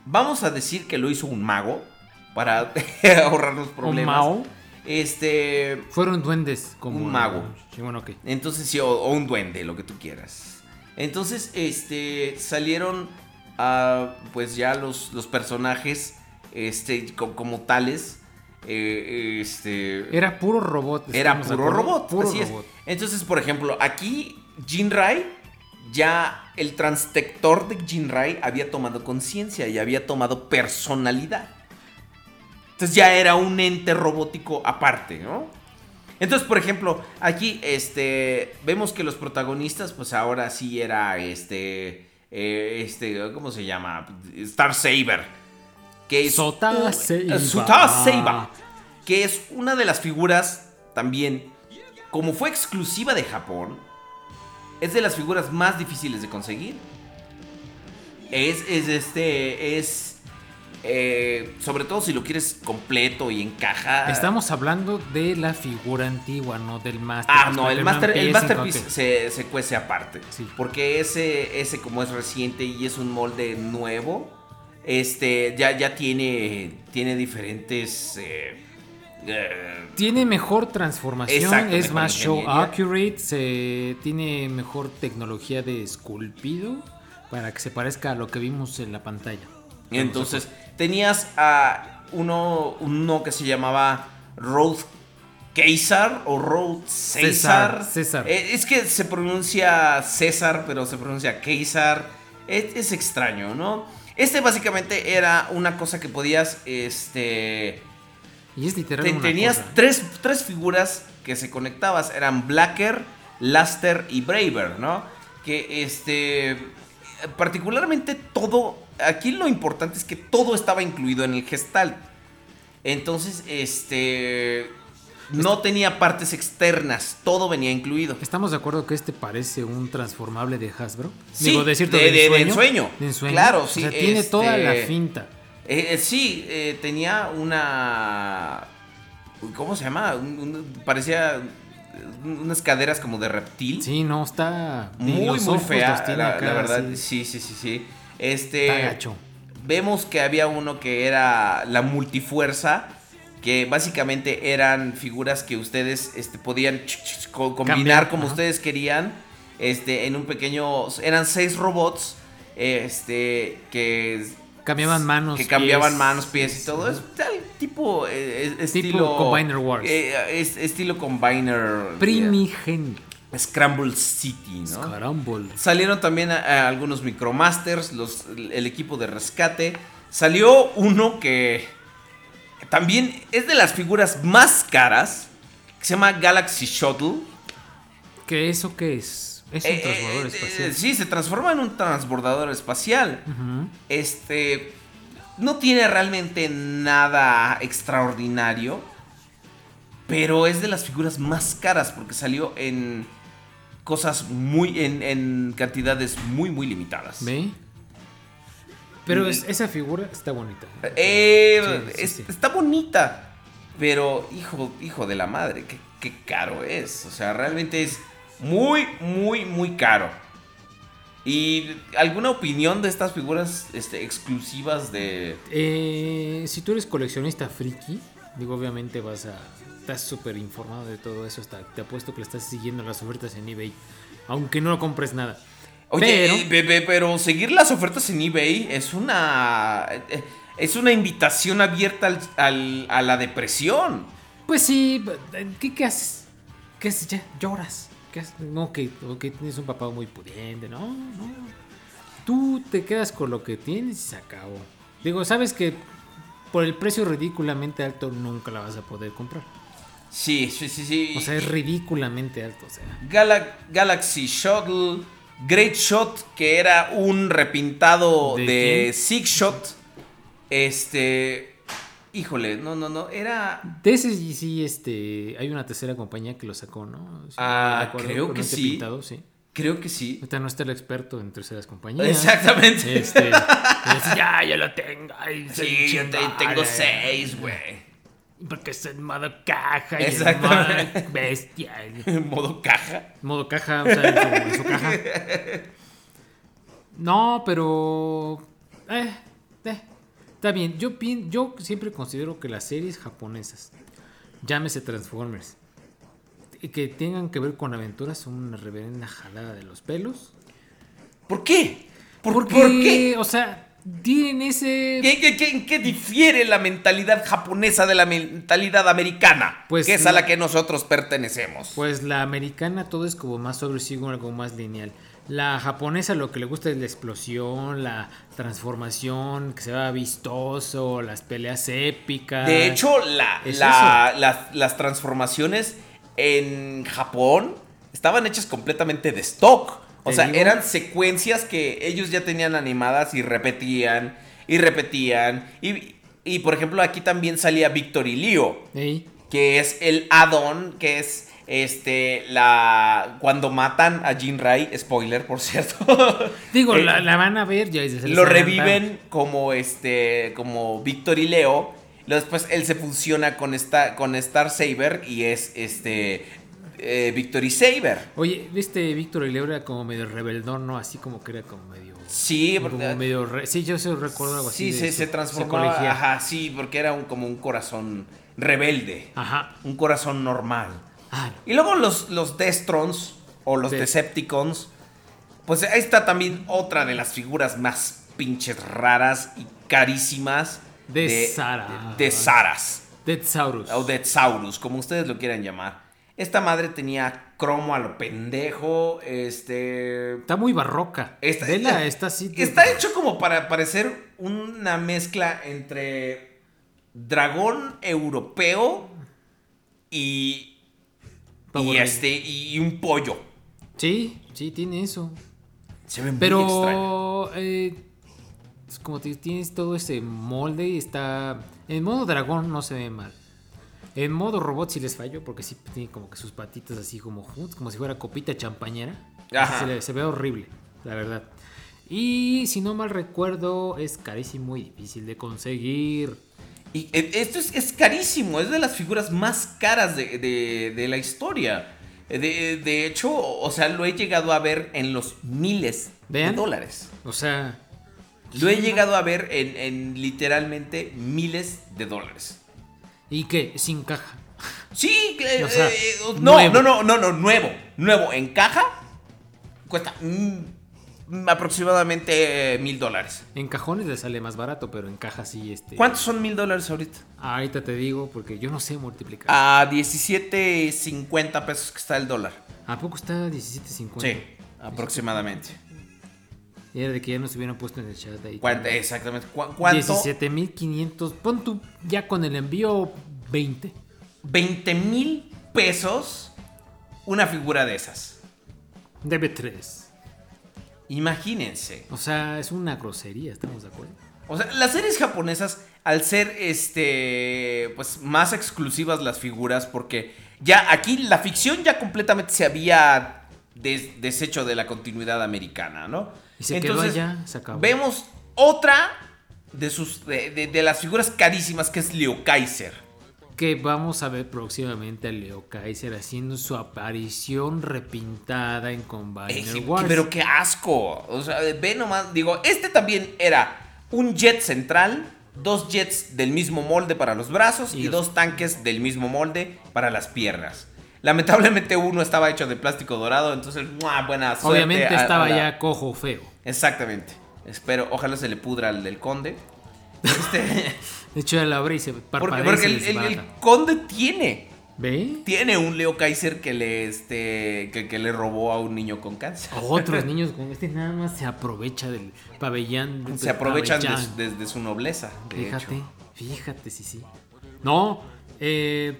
vamos a decir que lo hizo un mago para ahorrarnos problemas. Mao? Este, Fueron duendes. Como Un mago. Sí, bueno, ok. entonces sí, o, o un duende, lo que tú quieras. Entonces, este, salieron pues ya los, los personajes, este, co- como tales. eh, este, Era puro robot. era ¿estamos de puro robot. Puro así es. robot. Entonces, por ejemplo, aquí Jinrai, ya el transtector de Jinrai había tomado conciencia y había tomado personalidad. Entonces ya era un ente robótico aparte, ¿no? Entonces, por ejemplo, aquí este vemos que los protagonistas, pues ahora sí era este eh, este ¿cómo se llama? Star Saber, que es Sota Seiba. Sota Seiba, que es una de las figuras también como fue exclusiva de Japón, es de las figuras más difíciles de conseguir. Es, es este, es, eh, sobre todo si lo quieres completo y encaja. Estamos hablando de la figura antigua, no del Master. Ah, no, el, master, el Masterpiece, se, se cuece aparte. Sí. Porque ese, ese como es reciente y es un molde nuevo, este, ya, ya tiene, tiene diferentes... eh, Tiene mejor transformación, es más show accurate, se, tiene mejor tecnología de esculpido para que se parezca a lo que vimos en la pantalla. Entonces tenías a uno, uno que se llamaba Road Caesar o Road César. César, César. Eh, es que se pronuncia César, pero se pronuncia Caesar. Es, es extraño, ¿no? Este básicamente era una cosa que podías, este... Y es literal te- una tenías cosa. tres, tres figuras que se conectabas. Eran Blacker, Laster y Braver, ¿no? Que este... Particularmente todo... Aquí lo importante es que todo estaba incluido en el Gestalt. Entonces, este... No tenía partes externas, todo venía incluido. ¿Estamos de acuerdo que este parece un transformable de Hasbro? Sí, Digo, de de- de, ensueño. De ensueño. Claro, O sí, sea, tiene toda la este- finta. Eh, eh, sí, eh, tenía una... ¿Cómo se llama? Un- un- parecía unas caderas como de reptil. Sí, no, está. muy, muy fea, la, acá, la verdad. Sí, sí, sí, sí. Este... Vemos que había uno que era la multifuerza, que básicamente eran figuras que ustedes este, podían combinar Cambiar, como ajá. ustedes querían. Este, en un pequeño. Eran seis robots. Este. Que. Cambiaban manos, Que cambiaban pies. manos, pies y todo. Es tal tipo. eh, es- Tipo estilo. Combiner Wars. eh, es- estilo Combiner. Primigenio. eh, Scramble City, ¿no? Scramble. Salieron también a- a algunos Micromasters, los, el equipo de rescate. Salió uno que también es de las figuras más caras, que se llama Galaxy Shuttle. ¿Qué eso qué es? Es un Eh, transbordador eh, espacial. eh, sí, se transforma en un transbordador espacial. Este no tiene realmente nada extraordinario, pero es de las figuras más caras porque salió en cosas muy en, en cantidades muy muy limitadas. ¿Ve? Pero Mm. es- esa figura está bonita. Eh, Sí, sí, es- sí. Está bonita, pero hijo, hijo de la madre, qué, qué caro es. O sea, realmente es muy, muy, muy caro. ¿Y alguna opinión de estas figuras este, exclusivas de... Eh, si tú eres coleccionista friki, digo, obviamente vas a. Estás súper informado de todo eso. Hasta te apuesto que le estás siguiendo las ofertas en eBay. Aunque no compres nada. Oye, Pero- eh, bebé, pero seguir las ofertas en eBay es una. eh, Es una invitación abierta al- al- a la depresión. Pues sí, ¿qué, qué haces? ¿Qué haces? Ya, lloras. ¿Qué haces? No, que, tienes un papá muy pudiente, no, no. Tú te quedas con lo que tienes y se acabó. Digo, sabes que por el precio ridículamente alto nunca la vas a poder comprar. Sí, sí, sí, sí. O sea, es ridículamente alto, o sea. Gala- Galaxy Shuttle, Great Shot, que era un repintado ¿De de? Six Shot. Este. Híjole, no, no, no. Era. De ese sí, este, hay una tercera compañía que lo sacó, ¿no? Ah, creo que este sí. pintado, sí. Creo que sí. Ahorita no está el experto en terceras compañías. Exactamente. Este, ya, ya lo tengo. ay, Sí, yo te- tengo eh". seis, güey. Porque es en modo caja y Exactamente. modo bestia. Modo caja. Modo caja, o sea, en su, en su caja. No, pero. Eh, está bien. Yo, yo siempre considero que las series japonesas, llámese Transformers, y que tengan que ver con aventuras son una reverenda jalada de los pelos. ¿Por qué? ¿Por, Porque, ¿por qué? o sea, tienen ese. ¿Qué, qué- qué- en qué difiere la mentalidad japonesa de la mentalidad americana? Pues que es a la- la que nosotros pertenecemos. Pues la americana todo es como más progresivo, algo más lineal. La japonesa lo que le gusta es la explosión, la transformación, que se vea vistoso, las peleas épicas. De hecho, la- Es la- las, las transformaciones en Japón estaban hechas completamente de stock. O sea, digo. eran secuencias que ellos ya tenían animadas y repetían y repetían. Y, y, por ejemplo, aquí también salía Victory Leo, Ey, que es el add-on, que es este la cuando matan a Jinrai, spoiler, por cierto. Digo, Eh, la, la van a ver ya. y se lo reviven como este como Víctor y Leo luego después él se fusiona con esta con Star Saber y es este eh, Victory Saber Oye, viste, Víctor y Leo era como medio rebeldón, ¿no? Así como que era como medio. sí como porque- medio re- Sí, yo se recuerdo algo así. sí se, se transformaba colegía. ajá sí porque era un, como un corazón rebelde Ajá. un corazón normal Ah, y luego los los Destrons o los De- Decepticons pues ahí está también otra de las figuras más pinches raras y carísimas De Saras. de, de Saras Deathsaurus. o como ustedes lo quieran llamar. Esta madre tenía cromo a lo pendejo, este... Está muy barroca. Está, Vela, está así. de- está hecho como para parecer una mezcla entre dragón europeo y... Power Y, Ranger. este, y un pollo. Sí, sí, tiene eso. Se ve muy extraño. Pero eh, es como tienes todo ese molde y está. En modo dragón no se ve mal. En modo robot sí les falló porque sí tiene como que sus patitas así como como si fuera copita champañera. Ajá. Se, se ve horrible, la verdad. Y si no mal recuerdo, es carísimo y difícil de conseguir. Y eh, esto es, es carísimo, es de las figuras más caras de, de- de la historia. De, de hecho, o sea, lo he llegado a ver en los miles Vean. de dólares. O sea, Lo he llegado a ver en, en literalmente miles de dólares. ¿y qué? Sin caja. Sí, eh, O sea, eh, no, nuevo. no, no, no, no, nuevo. Nuevo, en caja cuesta aproximadamente eh, mil dólares. En cajones le sale más barato, pero en caja sí este. ¿Cuántos son mil dólares ahorita? Ahorita te digo porque yo no sé multiplicar. A 17.50 pesos que está el dólar. ¿A poco está 17.50? Sí, aproximadamente. Y era de que ya nos hubieran puesto en el chat ahí. ¿Cuánto? Exactamente. ¿Cu- ¿Cuánto? 17.500. Pon tú ya con el envío 20. 20 mil pesos una figura de esas. Debe 3. Imagínense. O sea, es una grosería, ¿estamos de acuerdo? O sea, las series japonesas, al ser este. Pues más exclusivas las figuras, porque ya aquí la ficción ya completamente se había des- deshecho de la continuidad americana, ¿no? Y se quedó allá, se acabó. Vemos otra de sus. De, de- de las figuras carísimas que es Leo Kaiser. Que vamos a ver próximamente a Leo Kaiser haciendo su aparición repintada en Combiner Wars. Pero qué asco. O sea, ve nomás. Digo, este también era un jet central, dos jets del mismo molde para los brazos y, dos tanques del mismo molde para las piernas. Lamentablemente uno estaba hecho de plástico dorado, entonces ¡mua! buena suerte. Obviamente a- a estaba la- ya cojo feo. Exactamente. Espero, ojalá se le pudra al del conde. Este, De hecho, la abre y se porque parpadea porque se el, el- el conde tiene. ¿Ve? Tiene un Leo Kaiser que le, este, que, que le robó a un niño con cáncer. Otros niños con este nada más se aprovecha del pabellón. del Se aprovechan de, pabellón. de- de su nobleza, de Fíjate, hecho. fíjate, sí, sí. No, eh,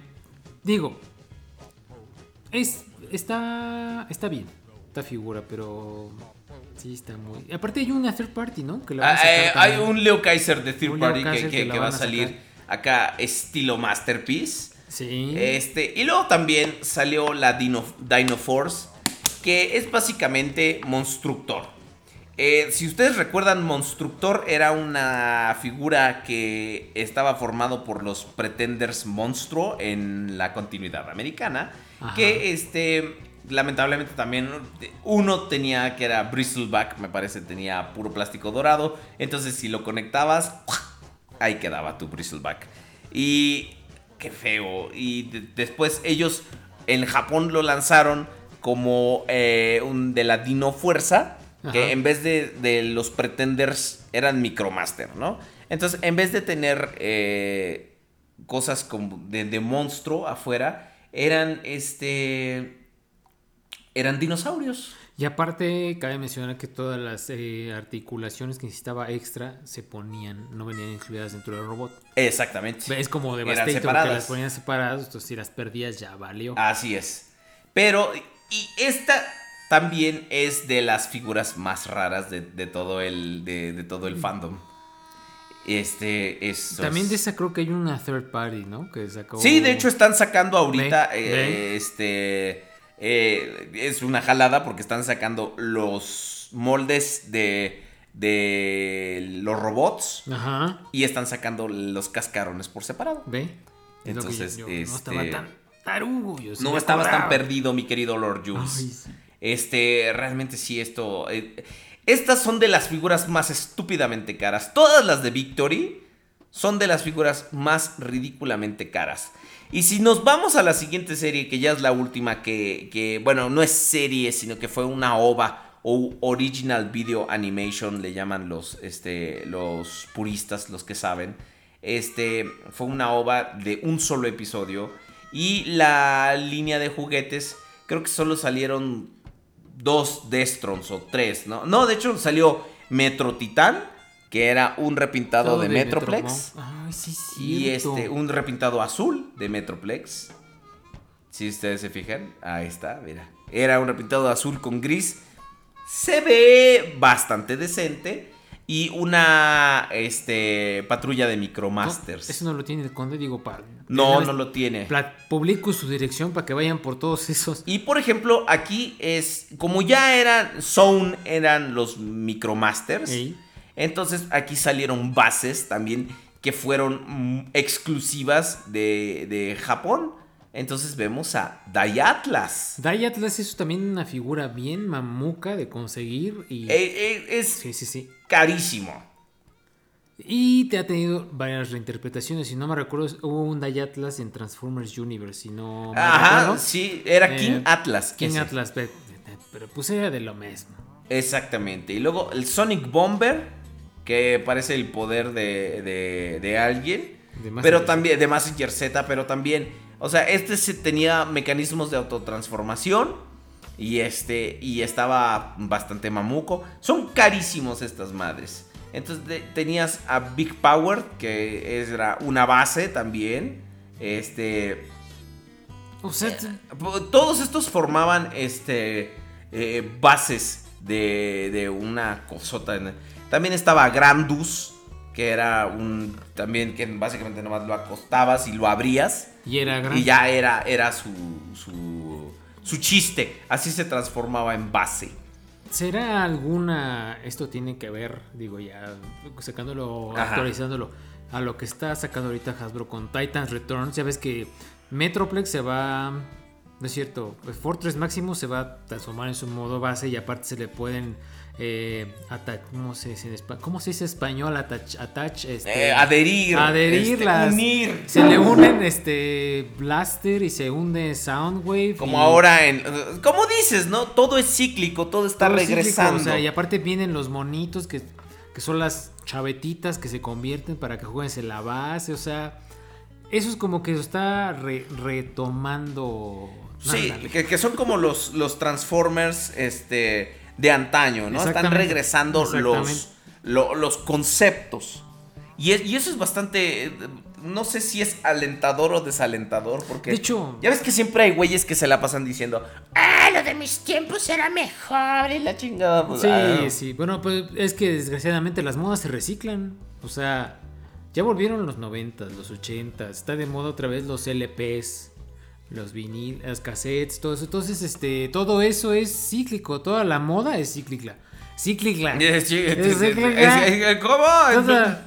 digo, es, está, está bien, esta figura, pero sí está muy... Aparte hay una third party, ¿no? Que la van a Ah, sacar eh, hay un Leo Kaiser de Third Un Party que, va a salir acá estilo Masterpiece. Sí. Este, y luego también salió la Dino, Dino Force, que es básicamente Monstructor. Eh, si ustedes recuerdan, Monstructor era una figura que estaba formado por los Pretenders Monstruo en la continuidad americana. Ajá. Que este, lamentablemente también uno tenía que era Bristleback, me parece, tenía puro plástico dorado. Entonces, si lo conectabas, ahí quedaba tu Bristleback. Y qué feo. Y de- después ellos en Japón lo lanzaron como eh, un de la Dino Fuerza. Que en vez de, de los Pretenders eran Micromaster, ¿no? Entonces, en vez de tener eh, cosas como de, de monstruo afuera, eran este. Eran dinosaurios. Y aparte, cabe mencionar que todas las eh, articulaciones que necesitaba extra se ponían, no venían incluidas dentro del robot. Exactamente. Es como Devastator, que separadas. las ponían separadas, entonces si las perdías ya valió. Así es. Pero, y esta también es de las figuras más raras de, de todo el de, de todo el fandom. Este es. También de esa creo que hay una third party, ¿no? Que sacó... Sí, de hecho están sacando ahorita. Eh. Este. Eh, es una jalada porque están sacando los moldes de. de los robots. Ajá, Y están sacando los cascarones por separado. ve. Entonces, yo- yo este, no estaba tan tarugo. yo No tan perdido, mi querido Lord Jules. Ay, sí. Este, realmente sí, esto. eh, estas son de las figuras más estúpidamente caras. Todas las de Victory son de las figuras más ridículamente caras. Y si nos vamos a la siguiente serie, que ya es la última, que, bueno, no es serie, sino que fue una OVA o Original Video Animation, le llaman los, este, los puristas, los que saben. Este, fue una OVA de un solo episodio. Y la línea de juguetes, creo que solo salieron dos Destrons o tres, ¿no? No, de hecho salió Metro Titán, que era un repintado de, Metroplex. Metro- Ay, sí, Y cierto. este, un repintado azul de Metroplex. Si ustedes se fijan, ahí está, mira. Era un repintado azul con gris. Se ve bastante decente. Y una este, patrulla de Micromasters. Eso no lo tiene el conde, digo, para... No, no lo tiene. Publico su dirección para que vayan por todos esos. Y por ejemplo, aquí es. Como ya eran. Zone eran los Micromasters. Ey. Entonces aquí salieron bases también que fueron mm, exclusivas de, de Japón. Entonces vemos a Dayatlas. Dai Atlas es también una figura bien mamuca de conseguir y... Eh, eh, es Sí, sí, sí. carísimo. Y te ha tenido varias reinterpretaciones. Si no me recuerdo, hubo un Dai Atlas en Transformers Universe. Si no me Ajá, recuerdo. sí, era Eh, King Atlas. King. Atlas, pe- pero pues era de lo mismo. Exactamente. Y luego el Sonic Bomber, que parece el poder de, de, de alguien. De pero también, de Mazinger Z, pero también, o sea, este sí tenía mecanismos de autotransformación. Y este, y estaba bastante mamuco. Son carísimos estas madres. Entonces de- tenías a Big Power, que era una base también. Este, O sea, todos estos formaban este eh, bases de, de una cosota. También estaba Grandus, que era un también que básicamente nomás lo acostabas y lo abrías y era grande. y ya era era su su su chiste, así se transformaba en base. ¿Será alguna... Esto tiene que ver, digo ya, sacándolo, Ajá. actualizándolo a lo que está sacando ahorita Hasbro con Titans Returns. Ya ves que Metroplex se va no es cierto. Fortress Maximus se va a transformar en su modo base y aparte se le pueden. Eh, ¿cómo, se dice en espa- ¿Cómo se dice en español? Attach. attach este, Eh, adherir, Adherir. este, las- unir. Se le unen este Blaster y se une Soundwave. Como y- ahora en... Como dices, ¿no? Todo es cíclico, todo está todo es cíclico, regresando. o sea, y aparte vienen los monitos que, que son las chavetitas que se convierten para que juegues en la base. O sea, eso es como que está re- retomando. Sí, que, que son como los, los Transformers este, de antaño, ¿no? Están regresando los, lo- los conceptos. Y, es- y eso es bastante... No sé si es alentador o desalentador, porque... De hecho- Ya ves que siempre hay güeyes que se la pasan diciendo... Ah, lo de mis tiempos era mejor. "Ay, la chingada! pues, Sí, ah". sí. Bueno, pues es que desgraciadamente las modas se reciclan. O sea, ya volvieron los 90, los 80. Está de moda otra vez los LPs, los vinil, las cassettes, todo eso. Entonces, este, todo eso es cíclico. Toda la moda es cíclica. Cíclica. ¿Cómo? O sea,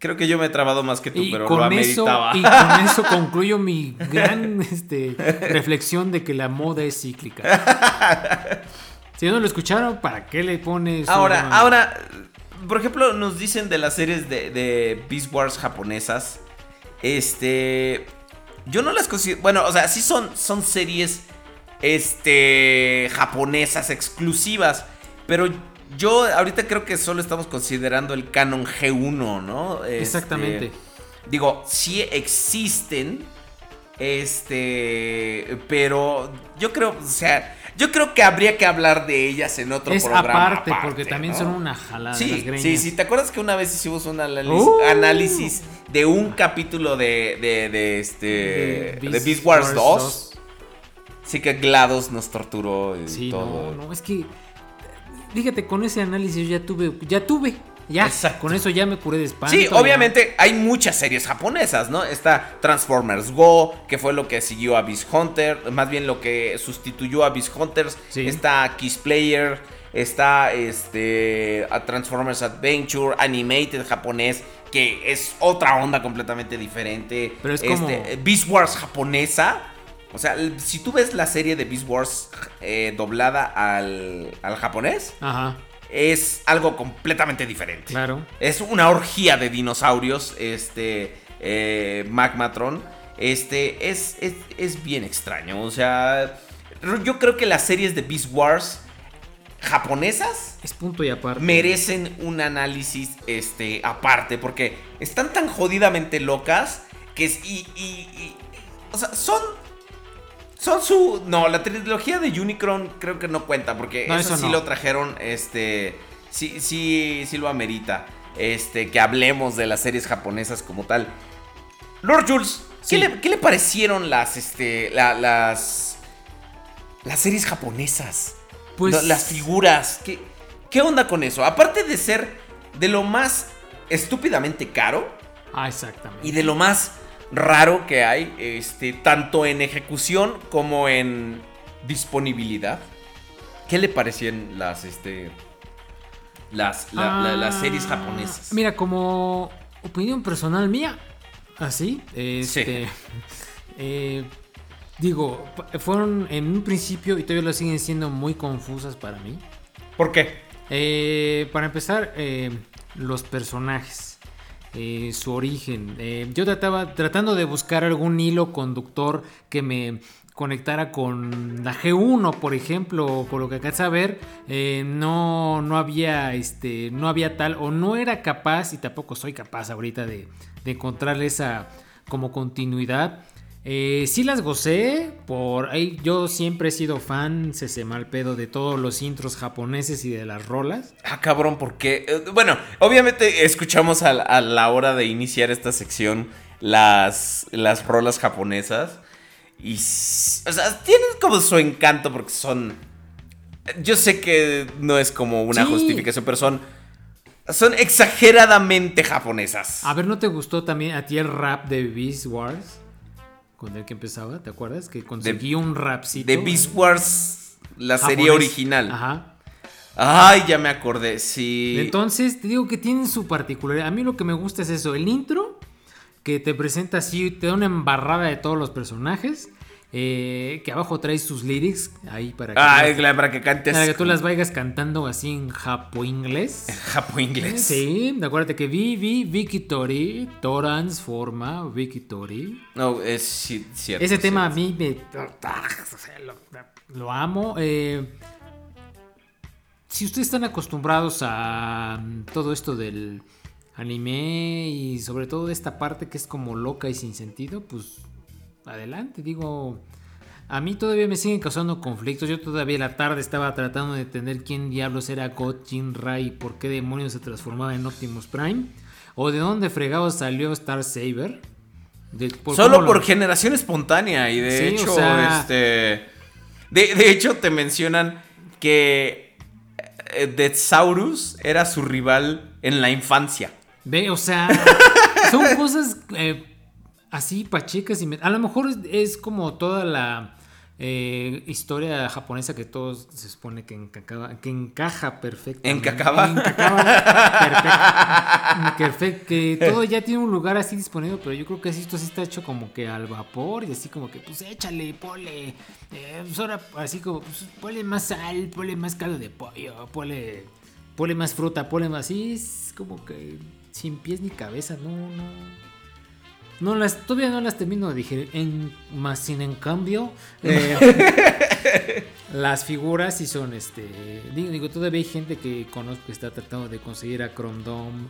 Creo que yo me he trabado más que tú, y pero lo con eso ameritaba. y con eso concluyo mi gran este, reflexión de que la moda es cíclica. Si no lo escucharon, ¿para qué le pones? Ahora, una- ahora, por ejemplo, nos dicen de las series de, de Beast Wars japonesas. Este. Yo no las considero. Bueno, o sea, sí son, son series. Este. japonesas exclusivas. Pero yo ahorita creo que solo estamos considerando el canon G1, ¿no? Este, Exactamente. Digo, sí existen. Este. Pero yo creo, o sea. Yo creo que habría que hablar de ellas en otro es programa. aparte, porque también son una jalada de las Sí, sí, sí. ¿Te acuerdas que una vez hicimos un análisis, Uh. análisis de un capítulo de, de, de este. De, Beast Beast Wars, Wars 2? 2. Sí, que GLaDOS nos torturó y Sí, todo. no, no, es que fíjate, con ese análisis yo ya tuve, ya tuve, ya, Exacto. con eso ya me curé de espanto. Sí, obviamente hay muchas series japonesas, ¿no? Está Transformers Go, que fue lo que siguió a Beast Hunter, más bien lo que sustituyó a Beast Hunters. Sí. Está Kiss Player, está este a Transformers Adventure, Animated japonés, que es otra onda completamente diferente. Pero es como- Este, Beast Wars japonesa. O sea, si tú ves la serie de Beast Wars eh, doblada al, al japonés, Ajá, es algo completamente diferente. claro. Es una orgía de dinosaurios, este, eh, Magmatron. Este, es, es, es bien extraño. O sea, yo creo que las series de Beast Wars japonesas Es punto y aparte. merecen un análisis este, aparte, porque están tan jodidamente locas que es... Y, y- y- o sea, son... Son su... No, la trilogía de Unicron creo que no cuenta, porque No, eso eso sí no. lo trajeron, este... Sí, sí, sí lo amerita. Este, que hablemos de las series japonesas como tal. Lord Jules, ¿qué, le, qué le parecieron las, este, la- las... Las series japonesas? Pues- No, las figuras. ¿Qué, ¿Qué onda con eso? Aparte de ser de lo más estúpidamente caro Ah, exactamente. y de lo más raro que hay, este, tanto en ejecución como en disponibilidad. ¿Qué le parecían las, este, las, la- la- las series Ah, japonesas? Mira, como opinión personal mía, así, este, eh, digo, fueron en un principio y todavía lo siguen siendo muy confusas para mí. ¿Por qué? Eh, para empezar, eh, los personajes, eh, su origen. Eh, yo trataba, tratando de buscar algún hilo conductor que me conectara con la G1, por ejemplo, por lo que alcanza a ver, eh, no, no había este, no había tal, o no era capaz, y tampoco soy capaz ahorita de, de encontrarle esa como continuidad. Eh, sí las gocé, por ahí yo siempre he sido fan, se mal pedo de todos los intros japoneses y de las rolas. Ah, cabrón, porque. eh, bueno, obviamente escuchamos a, la- a la hora de iniciar esta sección las, las rolas japonesas. Y. O sea, tienen como su encanto porque son. Yo sé que no es como una Sí. justificación, pero son. Son exageradamente japonesas. A ver, ¿no te gustó también a ti el rap de Beast Wars? Con el que empezaba, ¿te acuerdas? Que conseguí un rapcito. De Beast Wars, la japonés. serie original. Ajá. Ay, ya me acordé, sí. Entonces, te digo que tienen su particularidad. A mí lo que me gusta es eso, el intro, que te presenta así, te da una embarrada de todos los personajes, eh, que abajo traes sus lyrics ahí para que, Ay, las- para que cantes. para que tú las vayas cantando así en japo-inglés. Japo-inglés. Sí, acuérdate que vi, vi, Vicky Tori, Transforma, Vicky Tori. No, es ci- cierto. Ese tema a mí me. Lo, lo amo. eh, si ustedes están acostumbrados a todo esto del anime y sobre todo esta parte que es como loca y sin sentido, pues adelante. Digo, a mí todavía me siguen causando conflictos. Yo todavía la tarde estaba tratando de entender quién diablos era God Rai y por qué demonios se transformaba en Optimus Prime. O de dónde fregado salió Star Saber. De- por Solo lo- por generación espontánea. Y de Sí, o hecho, sea- este. De, de hecho, te mencionan que eh, Deathsaurus era su rival en la infancia. Ve, o sea, son cosas eh, así pachecas y me- a lo mejor es, es como toda la eh, historia japonesa que todos se supone que encacaba- que encaja perfecto. ¿Encacaba? perfecto. Que todo ya tiene un lugar así disponible, pero yo creo que esto sí está hecho como que al vapor y así como que pues échale, ponle, eh, pues ahora así como pues, ponle más sal, ponle más caldo de pollo, ponle, ponle más fruta, ponle más así, es como que sin pies ni cabeza, no, no. No las, todavía no las termino de digerir. En, más sin en cambio, eh, las figuras sí son este. Digo, digo, todavía hay gente que conozco que está tratando de conseguir a Chrome Dome.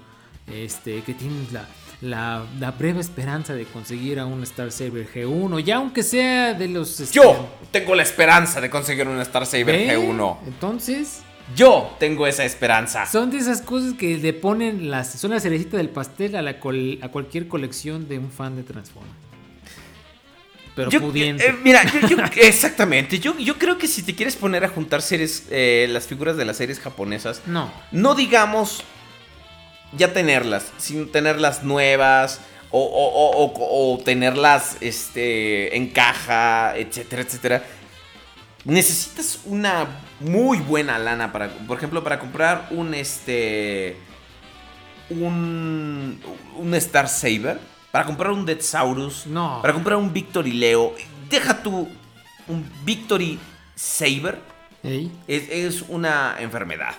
Este, que tiene la, la, la breve esperanza de conseguir a un Star Saber G1. Ya aunque sea de los. este, Yo tengo la esperanza de conseguir un Star Saber ¿ve? G1. Entonces, Yo tengo esa esperanza. son de esas cosas que le ponen las. Son la cerecita del pastel a, la col- a cualquier colección de un fan de Transformers. Pero Yo- pudiente. eh, mira, yo- yo- exactamente. Yo, yo creo que si te quieres poner a juntar series, eh, las figuras de las series japonesas, no. no digamos ya tenerlas, sino tenerlas nuevas o, o- o- o- o tenerlas este, en caja, etcétera, etcétera. Necesitas una muy buena lana para, por ejemplo, para comprar un este un un Star Saber, para comprar un Deathsaurus, No. para comprar un Victory Leo, deja tu un Victory Saber es, es una enfermedad.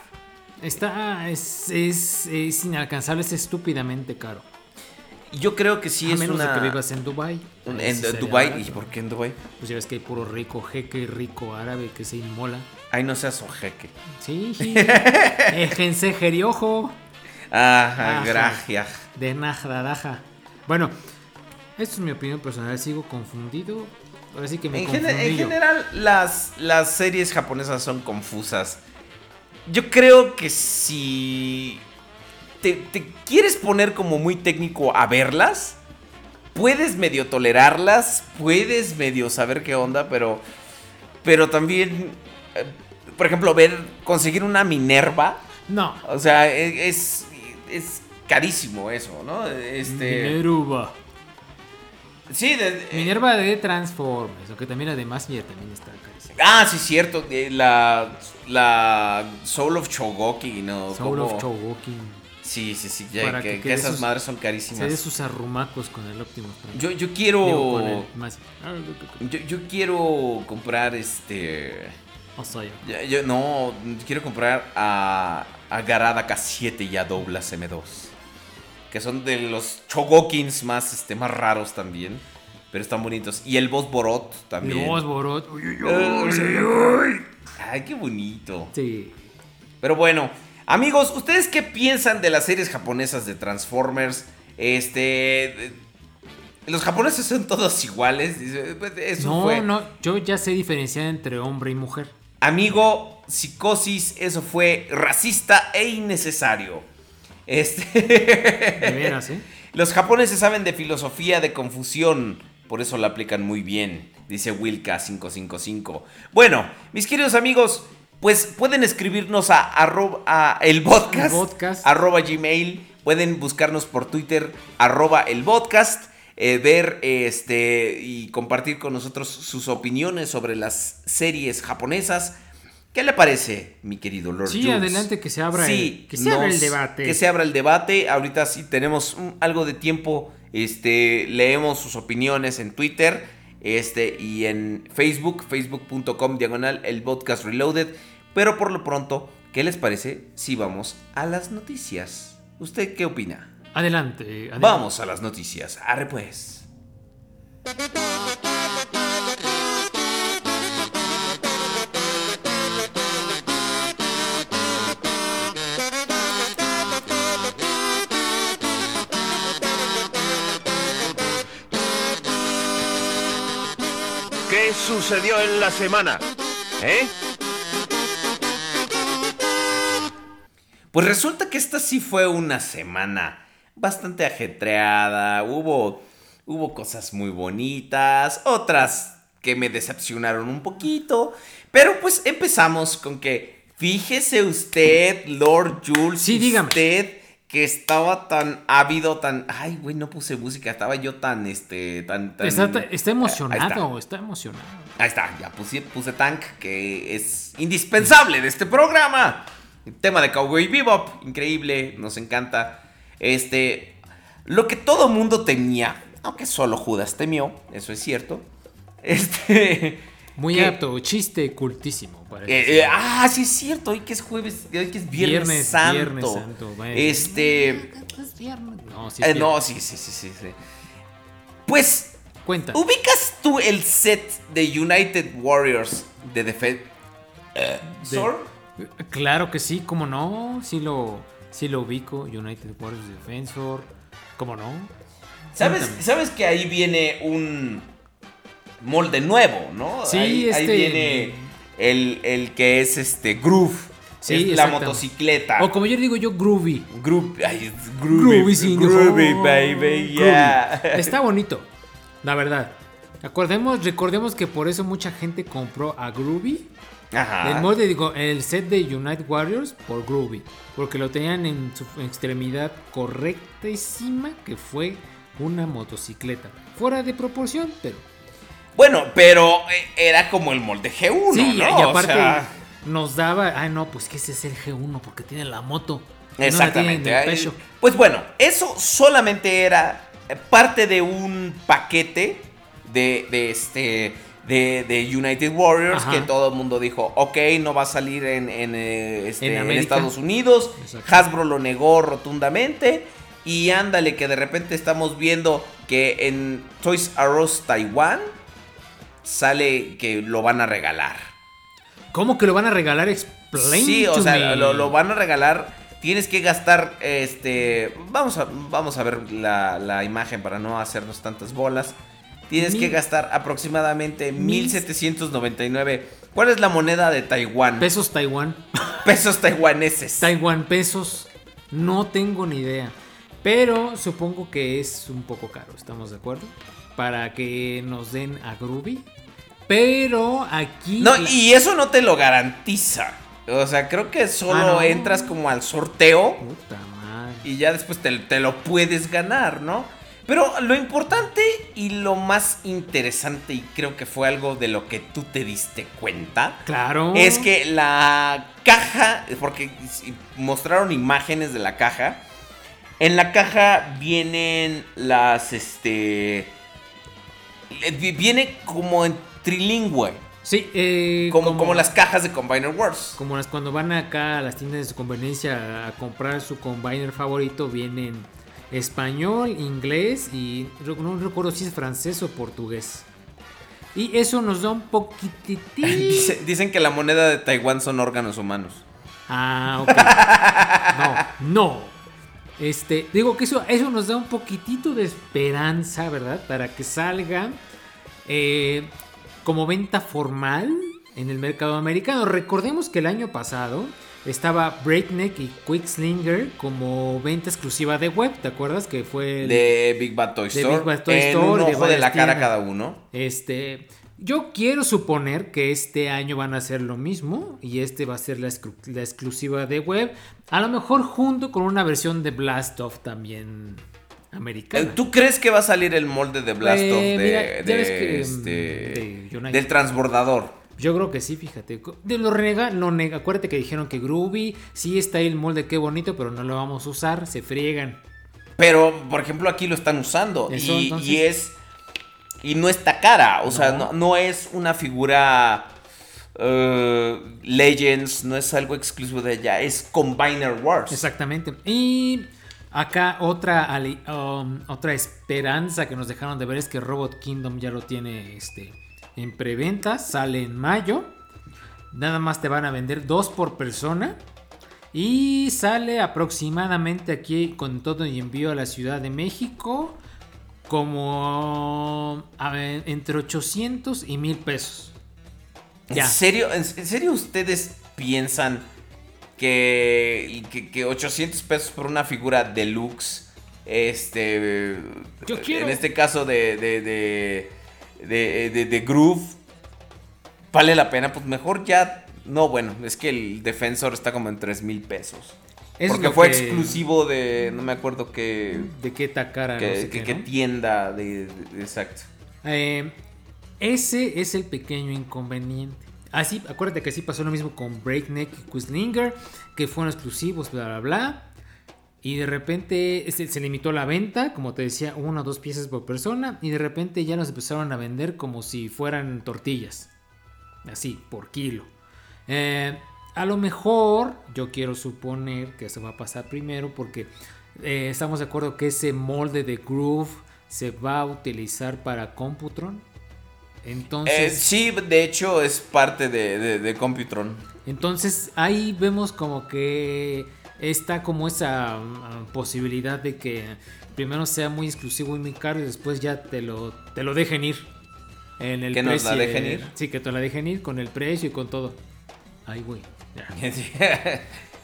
Está, es, es, es inalcanzable, es estúpidamente caro. Y Yo creo que sí a es menos una. de que vivas en Dubai. un- Ahí en sí Dubai. ¿Y por qué en Dubai? Pues ya ves que hay puro rico jeque, rico árabe que se inmola. Ay, no seas ojeque. Sí, sí. Éjense jeriojo. Ajá, gracias. De najradaja. Bueno, esto es mi opinión personal. Sigo confundido. Ahora sí que me En, en general, las, las series japonesas son confusas. Yo creo que si te, te quieres poner como muy técnico a verlas, puedes medio tolerarlas, puedes medio saber qué onda, pero, pero también, eh, por ejemplo, ver, conseguir una Minerva, No. o sea, e- es, es carísimo eso, ¿no? Este, Minerva. sí, de- eh, Minerva de Transformers. Aunque también la de Massinger también está carísima. Ah, sí, cierto. La, la Soul of Chogoki, ¿no? Soul of Chogokin. Sí, sí, sí. ya, Para que, que que quede esas sus- madres son Se de carísimas. sus arrumacos con el Optimus Prime. Yo, yo Digo, quiero. con el Mas- Yo, yo quiero comprar este. O sea, yo. Yo, no, quiero comprar a, a Garada K7 y a Douglas M2. Que son de los Chogokins más, este, más raros también. Pero están bonitos. Y el Boss Borot también. Dios, Borot. Uy, uy, uy. Ay, qué bonito. Sí. Pero bueno, amigos, ¿ustedes qué piensan de las series japonesas de Transformers? Este. eh, Los japoneses son todos iguales. pues, Eso No, fue. no, yo ya sé diferenciar entre hombre y mujer. Amigo, psicosis, eso fue racista e innecesario. Este. De veras, ¿eh? Los japoneses saben de filosofía de confusión, por eso la aplican muy bien, dice Wilka555. Bueno, mis queridos amigos, pues pueden escribirnos a, arroba- a el podcast, arroba gmail, pueden buscarnos por Twitter, arroba el podcast, eh, ver este y compartir con nosotros sus opiniones sobre las series japonesas. ¿Qué le parece, mi querido Lord Sí, Jules? adelante, que se abra el- que se abra el debate. Que se abra el debate. Ahorita sí tenemos algo de tiempo. Este, leemos sus opiniones en Twitter este, y en Facebook, facebook.com diagonal el podcast reloaded. Pero por lo pronto, ¿qué les parece si vamos a las noticias? ¿Usted qué opina? Adelante, adelante. Vamos a las noticias. Arre pues. ¿Qué sucedió en la semana? ¿Eh? Pues resulta que esta sí fue una semana bastante ajetreada. Hubo, hubo cosas muy bonitas, otras que me decepcionaron un poquito. Pero pues empezamos con que, fíjese usted, Lord Jules, Sí, dígame. usted que estaba tan ávido, tan... Ay, güey, no puse música, estaba yo tan, este, tan... tan Está, está está. emocionado, está emocionado. Ahí está, ya puse, puse Tank, que es indispensable de este programa. El tema de Cowboy Bebop, increíble, nos encanta. Este, lo que todo mundo temía, aunque solo Judas temió, eso es cierto. Este, Muy que- apto, chiste cultísimo. eh, eh, ah, sí es cierto, hoy que es jueves, hoy que es Viernes, Viernes, Santo. Viernes. Este, No, sí, eh, sí. no, sí, sí, sí, sí, sí. Pues Cuenta. ¿Ubicas tú el set de United Warriors de Defense? Claro que sí, cómo no. Sí lo, sí lo ubico. United Warriors Defensor. ¿Cómo no? ¿Sabes, Cuéntame. ¿Sabes que ahí viene un molde nuevo, no? Sí, ahí, ahí este- viene el, el que es este Groove. Sí, es la motocicleta. O como yo digo yo, Groovy. Groove, ay, groovy, Groovy, sí, groovy, baby, Groovy. yeah. Está bonito, la verdad. Acordemos, recordemos que por eso mucha gente compró a Groovy. Ajá. El molde, digo, el set de United Warriors por Groovy. Porque lo tenían en su extremidad correctísima, que fue una motocicleta. Fuera de proporción, pero. Bueno, pero eh, era como el molde G1, sí, ¿no? y O aparte sea, nos daba. Ah, no, pues que ese es el G1 porque tiene la moto. y no la Exactamente. el. Pues bueno, eso solamente era eh, parte de un paquete de, de este. De, de United Warriors, Ajá. que todo el mundo dijo, ok, no va a salir en, en, eh, este, En en América. Estados Unidos. Exacto. Hasbro lo negó rotundamente. Y ándale, que de repente estamos viendo que en Toys R Us Taiwán sale que lo van a regalar. ¿Cómo que lo van a regalar? Explain Sí, o sea, lo van a regalar. Tienes que gastar, este... Vamos a, vamos a ver la, la imagen para no hacernos tantas bolas. Tienes que gastar aproximadamente Mil- 1799. ¿Cuál es la moneda de Taiwán? Pesos Taiwán. Pesos taiwaneses. Taiwán pesos. No tengo ni idea. Pero supongo que es un poco caro, ¿estamos de acuerdo? Para que nos den a Groovy. Pero aquí. no, la- y eso no te lo garantiza. O sea, creo que solo Ah, ¿no? entras como al sorteo. Puta madre. y ya después te, te lo puedes ganar, ¿no? Pero lo importante y lo más interesante, y creo que fue algo de lo que tú te diste cuenta, Claro. es que la caja, porque mostraron imágenes de la caja, en la caja vienen las, este, vi- viene como en trilingüe, Sí, eh, como, como las cajas de Combiner Wars. Como las cuando van acá a las tiendas de su conveniencia a comprar su combiner favorito, vienen español, inglés y no recuerdo si es francés o portugués. Y eso nos da un poquitito. Dice- dicen que la moneda de Taiwán son órganos humanos. Ah, ok. No, no. Este, digo que eso, eso nos da un poquitito de esperanza, ¿verdad? Para que salga eh, como venta formal en el mercado americano. Recordemos que el año pasado estaba Breakneck y Quickslinger como venta exclusiva de web, ¿te acuerdas? Que fue el- De Big Bad Toy De Store. Big Bad Toy en Store, un de ojo de la cara cada uno. Este, Yo quiero suponer que este año van a hacer lo mismo y este va a ser la, exclu- la exclusiva de web. A lo mejor junto con una versión de Blast Off también americana. ¿Tú crees que va a salir el molde de Blast Off Eh, de, mira, ya de ves que, mm, este, de United. del transbordador? Yo creo que sí, fíjate. De lo renega, lo nega. Acuérdate que dijeron que Groovy, sí está ahí el molde, qué bonito, pero no lo vamos a usar, se friegan. Pero, por ejemplo, aquí lo están usando. Eso, y, y es. Y no está cara. O sea, No. es una figura. eh, Legends, no es algo exclusivo de allá. Es Combiner Wars. Exactamente. Y acá otra, um, otra esperanza que nos dejaron de ver es que Robot Kingdom ya lo tiene este, en preventa. Sale en mayo. Nada más te van a vender dos por persona. Y sale aproximadamente aquí con todo y envío a la Ciudad de México. Como a ver, entre 800 y 1000 pesos. Ya. ¿En serio, en, serio ustedes piensan que, que, que 800 pesos por una figura deluxe, este, Yo quiero. en este caso de, de, de, de, de- de Groove, vale la pena? Pues mejor ya, no, bueno, es que el Defensor está como en 3 mil pesos. Eso es Porque fue que- exclusivo de, no me acuerdo qué, De qué tacara, no sé qué- qué, qué ¿no? tienda, de, de- exacto. Eh, ese es el pequeño inconveniente. Así, acuérdate que así pasó lo mismo con Breakneck y Quislinger, que fueron exclusivos, bla, bla, bla. Y de repente se, se limitó la venta, como te decía, una o dos piezas por persona. Y de repente ya nos empezaron a vender como si fueran tortillas. Así, por kilo. Eh, a lo mejor, yo quiero suponer que eso va a pasar primero porque eh, estamos de acuerdo que ese molde de Groove se va a utilizar para Computron. Eh, Entonces, sí, de hecho es parte de, de, de Computron. entonces ahí vemos como que está como esa ah, posibilidad de que primero sea muy exclusivo y muy caro y después ya te lo, te lo dejen ir. En el Que nos la precio- dejen ir. Sí, que te la dejen ir con el precio y con todo. Ay, güey.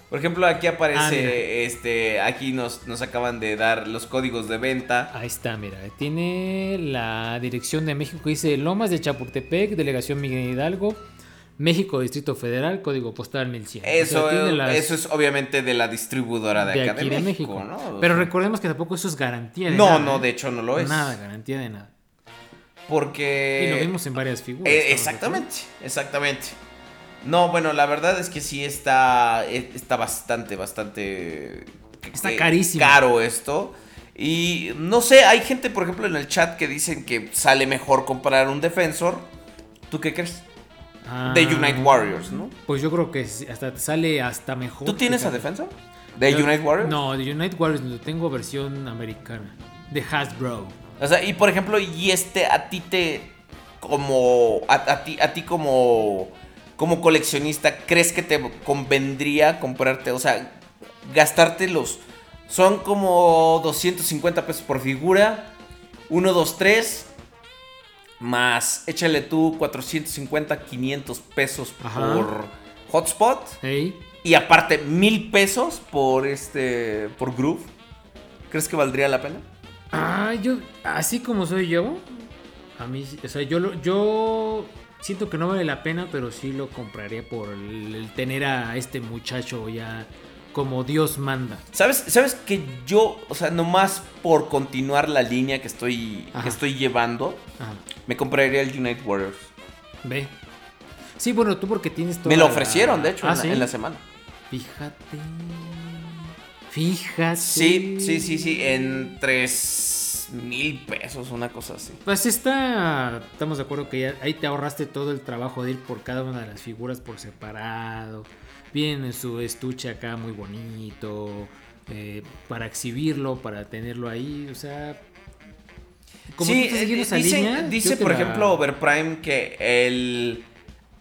Por ejemplo, aquí aparece, Ah, este, aquí nos, nos acaban de dar los códigos de venta. Ahí está, mira. Tiene la dirección de México dice Lomas de Chapultepec, Delegación Miguel Hidalgo, México, Distrito Federal, Código Postal 1100. O sea, Eso, tiene las- eso es obviamente de la distribuidora de, de acá aquí de de México, México. ¿no? Pero recordemos que tampoco eso es garantía de No, nada. no, ¿eh? de hecho no lo es. Nada, garantía de nada. Porque... y lo vimos en varias figuras. Eh, ¿estamos de exactamente, exactamente. No, bueno, la verdad es que sí está, eh, está bastante, bastante... Está eh, carísimo. Caro esto. Y no sé, hay gente, por ejemplo, en el chat que dicen que sale mejor comprar un defensor. ¿Tú qué crees? Ah, De Unite Warriors, ¿no? Pues yo creo que hasta sale hasta mejor. ¿Tú tienes a defensor? ¿De Yo- Unite Warriors? No, de Unite Warriors no tengo versión americana. De Hasbro. O sea, y por ejemplo, y este a ti te como a, a ti a ti como como coleccionista, ¿crees que te convendría comprarte, o sea, gastarte los son como 250 pesos por figura, 1 2 3 más échale tú 450 500 pesos Ajá. por hotspot y aparte mil pesos por este por groove. ¿Crees que valdría la pena? Ah, yo, así como soy yo, a mí, o sea, yo, lo- yo siento que no vale la pena, pero sí lo compraría por el, el tener a este muchacho ya como Dios manda. ¿Sabes, ¿Sabes que yo, o sea, nomás por continuar la línea que estoy, Ajá. que estoy llevando, Ajá. me compraría el Unite Warriors? Ve. Sí, bueno, tú porque tienes todo. Me lo ofrecieron, de hecho, Ah, en, la- en la semana. Fíjate. Fíjate. Sí, sí, sí, sí, en 3 mil pesos, una cosa así. Pues está, estamos de acuerdo que ya ahí te ahorraste todo el trabajo de ir por cada una de las figuras por separado. Viene su estuche acá muy bonito, eh, para exhibirlo, para tenerlo ahí, o sea... Como sí, esa dice, línea, dice por la- ejemplo, Overprime que él,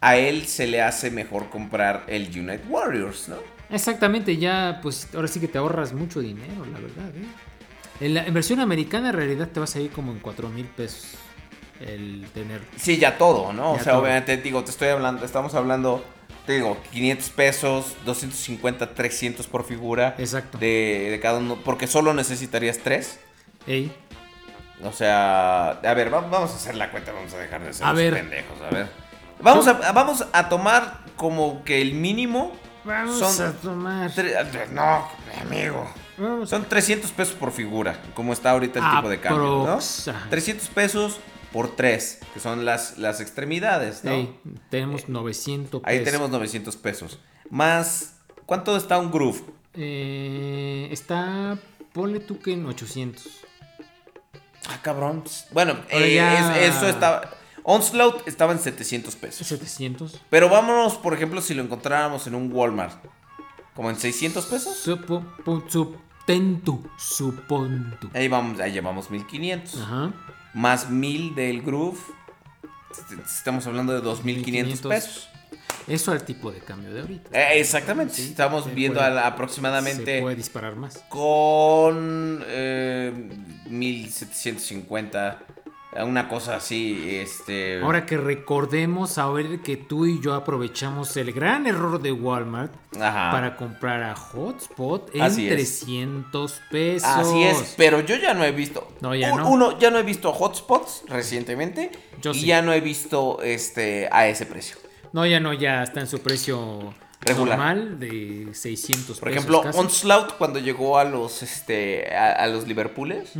a él se le hace mejor comprar el Unite Warriors, ¿no? Exactamente, ya pues ahora sí que te ahorras mucho dinero, la verdad. ¿eh? En la en versión americana en realidad te vas a ir como en 4 mil pesos el tener. Sí, ya todo, ¿no? o sea, todo. obviamente, digo, te estoy hablando, estamos hablando, te digo, 500 pesos, 250, 300 por figura. Exacto. De, de cada uno, porque solo necesitarías tres. Ey, O sea, a ver, va- vamos a hacer la cuenta, vamos a dejar de ser A ver. pendejos, a ver. Vamos a, vamos a tomar como que el mínimo Vamos son a tomar. no, amigo. Vamos Son 300 pesos por figura, como está ahorita el tipo de cambio, ¿no? Aprox, ajá. 300 pesos por 3, que son las, las extremidades, ¿no? Ey, tenemos 900 Ahí pesos. tenemos 900 pesos. Más, ¿cuánto está un groove? Eh, está, ponle tú que en 800. Ah, cabrón. Bueno, Ahora eh, ya- es- eso estaba... Onslaught estaba en 700 pesos. 700. Pero vámonos, por ejemplo, si lo encontráramos en un Walmart. ¿Como en 600 pesos? Supo. Supontu. Ahí, vamos, ahí llevamos 1500. Ajá. Más 1000 del groove. Estamos hablando de 2500 1500. pesos. Eso al tipo de cambio de ahorita. Eh, exactamente. Estamos viendo puede- a la- Se aproximadamente puede disparar más. con eh, 1750 una cosa así, este... Ahora que recordemos ahora que tú y yo aprovechamos el gran error de Walmart para comprar a Hotspot en así 300 pesos. Así es, pero yo ya no he visto... No, ya no. Uno, ya no he visto Hotspots recientemente yo y ya no he visto este a ese precio. No, ya no, ya está en su precio regular. normal de 600 Por ejemplo. Onslaught cuando llegó a los, este, a, los Liverpooles...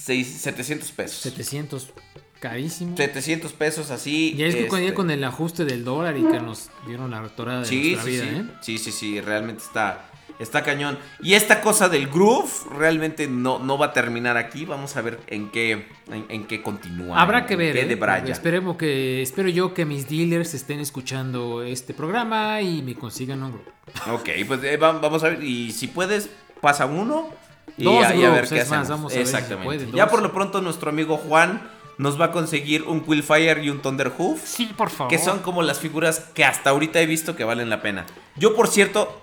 6, 700 pesos. 700, carísimo. 700 pesos así. Y es que este, con el ajuste del dólar y que nos dieron la retorada de sí, nuestra vida, sí. ¿eh? Sí, sí, sí, realmente está, está cañón. Y esta cosa del groove realmente no, no va a terminar aquí. Vamos a ver en qué, en, qué continúa. Habrá que ver. En qué eh, esperemos que, espero yo que mis dealers estén escuchando este programa y me consigan un groove. Ok, pues eh, vamos a ver. Y si puedes, pasa uno y, Dos a, y a ver qué es más, hacemos. vamos a ver si Exactamente. puede, ya por lo pronto, nuestro amigo Juan nos va a conseguir un Quillfire y un Thunderhoof. Sí, por favor. Que son como las figuras que hasta ahorita he visto que valen la pena. Yo, por cierto,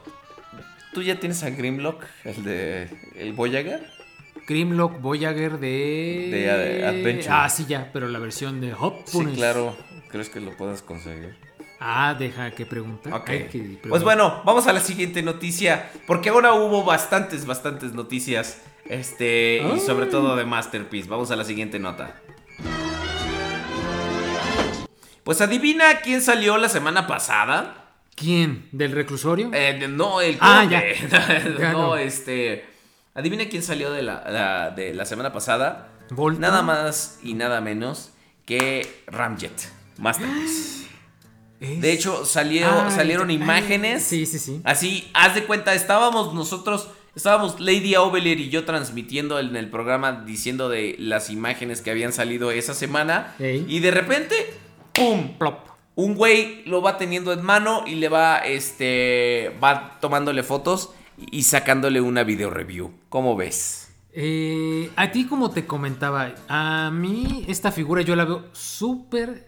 ¿tú ya tienes a Grimlock, el de el Voyager? Grimlock Voyager de... De, Adventure. Ah, sí, ya, pero la versión de Hop. Sí, claro. ¿Crees que lo puedas conseguir? Ah, deja que preguntar. Ok. Hay que preguntar. Pues bueno, vamos a la siguiente noticia. Porque ahora hubo bastantes, bastantes noticias. Este, y sobre todo de Masterpiece. Vamos a la siguiente nota. Pues adivina quién salió la semana pasada. ¿Quién? ¿Del reclusorio? Eh, no, el Ah. Ya, no, no. este. Adivina quién salió de la, la- de la semana pasada. Volta. Nada más y nada menos que Ramjet. Masterpiece. Es- De hecho, Ay, salieron ay, imágenes. Sí, sí, sí. Así, haz de cuenta, estábamos nosotros, estábamos Lady Ovelier y yo transmitiendo en el programa diciendo de las imágenes que habían salido esa semana. Ey. Y de repente, ¡pum! Plop. Un güey lo va teniendo en mano y le va, este, va tomándole fotos y sacándole una video review. ¿Cómo ves? Eh, a ti, como te comentaba, a mí esta figura yo la veo súper.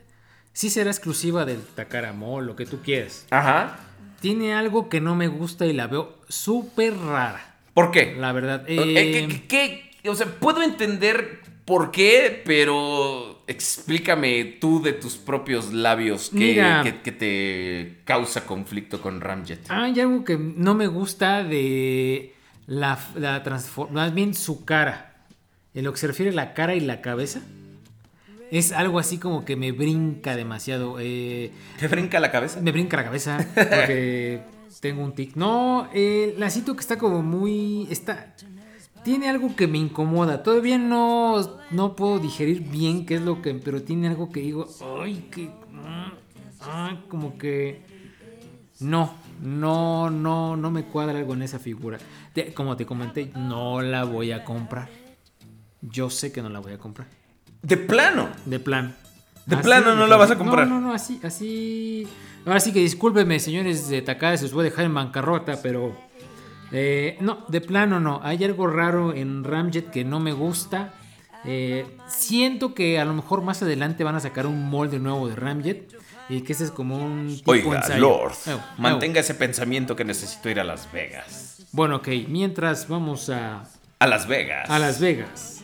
Sí será exclusiva del Takara Mall, lo que tú quieras. Ajá. Tiene algo que no me gusta y la veo súper rara. ¿Por qué? La verdad. Eh, eh, ¿qué- qué- qué? O sea, puedo entender por qué, pero explícame tú de tus propios labios que te causa conflicto con Ramjet. Hay algo que no me gusta de la, la transformación, más bien su cara. En lo que se refiere a la cara y la cabeza. Es algo así como que me brinca demasiado. eh, ¿Te brinca la cabeza? me brinca la cabeza porque tengo un tic. No, eh, la siento que está como muy... Está, tiene algo que me incomoda. Todavía no, no puedo digerir bien qué es lo que... Pero tiene algo que digo... Ay, que... mm, ay, como que... No, no, no, no me cuadra algo en esa figura. Como te comenté, no la voy a comprar. Yo sé que no la voy a comprar. De plano. De plan. ¿De plano no la vas a comprar? No, no, no, así, así. Ahora sí que discúlpeme, señores de Takada, se os voy a dejar en bancarrota, pero. eh, no, de plano no. Hay algo raro en Ramjet que no me gusta. Eh, siento que a lo mejor más adelante van a sacar un molde nuevo de Ramjet. Y que ese es como un tipo Oiga, ensayo. Lord, Oh, oh. mantenga ese pensamiento que necesito ir a Las Vegas. Bueno, ok. Mientras vamos a, A Las Vegas. a Las Vegas.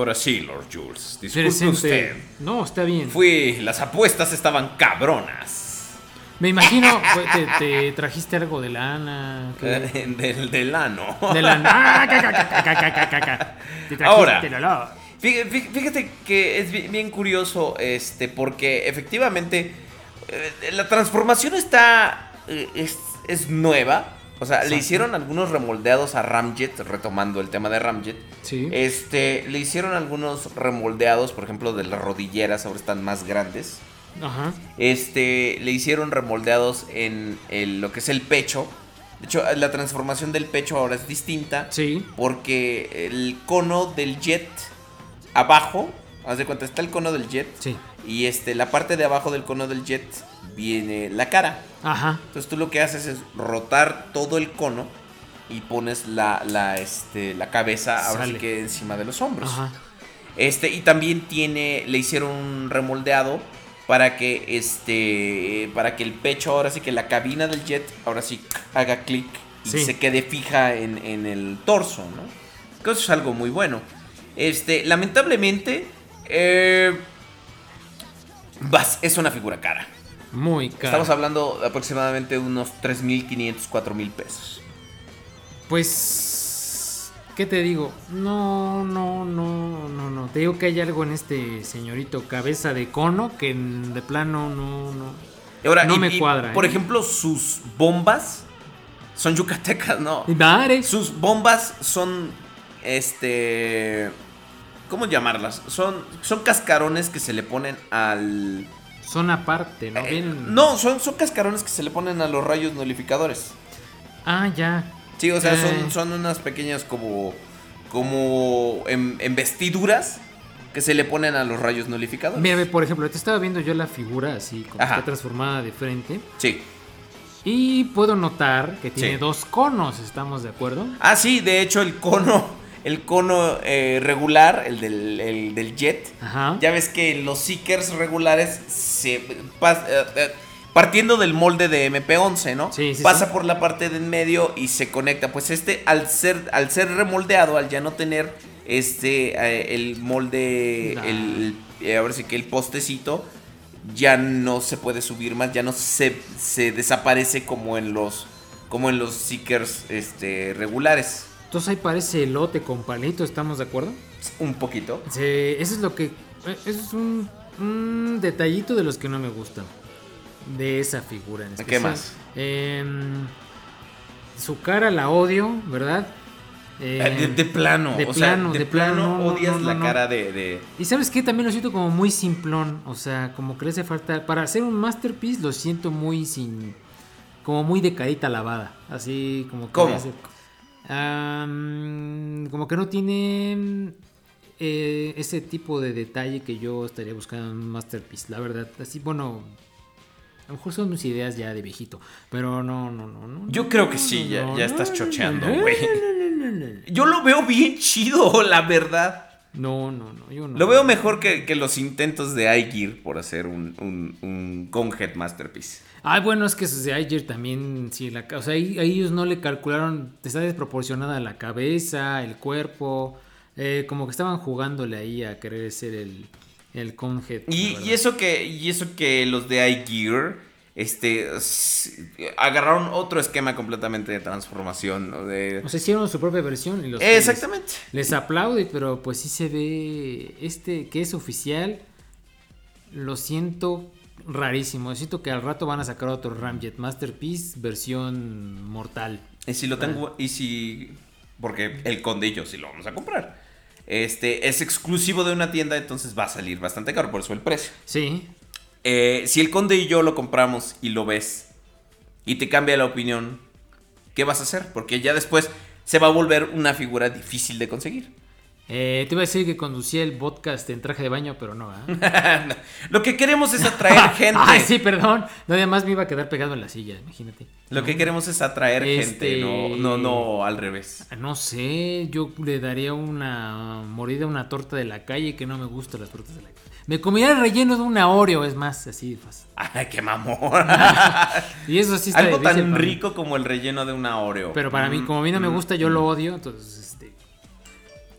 Ahora sí, Lord Jules. Disculpe Presente. usted. No, está bien. Fui. Las apuestas estaban cabronas. Me imagino, fue- te, te trajiste algo de lana. ¿qué? Del, del ano. De lana. Ah, ca, ca, ca, ca, ca, ca, ca, ca. Te trajiste Ahora. la lana. Fí- fí- Fíjate que es bi- bien curioso, este, porque efectivamente eh, la transformación está eh, es, es nueva. O sea, le hicieron algunos remoldeados a Ramjet, retomando el tema de Ramjet. Sí. Este, le hicieron algunos remoldeados, por ejemplo, de las rodilleras, ahora están más grandes. Ajá. Este, le hicieron remoldeados en el- lo que es el pecho. De hecho, la transformación del pecho ahora es distinta. Sí. Porque el cono del jet abajo, haz de cuenta, está el cono del jet. Sí. Y este, la parte de abajo del cono del jet viene la cara. Ajá. Entonces tú lo que haces es rotar todo el cono y pones la, la, este, la cabeza ahora sí que encima de los hombros. Ajá. Este, y también tiene, le hicieron un remoldeado para que este, para que el pecho, ahora sí que la cabina del jet, ahora sí haga clic y Sí. se quede fija en, en el torso, ¿no? Que Eso es algo muy bueno. Este, lamentablemente, eh, vas- es una figura cara. Muy caro. Estamos hablando de aproximadamente unos 3.500, 4.000 pesos. Pues, ¿qué te digo? No, no, no, no, no. Te digo que hay algo en este señorito cabeza de cono que de plano no, no. Ahora, no y- me y, cuadra. Por ¿eh? ejemplo, sus bombas son yucatecas, ¿no? Sus bombas son, este, ¿cómo llamarlas? Son, son cascarones que se le ponen al... Son aparte, ¿no? Vienen- Eh, No, son, son cascarones que se le ponen a los rayos nulificadores. Ah, ya. Sí, o sea, Eh. son, son unas pequeñas como, como en, vestiduras que se le ponen a los rayos nulificadores. Mira, por ejemplo, te estaba viendo yo la figura así, como Ajá. está transformada de frente. Sí. Y puedo notar que tiene Sí. dos conos, ¿estamos de acuerdo? Ah, sí, de hecho el cono, el cono eh, regular, el del, el del jet, Ajá. ya ves que los Seekers regulares se pas- eh, eh, partiendo del molde de MP11, ¿no? Sí, sí, Pasa sí. por la parte de en medio y se conecta. Pues este, al ser, al ser remoldeado, al ya no tener este el molde, Nah. el, ahora sí que el postecito, ya no se puede subir más, ya no se, se desaparece como en los como en los Seekers este, regulares. Entonces ahí parece elote con palito, ¿estamos de acuerdo? Un poquito. Sí, eso es lo que. eh, Eso es un, un detallito de los que no me gustan. De esa figura en ¿Qué especial. más? Em, su cara la odio, ¿verdad? Eh, de, de plano. de o sea, plano, de, de plano, plano, no, odias no, no, la no. cara de, de- Y sabes qué, también lo siento como muy simplón. O sea, como que le hace falta. Para hacer un masterpiece lo siento muy sin. Como muy de carita lavada. Así como que. ¿Cómo? hace- Am, como que no tiene. eh, ese tipo de detalle que yo estaría buscando en un masterpiece. La verdad. Así, bueno. A lo mejor son mis ideas ya de viejito. Pero no, no, no. no Yo creo que sí, no, ya, no, ya estás chocheando, güey. Yo lo veo bien chido, la verdad. No, no, no, yo no. Lo veo mejor que, que los intentos de iGear por hacer un, un, un Conhead Masterpiece. Ay, bueno, es que esos de ayer también, sí, la, o sea, ahí, ahí ellos no le calcularon, está desproporcionada la cabeza, el cuerpo, eh, como que estaban jugándole ahí a querer ser el, el la Y, eso que, y eso que los de iGear este, agarraron otro esquema completamente de transformación. ¿no? De... O sea, hicieron su propia versión y los Exactamente. Les, les aplaude, pero pues sí se ve este que es oficial. Lo siento rarísimo. Siento que al rato van a sacar otro Ramjet Masterpiece versión mortal. Y si lo tengo, y si. Porque el conde y yo sí lo vamos a comprar. Este es exclusivo de una tienda, entonces va a salir bastante caro, por eso el precio. Sí. Eh, si el conde y yo lo compramos y lo ves y te cambia la opinión, ¿qué vas a hacer? Porque ya después se va a volver una figura difícil de conseguir. Eh, te iba a decir que conducía el podcast en traje de baño, pero no, ¿ah? Lo que queremos es atraer gente. Ay, sí, perdón. No, además me iba a quedar pegado en la silla, imagínate. Lo que queremos es atraer Este- gente, no, no, no al revés. No sé, yo le daría una mordida a una torta de la calle que no me gustan las tortas de la calle. Me comería el relleno de una Oreo, es más, así de fácil. Ay, qué mamón. Y eso sí está Algo tan rico como el relleno de una Oreo. Pero para mí, como a mí no me Mm, gusta, yo lo odio, entonces este.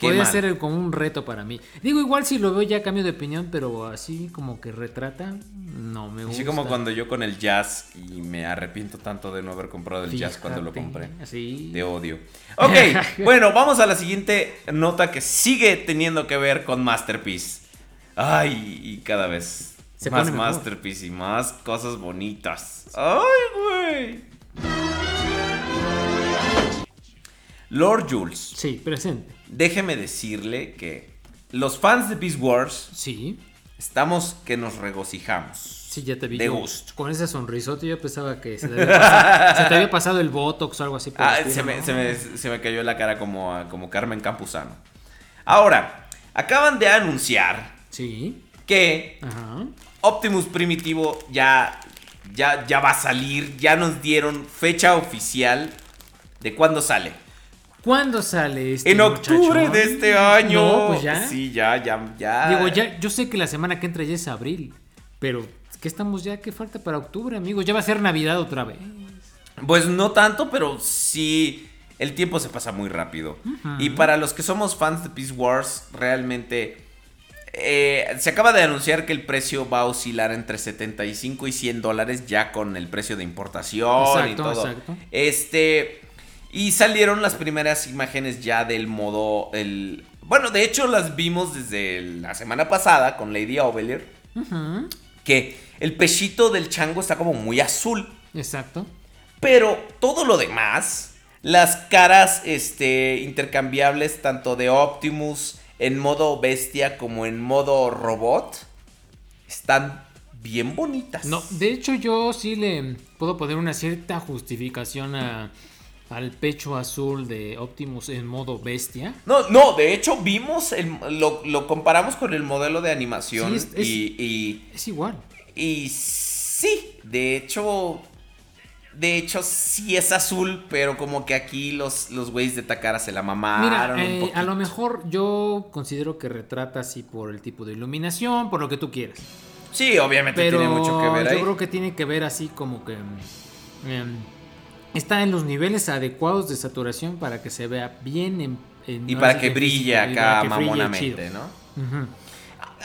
Podría ser como un reto para mí. Digo, igual si lo veo ya cambio de opinión, pero así como que retrata, no me gusta. Así como cuando yo con el jazz y me arrepiento tanto de no haber comprado el jazz cuando lo compré. así. Te odio. Ok, bueno, vamos a la siguiente nota que sigue teniendo que ver con Masterpiece. Ay, y cada vez Se más. Masterpiece y más cosas bonitas. Ay, güey. Lord Jules, Sí, presente. Déjeme decirle que los fans de Beast Wars Sí. estamos que nos regocijamos. Sí, ya te vi. De yo gusto. Con ese sonrisote yo pensaba que se te había pasado, se te había pasado el botox o algo así. por Ah, estilo, se, me, ¿no? se me- se me cayó la cara como, a- como Carmen Campuzano. Ahora, acaban de anunciar Sí. que Ajá. Optimus Primitivo ya, ya, ya va a salir. Ya nos dieron fecha oficial de cuándo sale. ¿Cuándo sale este en octubre muchachón? de este año. No, pues ya. Sí, ya, ya, ya. Digo, ya, yo sé que la semana que entra ya es abril, pero ¿qué estamos ya? ¿Qué falta para octubre, amigos? Ya va a ser Navidad otra vez. Pues no tanto, pero sí. El tiempo se pasa muy rápido. Y para los que somos fans de Peace Wars, realmente. eh, se acaba de anunciar que el precio va a oscilar entre 75 y 100 dólares ya con el precio de importación y Exacto, todo. exacto. Este. Y salieron las primeras imágenes ya del modo. El, bueno, de hecho las vimos desde la semana pasada con Lady Ovelier. Que el pechito del chango está como muy azul. Exacto. Pero todo lo demás, las caras este, intercambiables tanto de Optimus en modo bestia como en modo robot, están bien bonitas. No, de hecho yo sí le puedo poner una cierta justificación a- al pecho azul de Optimus en modo bestia. No, no, de hecho vimos, el- lo, lo comparamos con el modelo de animación Sí, es- es- y, Es igual. y sí, de hecho, de hecho sí es azul, pero como que aquí los, los güeyes de Takara se la Mira, mamaron un eh, a lo mejor yo considero que retrata así por el tipo de iluminación, por lo que tú quieras. Sí, obviamente Pero tiene mucho que ver yo ahí. creo que tiene que ver así como que mm, em, está en los niveles adecuados de saturación para que se vea bien en, en- Y para que brille acá mamonamente. ¿no? Ujú.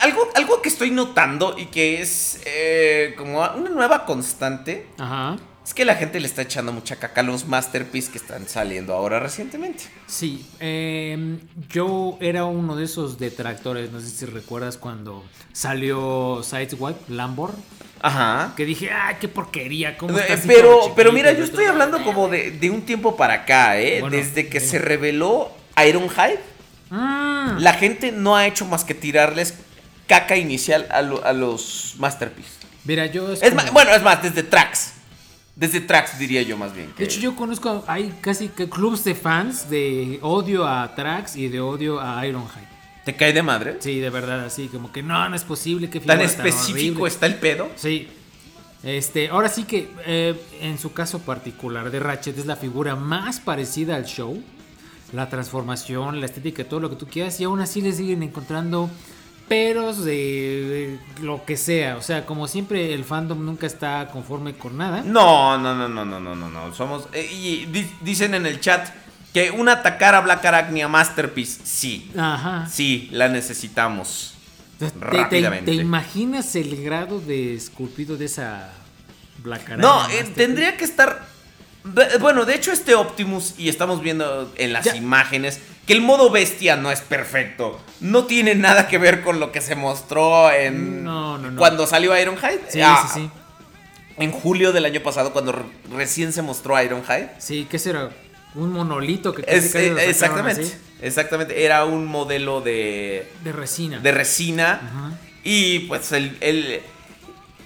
Algo, algo que estoy notando y que es eh, como una nueva constante Ajá. Es que la gente le está echando mucha caca a los Masterpiece que están saliendo ahora recientemente. Sí, eh, yo era uno de esos detractores, no sé si recuerdas cuando salió Sideswipe, Lambor, Ajá. que dije, ay, qué porquería, ¿cómo Eh, está pero, pero chiquito?" mira, yo estoy hablando como de, de un tiempo para acá, ¿eh? Bueno, Desde que sí. se reveló Ironhide, "Mm". la gente no ha hecho más que tirarles caca inicial a, lo- a los Masterpiece. Mira, yo... Es como- más, bueno, es más, desde Tracks. Desde Tracks diría yo más bien. que- De hecho, yo conozco, hay casi clubs de fans de odio a Trax y de odio a Ironhide. ¿Te cae de madre? Sí, de verdad, así como que no, no es posible que ¿Tan específico horrible". está el pedo? Sí. Este, ahora sí que eh, en su caso particular de Ratchet es la figura más parecida al show. La transformación, la estética, todo lo que tú quieras. Y aún así le siguen encontrando peros de, de lo que sea. O sea, como siempre el fandom nunca está conforme con nada. No, no, no, no, no, no, no, no. Somos. eh, y di- dicen en el chat que una atacar a Black Arachnia Masterpiece, sí. Ajá. Sí, la necesitamos. Te- te- rápidamente. ¿Te, imaginas el grado de esculpido de esa Black Arachnia No, eh, tendría que estar. de- Bueno, de hecho, este Optimus, y estamos viendo en las Ya. imágenes, que el modo bestia no es perfecto. No tiene nada que ver con lo que se mostró en. No, no, no. Cuando salió Ironhide. Sí, Ah, sí, sí. En julio del año pasado, cuando re- recién se mostró Ironhide. Sí, ¿qué será? Un monolito que casi, Es- casi eh, exactamente. así, Exactamente. Era un modelo de. de resina. de resina. Y pues el, el,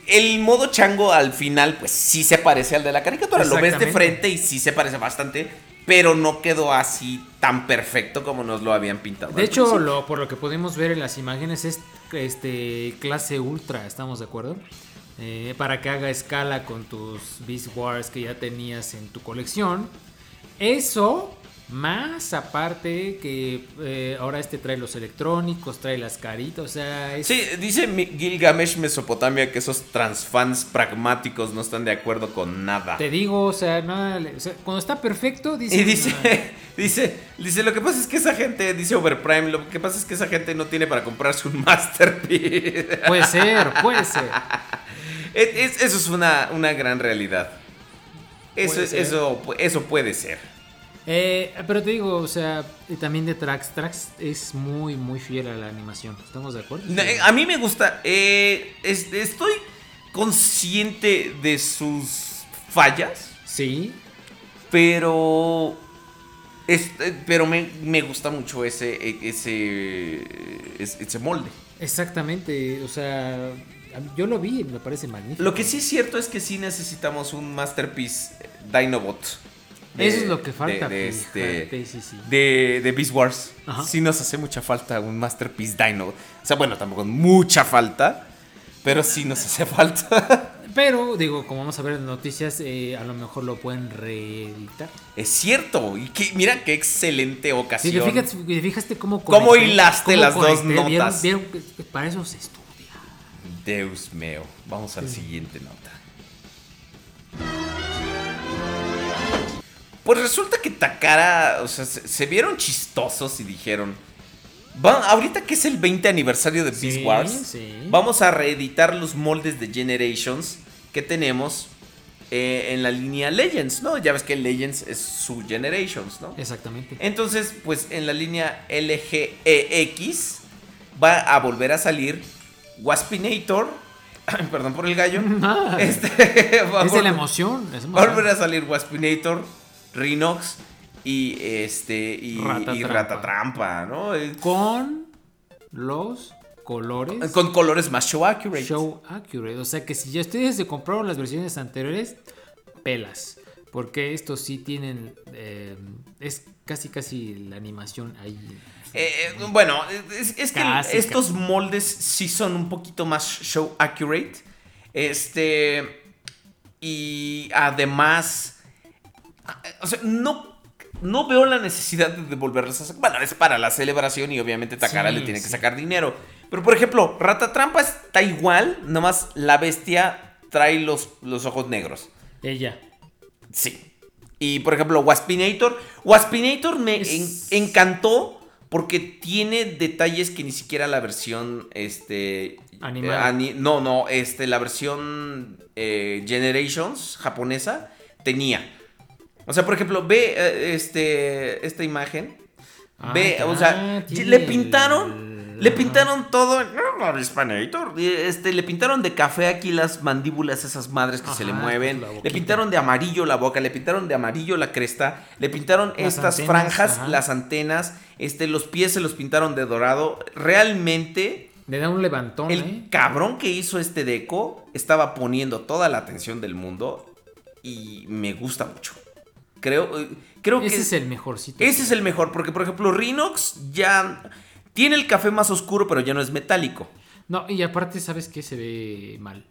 el modo chango al final, pues sí se parece al de la caricatura. Lo ves de frente y sí se parece bastante. Pero no quedó así tan perfecto como nos lo habían pintado. De hecho, lo, por lo que podemos ver en las imágenes es este clase ultra, ¿estamos de acuerdo? Eh, para que haga escala con tus Beast Wars que ya tenías en tu colección. Eso, más aparte que eh, ahora este trae los electrónicos, trae las caritas, o sea, es... Sí, dice Gilgamesh Mesopotamia que esos transfans pragmáticos no están de acuerdo con nada. Te digo, o sea, nada, le- o sea, cuando está perfecto, dice... Y dice, dice, dice, lo que pasa es que esa gente, dice Overprime, lo que pasa es que esa gente no tiene para comprarse un Masterpiece. Puede ser, puede ser. Es- es- eso es una, una gran realidad. Eso, eso, eso puede ser. Eh, pero te digo, o sea, y también de Trax, Trax es muy, muy fiel a la animación. ¿Estamos de acuerdo? Eh, A mí me gusta. eh, es- estoy consciente de sus fallas, Sí, pero. es- eh, pero me, me gusta mucho ese, ese, ese, molde. exactamente. O sea, yo lo vi y me parece magnífico. Lo que sí es cierto es que sí necesitamos un Masterpiece Dinobot. De- Eso es lo que falta. De, de fíjate, este, sí, sí. de, de Beast Wars. Ajá. Sí nos hace mucha falta un Masterpiece Dino. O sea, bueno, tampoco mucha falta, pero sí nos hace falta. Pero, digo, como vamos a ver en noticias, eh, a lo mejor lo pueden reeditar. es cierto. Y que, mira qué excelente ocasión. te fijaste, te fijaste cómo ¿Cómo hilaste cómo las dos conecté, ¿Vieron- notas? vieron para eso se estudia. Deus meo. Vamos a la siguiente nota. Pues resulta que Takara, o sea, se, se vieron chistosos y dijeron, "Va- ahorita que es el 20 aniversario de Beast Sí, Wars, sí. vamos a reeditar los moldes de Generations que tenemos eh, en la línea Legends, ¿no? Ya ves que Legends es su Generations, ¿no? Exactamente. Entonces, pues en la línea LGEX va a volver a salir Waspinator. Perdón por el gallo. Este, va a es de la emoción. es Va a emoción. volver a salir Waspinator, Rhinox y este y, y Ratatrampa. Ratatrampa, ¿no? Con los colores. Con colores más show accurate. Show accurate. O sea que si ya ustedes se compraron las versiones anteriores, pelas. Porque estos sí tienen. eh, es casi casi la animación ahí. Eh, eh, bueno, es, es que Casi, estos casi. moldes sí son un poquito más show accurate. Este. Y además. O sea, no, no veo la necesidad de devolverlos a sacar. Bueno, es para la celebración y obviamente Takara Sí, le tiene que sacar dinero. Pero por ejemplo, Ratatrampa está igual, nomás la bestia trae los, los ojos negros. Ella. Sí. Y por ejemplo, Waspinator. Waspinator me Es- en- encantó Porque tiene detalles que ni siquiera la versión, este... Animada. eh, ani- no, no, este, la versión eh, Generations japonesa tenía. O sea, por ejemplo, ve eh, este, esta imagen. Ah, ve, o sea, le pintaron, le pintaron todo, este, le pintaron de café aquí las mandíbulas, esas madres que se le mueven, le pintaron de amarillo la boca, le pintaron de amarillo la cresta, le pintaron Las estas antenas, franjas, ajá. las antenas, este, los pies se los pintaron de dorado, realmente Le da un levantón, el ¿eh? cabrón que hizo este deco estaba poniendo toda la atención del mundo y me gusta mucho. Creo, eh, creo Ese que es el mejorcito. ese es el mejor, porque por ejemplo Rhinox ya tiene el café más oscuro, pero ya no es metálico. No, y aparte, ¿sabes qué? Se ve mal.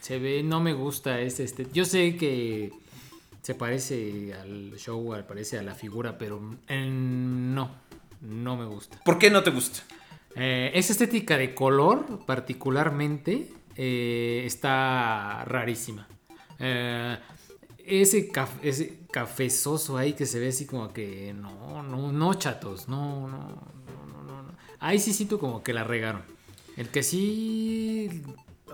Se ve, no me gusta ese este. Yo sé que se parece al show, parece a la figura, pero eh, no, no me gusta. ¿Por qué no te gusta? Eh, esa estética de color, particularmente, eh, está rarísima. Eh, ese, caf- ese cafezoso ahí que se ve así como que no, no, no chatos, no, no, no, no, no. Ahí sí siento como que la regaron. El que sí,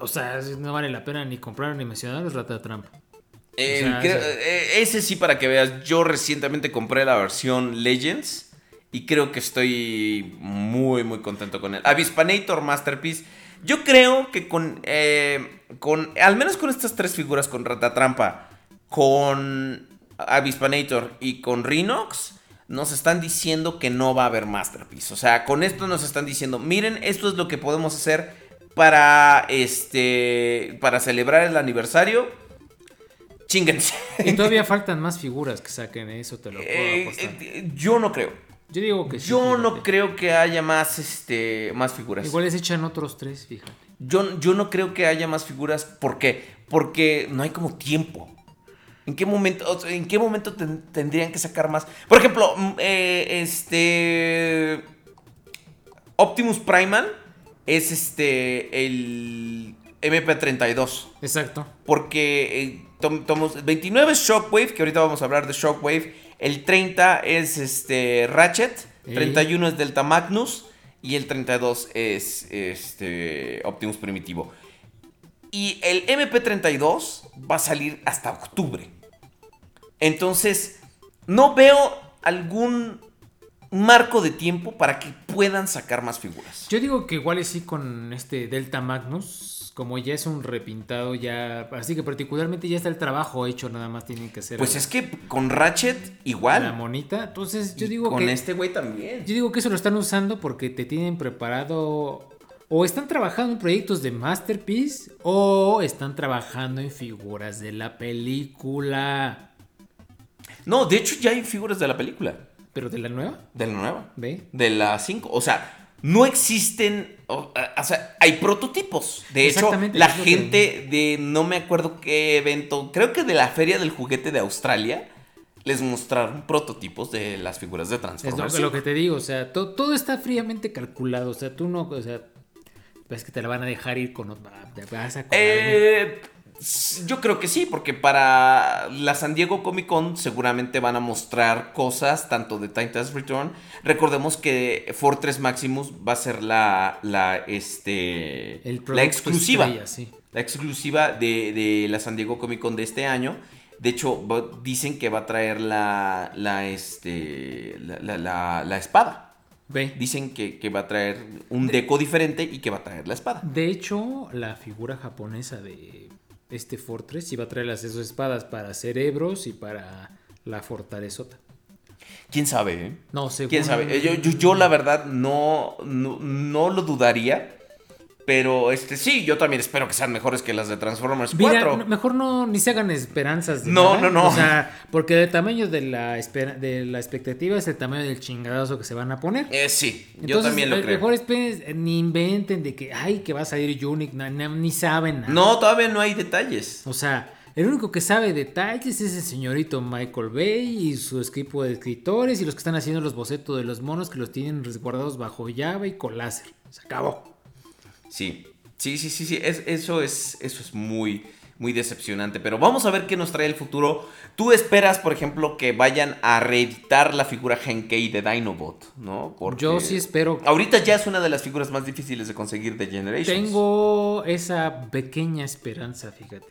o sea, no vale la pena ni comprar ni mencionar es Rata Trampa. Eh, O sea, creo- ese- eh, ese sí, para que veas, yo recientemente compré la versión Legends y creo que estoy muy, muy contento con él. Avispanator Masterpiece. Yo creo que con, eh, con, al menos con estas tres figuras, con Ratatrampa, con Avispanator y con Rhinox, nos están diciendo que no va a haber Masterpiece. O sea, con esto nos están diciendo, miren, esto es lo que podemos hacer para, este, para celebrar el aniversario. Chinguense. Y todavía faltan más figuras que saquen eso, te lo puedo Eh, apostar. eh, yo no creo. Yo digo que sí. Yo no creo que haya más, este, más figuras. Igual les echan otros tres, fíjate. Yo, yo no creo que haya más figuras. ¿Por qué? Porque no hay como tiempo. ¿En qué momento, ¿en qué momento ten- tendrían que sacar más? Por ejemplo, mm, eh, este. Optimus Primal es este. El MP32. Exacto. Porque eh, tom- tomos- 29 es Shockwave, que ahorita vamos a hablar de Shockwave. El 30 es este Ratchet. Ey. 31 es Delta Magnus. Y el 32 es este Optimus Primitivo. Y el MP32 va a salir hasta octubre. Entonces, no veo algún marco de tiempo para que puedan sacar más figuras. Yo digo que igual es sí con este Delta Magnus, como ya es un repintado, ya. Así que particularmente ya está el trabajo hecho, nada más tienen que hacer. Pues es que con Ratchet igual. La monita. Entonces yo Y digo con que. este güey también. Yo digo que eso lo están usando porque te tienen preparado. O están trabajando en proyectos de Masterpiece. O están trabajando en figuras de la película. No, de hecho ya hay figuras de la película. ¿Pero de la nueva? De la nueva. ¿Ve? De la 5. O sea, no existen. O, sea, hay prototipos. De hecho, la gente de no me acuerdo qué evento, creo que de la Feria del Juguete de Australia, les mostraron prototipos de las figuras de Es lo, Transformers. lo que te digo, o sea, to- todo está fríamente calculado. O sea, tú no. O sea, ves que te la van a dejar ir con. ah, Te vas a. Eh, yo creo que sí, porque para la San Diego Comic Con seguramente van a mostrar cosas tanto de Titan's Return. Recordemos que Fortress Maximus va a ser la, la, este, El la exclusiva. estrella, sí. La exclusiva de, de la San Diego Comic Con de este año. De hecho, dicen que va a traer la, la, este, la, la- la- espada. Ve. Dicen que, que va a traer un deco diferente y que va a traer la espada. De hecho, la figura japonesa de este Fortress iba a traer las esas espadas para cerebros y para la fortalezota. ¿Quién sabe? eh? No sé. ¿Quién sabe? Yo, yo, yo la verdad no, no, no lo dudaría. Pero este sí, yo también espero que sean mejores que las de Transformers Mira, 4. no- mejor no ni se hagan esperanzas. de No, nada. no, no. O sea, porque el tamaño de la, espera- de la expectativa es el tamaño del chingadazo que se van a poner. Eh, sí, yo también lo eh, creo. Mejor esperen, ni inventen de que, ay, que va a salir Unique, ni saben nada. No, todavía no hay detalles. O sea, el único que sabe detalles es el señorito Michael Bay y su equipo de escritores y los que están haciendo los bocetos de los monos que los tienen resguardados bajo llave y con láser. Se acabó. Sí, sí, sí, sí, sí. es- eso, es, eso es muy, muy decepcionante. Pero vamos a ver qué nos trae el futuro. Tú esperas, por ejemplo, que vayan a reeditar la figura Genkei de Dinobot, ¿no? Porque Yo sí espero. Ahorita ya es una de las figuras más difíciles de conseguir de Generations. Tengo esa pequeña esperanza, fíjate.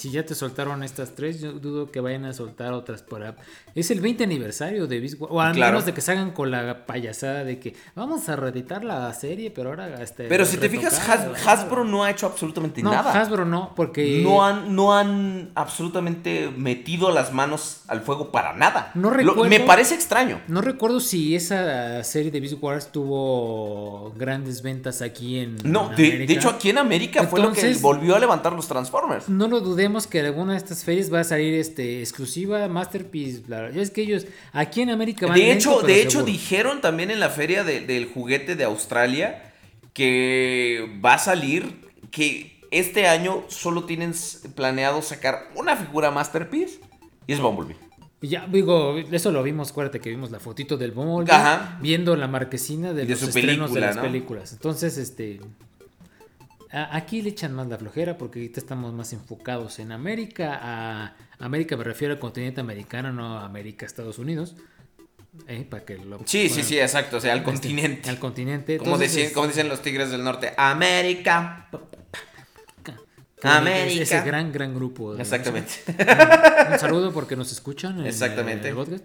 Si ya te soltaron estas tres, yo dudo que vayan a soltar otras por ahí. Es el 20 aniversario de Beast Wars. O al Claro. menos de que salgan con la payasada de que vamos a reeditar la serie, pero ahora este, Pero si te fijas, Has- Hasbro no ha hecho absolutamente No, nada. Hasbro no, porque No han, no han absolutamente metido las manos al fuego para nada. No Lo- recuerdo- me parece extraño. No recuerdo si esa serie de Beast Wars tuvo grandes ventas aquí en No, en de, hecho aquí en América fue lo que volvió a levantar los Transformers. No lo que alguna de estas ferias va a salir este exclusiva Masterpiece. Bla, es que ellos aquí en América van De lento, hecho, de hecho dijeron también en la feria de- del juguete de Australia que va a salir que este año solo tienen planeado sacar una figura Masterpiece y es Bumblebee. Ya, digo, eso lo vimos, acuérdate que vimos la fotito del Bumblebee, Ajá. viendo la marquesina de, de los estrenos de las ¿no? películas. Entonces, este aquí le echan más la flojera porque ahorita estamos más enfocados en América. A América me refiero al continente americano, no a América, Estados Unidos. Eh, para que lo Sí, sí, bueno, sí, exacto, o sea, al este, continente. Al continente. Como, como dicen los Tigres del Norte, América. América. Ese gran, gran grupo. Exactamente. Un saludo porque nos escuchan. en, Exactamente. eh, el podcast.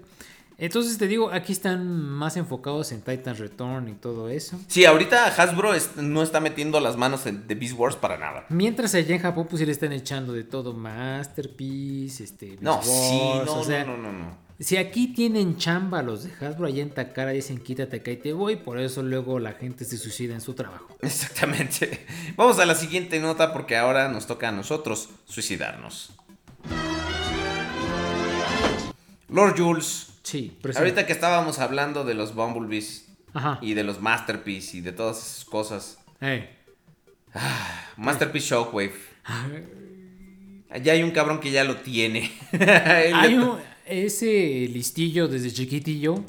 Entonces te digo, aquí están más enfocados en Titan Return y todo eso. Sí, ahorita Hasbro es- no está metiendo las manos en The Beast Wars para nada. Mientras allá en Japón pues sí le están echando de todo Masterpiece, este... Beast No, sí, Wars, no, o sea, no, no, no, no. Si aquí tienen chamba los de Hasbro, allá en Takara dicen quítate acá y te voy, por eso luego la gente se suicida en su trabajo. Exactamente. Vamos a la siguiente nota porque ahora nos toca a nosotros suicidarnos. Lord Jules, Sí, presente. ahorita que estábamos hablando de los Bumblebees Ajá. y de los Masterpiece y de todas esas cosas. Eh, Masterpiece Shockwave. Ya hay un cabrón que ya lo tiene. Hay un- ese listillo desde chiquitillo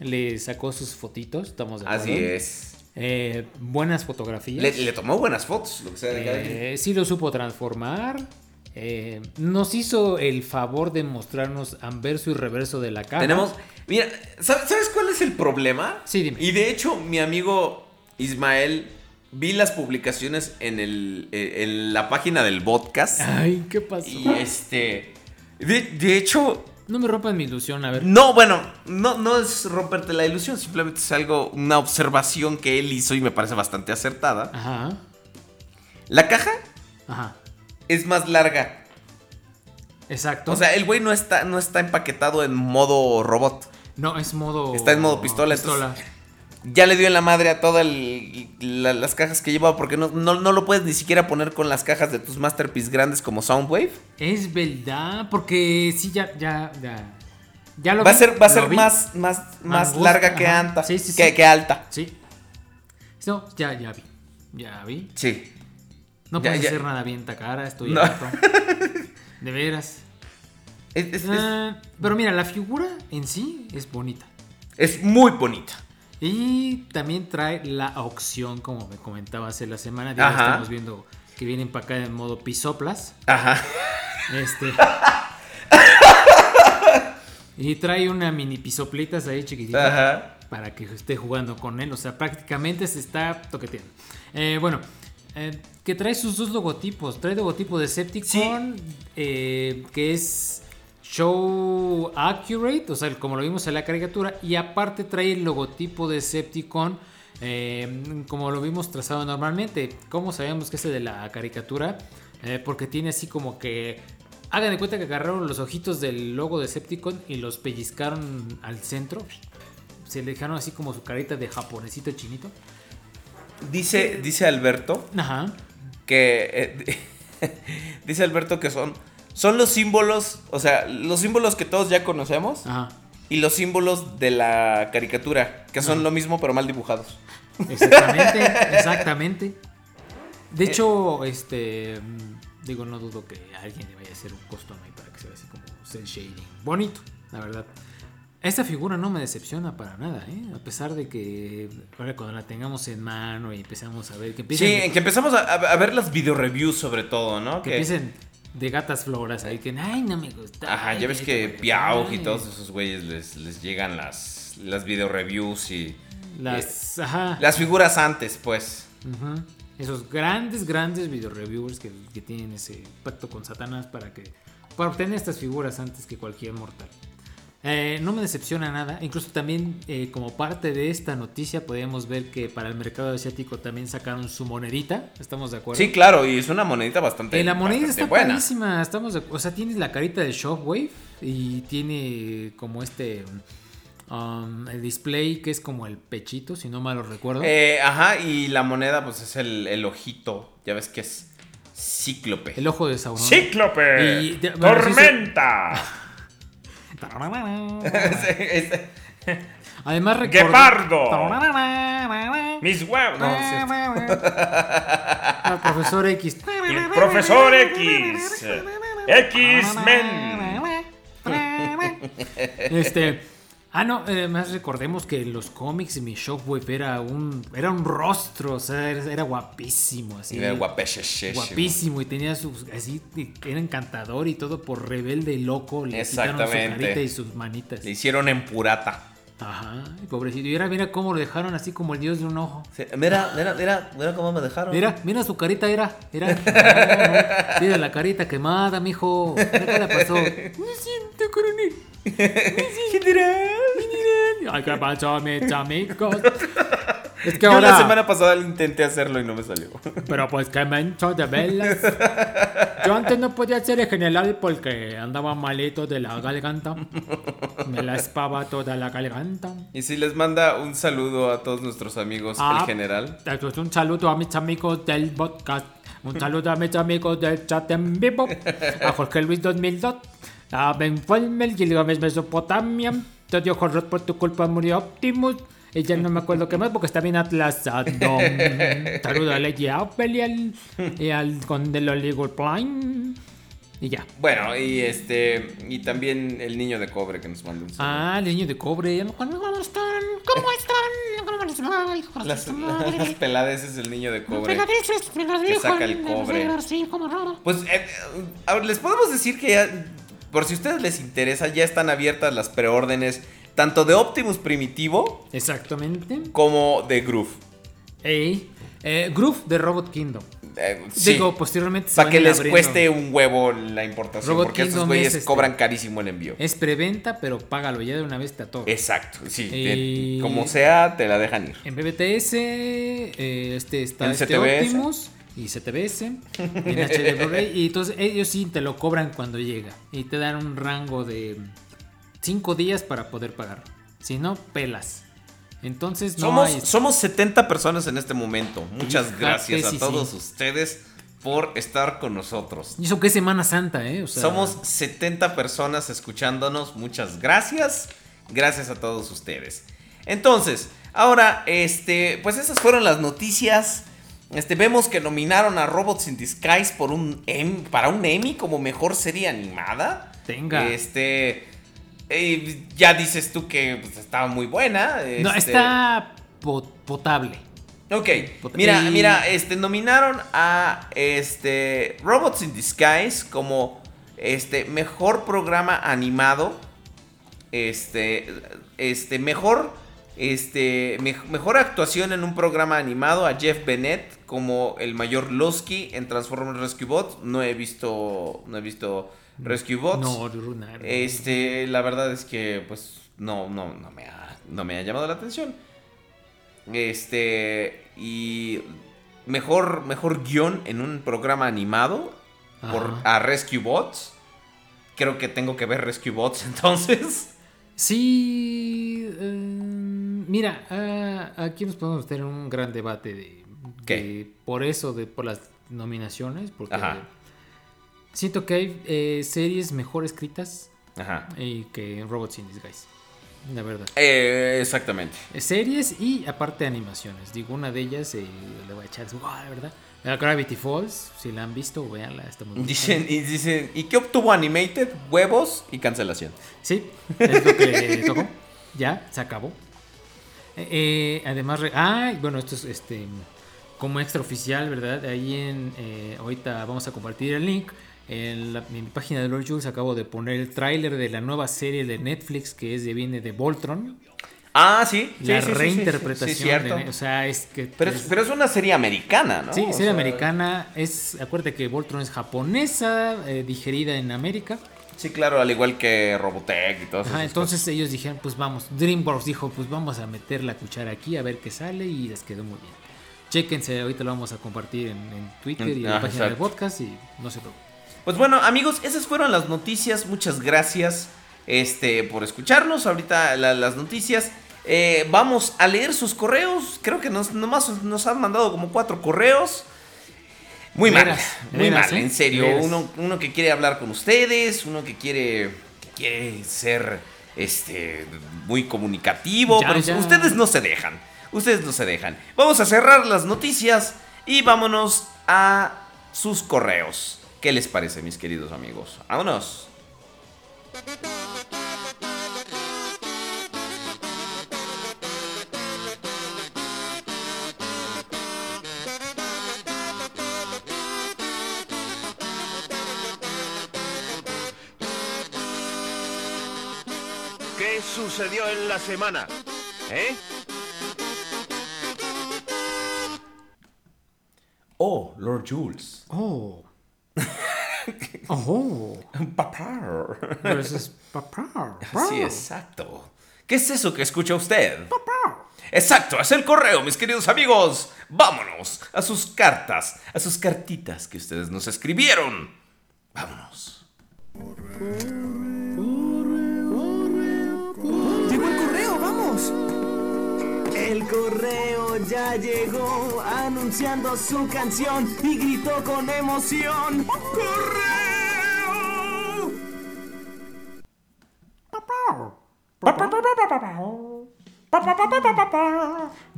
le sacó sus fotitos, estamos de acuerdo. Así es. Eh, buenas fotografías. Le, le tomó buenas fotos, lo que sea de. Eh, sí lo supo transformar. Eh, nos hizo el favor de mostrarnos anverso y reverso de la caja. Tenemos. Mira, ¿sabes, cuál es el problema? Sí, dime. Y de hecho, mi amigo Ismael vi las publicaciones en, el, eh, en la página del podcast. Ay, ¿qué pasó? Y este. De, de hecho. No me rompan mi ilusión, a ver. No, bueno, no, no es romperte la ilusión, simplemente es algo, una observación que él hizo y me parece bastante acertada. Ajá, La caja ajá. Es más larga. Exacto. O sea, el güey no está, no está empaquetado en modo robot. no, es modo. Está en modo pistola, entonces- Ya le dio en la madre a todas la- las cajas que lleva porque no, no, no lo puedes ni siquiera poner con las cajas de tus Masterpiece grandes como Soundwave. Es verdad, porque sí, ya, ya, ya. Ya lo Va a vi, ser, va a ser vi. más, más, más larga que, alta, Sí, sí, sí. que, que alta. Sí. No, ya, ya vi. Ya vi. Sí. No Ya, puedes ya. hacer nada bien, Takara, estoy No. harto. De veras. Es, es- es- Ah, pero mira, la figura en sí es bonita. es muy bonita. Y también trae la opción, como me comentaba hace la semana. Ya estamos viendo que viene empacada en modo pisoplas. Ajá. Este. y trae una mini pisoplitas ahí chiquitita. Ajá. Para que esté jugando con él. O sea, prácticamente se está toqueteando. Eh, bueno. Eh, que trae sus dos logotipos. Trae logotipo de Septicon. eh, que es Show Accurate. O sea, como lo vimos en la caricatura. Y aparte trae el logotipo de Septicon. eh, como lo vimos trazado normalmente. ¿Cómo sabemos que es el de la caricatura? Eh, porque tiene así como que. Hagan de cuenta que agarraron los ojitos del logo de Septicon y los pellizcaron al centro. Se le dejaron así como su carita de japonesito chinito. Dice, dice Alberto Ajá. que. eh, dice Alberto que son. Son los símbolos. O sea, los símbolos que todos ya conocemos. Ajá. Y los símbolos de la caricatura. Que son lo mismo, pero mal dibujados. Exactamente, exactamente. De hecho, este. mm, Digo, no dudo que alguien le vaya a hacer un custom ahí para que se vea así como cel shading. Bonito, la verdad. Esta figura no me decepciona para nada, ¿eh? A pesar de que ahora cuando la tengamos en mano y empezamos a ver que Sí, empiecen, en que empezamos a, a ver las video reviews sobre todo, ¿no? que Que- empiecen de gatas floras ahí que, ay, no me gusta. Ajá, ay, ya ves que ay, Piaug y ay". todos esos güeyes les, les llegan las, las video reviews y... Las, y- ajá. Las figuras antes, pues. Esos grandes, grandes video reviewers que, que tienen ese pacto con Satanás para que para obtener estas figuras antes que cualquier mortal. Eh, no me decepciona nada. Incluso también eh, como parte de esta noticia podemos ver que para el mercado asiático también sacaron su monedita. ¿Estamos de acuerdo? Sí, claro, y es una monedita bastante, Eh, la monedita bastante está buena. padrísima. Estamos de- o sea, tienes la carita de Shockwave y tiene como este um, el display que es como el pechito, si no mal lo recuerdo. Eh, ajá, y la moneda pues es el, el ojito, ya ves que es cíclope. el ojo de Sauron. Cíclope. Y de- bueno, sí se- Tormenta. Además recuerdo... Guepardo. Mis huevos. No, sí. El profesor X. El profesor X. X-Men. Este. Ah, no, además recordemos que en los cómics mi Shockwave era un, era un rostro, o sea, era, era guapísimo, así. Era. Guapísimo, y tenía sus, así, era encantador y todo por rebelde y loco. Le quitaron su Exactamente. carita y sus manitas. Le hicieron en purata. Ajá, y pobrecito. Y ahora mira cómo lo dejaron así como el dios de un ojo. Mira, mira, mira, mira cómo me dejaron. Mira, mira su carita, era, era. No, no, Mira la carita quemada, mijo. Mira qué le pasó. Me siento coronel. General. Ay, qué pasó, mis amigos. Es que Yo ahora. la semana pasada intenté hacerlo y no me salió. Pero pues que me hincho de velas. Yo antes no podía ser el general porque andaba malito de la garganta. Me la espaba toda la garganta. Y si les manda un saludo a todos nuestros amigos, Ah, el general. Pues un saludo a mis amigos del podcast. Un saludo a mis amigos del chat en vivo. A Jorge Luis 2002. A Ben Folmel, Gilgamesh Mesopotamia. Dio horror por tu culpa murió Optimus. Y ya no me acuerdo qué más porque está bien atlasado. Saludo a Lady Apple y al, y al conde Loligor Prime. Y ya. Bueno, y este. Y también el niño de cobre que nos mandó un saludo. Ah, el niño de cobre. ¿Cómo están? ¿Cómo están? ¿Cómo de Las, las peladeces del niño de cobre. Que saca el cobre. Sí, como raro. Pues eh, les podemos decir que ya, por si a ustedes les interesa, ya están abiertas las preórdenes tanto de Optimus Primitivo Exactamente. como de Groove. Ey. Eh, Groove de Robot Kingdom. Eh, sí, Digo, posteriormente para que les abriendo. cueste un huevo la importación, Robot porque Kingdom güeyes es, este, cobran carísimo el envío. Es preventa, pero págalo ya de una vez te a todo. Exacto, sí. Te- como sea, te la dejan ir. En BBTS, eh, este está En este CTBS. Optimus y CTBS, en HD Blu-ray, y entonces ellos sí te lo cobran cuando llega y te dan un rango de 5 días para poder pagar. Si no, pelas. Entonces no somos, hay... somos 70 personas en este momento. Muchas Fíjate, gracias a sí, todos sí. ustedes por estar con nosotros. Y eso que es Semana Santa, ¿eh? O sea, Somos 70 personas escuchándonos. Muchas gracias. Gracias a todos ustedes. Entonces, ahora, este, pues esas fueron las noticias. Este, vemos que nominaron a Robots in Disguise por un para un Emmy como mejor serie animada. Tenga. Este, eh, ya dices tú que pues, estaba muy buena. No, este, está po- potable. Ok, mira, mira, este, nominaron a este Robots in Disguise como este mejor programa animado, este, este mejor, este, me- mejor actuación en un programa animado a Jeff Bennett como el mayor Losky en Transformers Rescue Bots. No he visto, no he visto Rescue Bots. No. Este, la verdad es que, pues, no, no, no me ha, no me ha llamado la atención. Este, y mejor, mejor guion en un programa animado por a Rescue Bots. Creo que tengo que ver Rescue Bots entonces. Sí. eh, mira, ah, aquí nos podemos tener un gran debate de, ¿Qué? de- por eso, de por las nominaciones, porque Ajá. siento que hay eh, series mejor escritas Ajá. eh, que Robots in Disguise. La verdad. Eh, exactamente. Eh, Series y aparte animaciones. Digo, una de ellas eh, le voy a echar su la verdad. La Gravity Falls, si la han visto, véanla, está muy. Dicen, y dicen, ¿y qué obtuvo Animated? Huevos y cancelación. Sí, es lo que tocó. Ya, se acabó. Eh, además, ah, bueno, esto es este como extra oficial, ¿verdad? Ahí en, eh, ahorita vamos a compartir el link. En, la, en mi página de Lord Jules acabo de poner el tráiler de la nueva serie de Netflix que es de viene de Voltron. Ah, sí. la sí, sí, reinterpretación. sí, cierto. de- o sea, es que. Pero es, pero es una serie americana, ¿no? Sí, O serie sea, americana. Es, acuérdate que Voltron es japonesa, eh, digerida en América. Sí, claro, al igual que Robotech y todo eso. Entonces ellos dijeron, pues vamos, DreamWorks dijo, pues vamos a meter la cuchara aquí a ver qué sale y les quedó muy bien. Chéquense, ahorita lo vamos a compartir en, en Twitter y en la Ah, página del podcast y no se preocupen. Pues bueno, amigos, esas fueron las noticias. Muchas gracias este, por escucharnos. Ahorita la- las noticias. Eh, vamos a leer sus correos. Creo que nos, nomás nos han mandado como cuatro correos. Muy mal, Veras, muy veras, mal, ¿eh? en serio. Veras. Uno, uno que quiere hablar con ustedes, uno que quiere, que quiere ser este, muy comunicativo, Ya, pero ya. ustedes no se dejan. Ustedes no se dejan. Vamos a cerrar las noticias y vámonos a sus correos. ¿Qué les parece, mis queridos amigos? Vámonos. Sucedió en la semana? ¿Eh? Oh, Lord Jules. Oh. Oh. Papá. Versus papá. Sí, exacto. ¿Qué es eso que escucha usted? Exacto, es el correo, mis queridos amigos. Vámonos a sus cartas, a sus cartitas que ustedes nos escribieron. Vámonos. El correo ya llegó anunciando su canción y gritó con emoción. ¡Correo!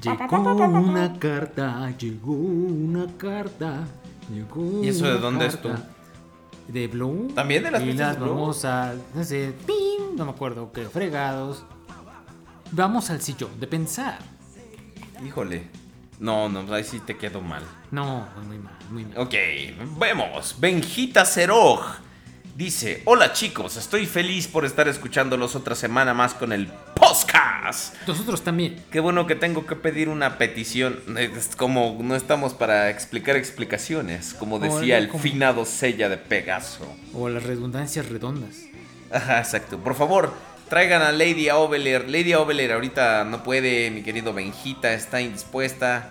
Llegó una carta, llegó una carta, llegó ¿Y eso de dónde es carta. De Blue. ¿También de las Y las de Blue? vamos a, no sé, ping, no me acuerdo qué, fregados. Vamos al sillón de pensar. Híjole. No, no, ahí sí te quedó mal. No, muy mal, muy mal. Ok, vemos. Benjita Ceroj dice: Hola chicos, estoy feliz por estar escuchándolos otra semana más con el podcast. Nosotros también. Qué bueno que tengo que pedir una petición. Es como no estamos para explicar explicaciones, como decía Hola, el finado Sella de Pegaso. O las redundancias redondas. Ajá, exacto. Por favor, traigan a Lady Ovelier. Lady Ovelier ahorita no puede, mi querido Benjita está indispuesta.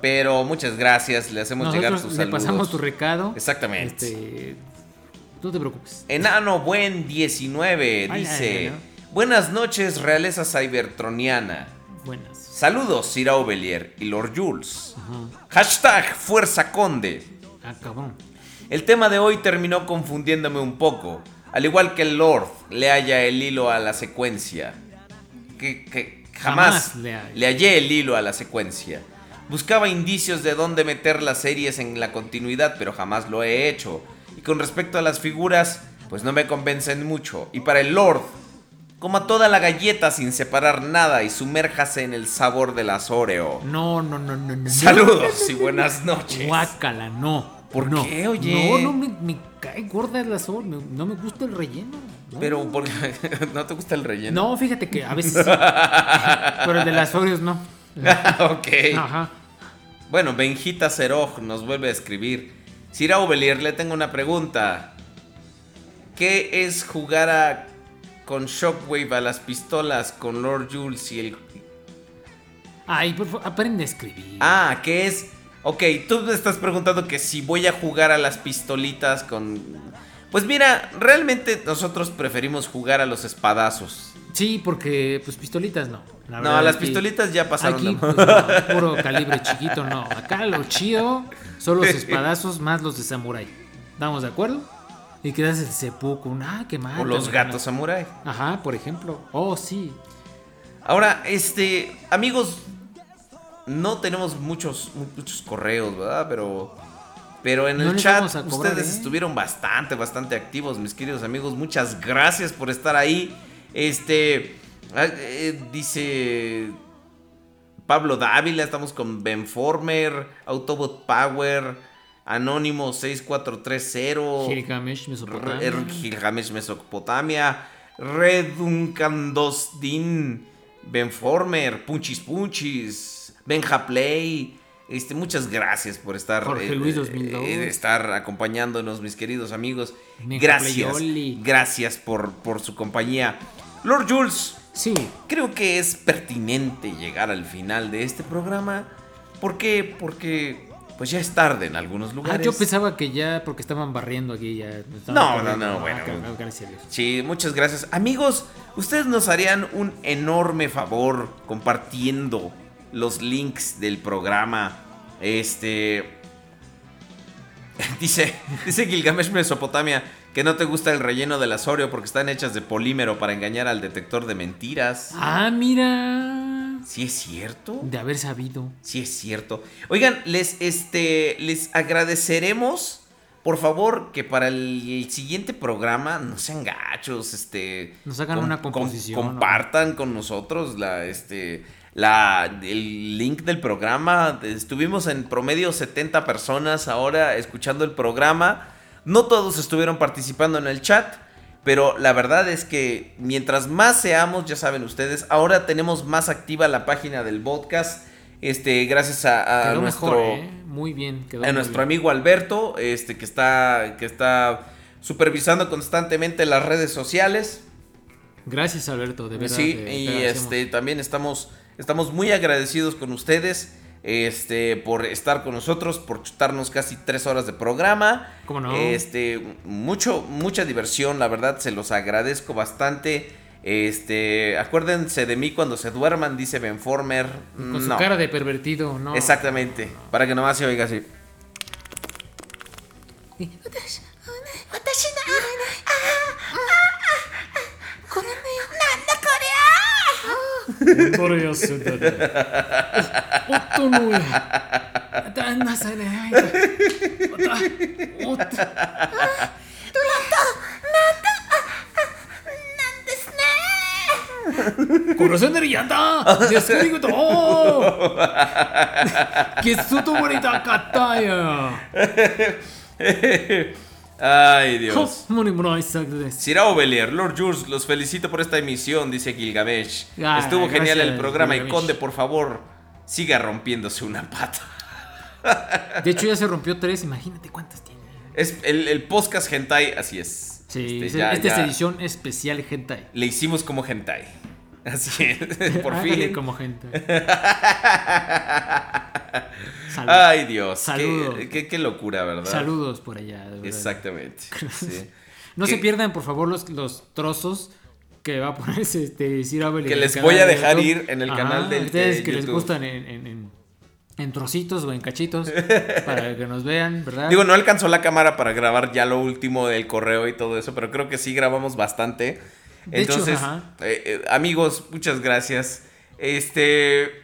Pero muchas gracias, le hacemos llegar Nosotros sus le saludos. pasamos tu recado. Exactamente. Este, no te preocupes. Enano Buen 19 Ay, dice: ay, ay, Buenas noches, realeza cybertroniana. Buenas. Saludos, Sir Ovelier y Lord Jules. Ajá. Hashtag Fuerza Conde. Ah, cabrón. El tema de hoy terminó confundiéndome un poco. Al igual que el Lord le halla el hilo a la secuencia. Que, que jamás, Jamás le hallé. le hallé el hilo a la secuencia. Buscaba indicios de dónde meter las series en la continuidad, pero jamás lo he hecho. Y con respecto a las figuras, pues no me convencen mucho. Y para el Lord, coma toda la galleta sin separar nada y sumérjase en el sabor de las Oreo. No, no, no, no, no. Saludos y buenas noches. Guácala, no. ¿Por no. qué, oye? No, no, me, me cae gorda la me- no me gusta el relleno. no. Pero, ¿por qué? ¿no te gusta el relleno? No, fíjate que a veces sí. Pero el de las Oreos no. ok. Ajá. Bueno, Benjita Ceroj nos vuelve a escribir. Sir Ovelier, le tengo una pregunta. ¿Qué es jugar a- con Shockwave a las pistolas con Lord Jules y el... Ay, por favor, aprende a escribir. Ah, ¿qué es? Ok, tú me estás preguntando que si voy a jugar a las pistolitas con... Pues mira, realmente nosotros preferimos jugar a los espadazos. Sí, porque pues pistolitas no. La No, las pistolitas ya pasaron Aquí, de pues, no, puro calibre chiquito, no. Acá lo chido son los espadazos más los de samurai. ¿Estamos de acuerdo? Y quedas el seppuku, ah, qué mal. O los gatos samurai. Ajá, por ejemplo. Oh, sí. Ahora, este, amigos, no tenemos muchos, muchos correos, ¿verdad? Pero, pero en No el chat cobrar, ustedes ¿eh? estuvieron bastante, bastante activos, mis queridos amigos. Muchas gracias por estar ahí. Este, ah, eh, dice Pablo Dávila, estamos con Ben Former, Autobot Power. Anónimo 6430. Gilgamesh, Mesopotamia. R- Gilgamesh Mesopotamia, Reduncandosdin, Benformer, Punchis Punchis, Benja Play. Este, muchas gracias por estar, Jorge Luis 2002. eh, estar acompañándonos, mis queridos amigos. Benja gracias, Playoli. gracias por, por su compañía. Lord Jules, Sí, creo que es pertinente llegar al final de este programa. ¿Por qué? Porque pues ya es tarde en algunos Ah, lugares. yo pensaba que ya, porque estaban barriendo aquí, ya. No, no, no, Ah, bueno. Sí, muchas gracias. Amigos, ustedes nos harían un enorme favor compartiendo los links del programa. Este. Dice, dice Gilgamesh Mesopotamia que no te gusta el relleno de las Oreo porque están hechas de polímero para engañar al detector de mentiras. Ah, mira. ¿Sí es cierto? De haber sabido. Sí es cierto. Oigan, les, este, les agradeceremos, por favor, que para el, siguiente programa no sean gachos, este... Nos hagan una composición, compartan con nosotros la, este, la, el link del programa. Estuvimos en promedio 70 personas ahora escuchando el programa. No todos estuvieron participando en el chat. Pero la verdad es que mientras más seamos, ya saben ustedes, ahora tenemos más activa la página del podcast. Este, gracias a, a nuestro, mejor, ¿eh? Muy bien. Quedó a muy nuestro bien. amigo Alberto, este, que está, que está supervisando constantemente las redes sociales. Gracias, Alberto, de verdad. Sí, y este también estamos, estamos muy agradecidos con ustedes. Este, por estar con nosotros, por chutarnos casi tres horas de programa. ¿Cómo no? Este, mucho, mucha diversión, la verdad, se los agradezco bastante. Este, acuérdense de mí cuando se duerman, dice Benformer. Con su cara de pervertido, ¿no? Exactamente, para que nomás se oiga así. 踊れよ、すだれ。夫の親、旦那さんに会いたい。どなた、なんだ、なんですね。殺せなりやだ、じゃあ、そういうこと。ゲストともりたかったよ。Ay, Dios. Sirao Belier, Lord Jules, los felicito por esta emisión, dice Gilgamesh. Ah, Estuvo genial el programa y Conde, por favor, siga rompiéndose una pata. De hecho, ya se rompió tres, imagínate cuántas tiene. Es el, el podcast Hentai, así es. Sí, este, esta es edición especial Hentai. Le hicimos como Hentai. Así es, por fin. como. Salud. Ay, Dios. Saludos. Qué, qué- qué locura, ¿verdad? Saludos por allá. de verdad. Exactamente. sí. No se pierdan, por favor, los, los trozos que va a ponerse este Sir Abel Que les voy a de dejar ir en el canal del- Ustedes de que les YouTube. gustan en, en- en- en trocitos o en cachitos para que nos vean, ¿verdad? Digo, no alcanzó la cámara para grabar ya lo último del correo y todo eso, pero creo que sí grabamos bastante. De Entonces, eh, eh, amigos, muchas gracias. Este.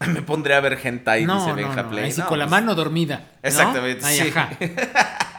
Me pondré a ver hentai, no, dice no, Benja no, Play. ahí sí, No, con la pues, mano dormida. Exactamente, sí. ajá.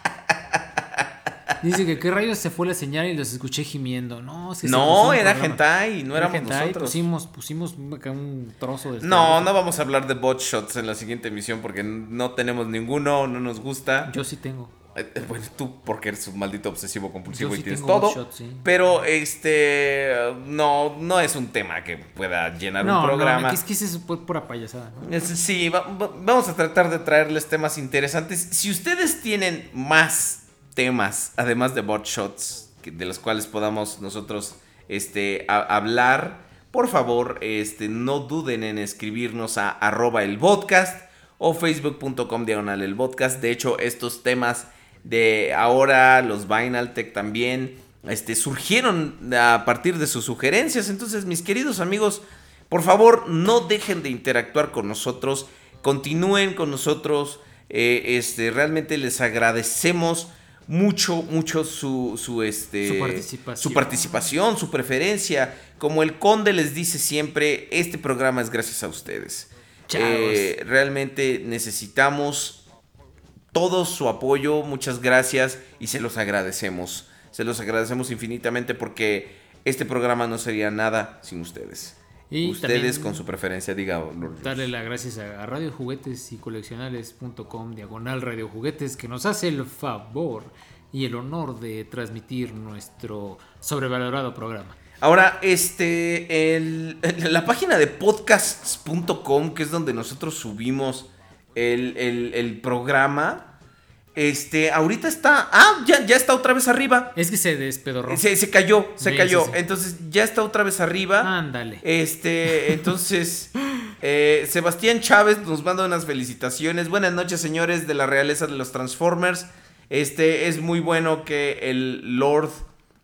Dice que qué rayos se fue la señal y los escuché gimiendo. No, es que No, era hentai, no Era éramos hentai, nosotros. Pusimos, pusimos un trozo de No, no vamos a hablar de bot shots en la siguiente emisión porque no tenemos ninguno, no nos gusta. Yo sí tengo. Eh, Bueno, tú porque eres un maldito obsesivo compulsivo Yo y sí tienes todo. sí. Pero este no, no es un tema que pueda llenar No, un programa. no, es que es pura payasada. ¿no? Sí, va- va- vamos a tratar de traerles temas interesantes. Si ustedes tienen más temas, además de bot shots, de los cuales podamos nosotros este, a- hablar, por favor, este, no duden en escribirnos a arroba el podcast o facebook.com diagonal el podcast. De hecho, estos temas de ahora, los Vinyl Tech también, este, surgieron a partir de sus sugerencias. Entonces, mis queridos amigos, por favor, no dejen de interactuar con nosotros. Continúen con nosotros. eh, este, realmente les agradecemos mucho, mucho su, su, este, Su participación. su participación, su preferencia. Como el conde les dice siempre, este programa es gracias a ustedes. Eh, realmente necesitamos todo su apoyo, muchas gracias y se los agradecemos. Se los agradecemos infinitamente porque este programa no sería nada sin ustedes. Y Ustedes con su preferencia, diga. Darle las gracias a, a Radio Juguetes y Coleccionales.com, diagonal Radio Juguetes, que nos hace el favor y el honor de transmitir nuestro sobrevalorado programa. Ahora, este, el- la página de podcasts.com, que es donde nosotros subimos el, el- el programa, este, ahorita está, ah, ya, ya está otra vez arriba. Es que se despedorró. Se, se cayó, se Sí, cayó. sí, sí. Entonces ya está otra vez arriba. Ándale. Este, entonces, eh, Sebastián Chávez nos manda unas felicitaciones. Buenas noches, señores de la realeza de los Transformers. Este, es muy bueno que el Lord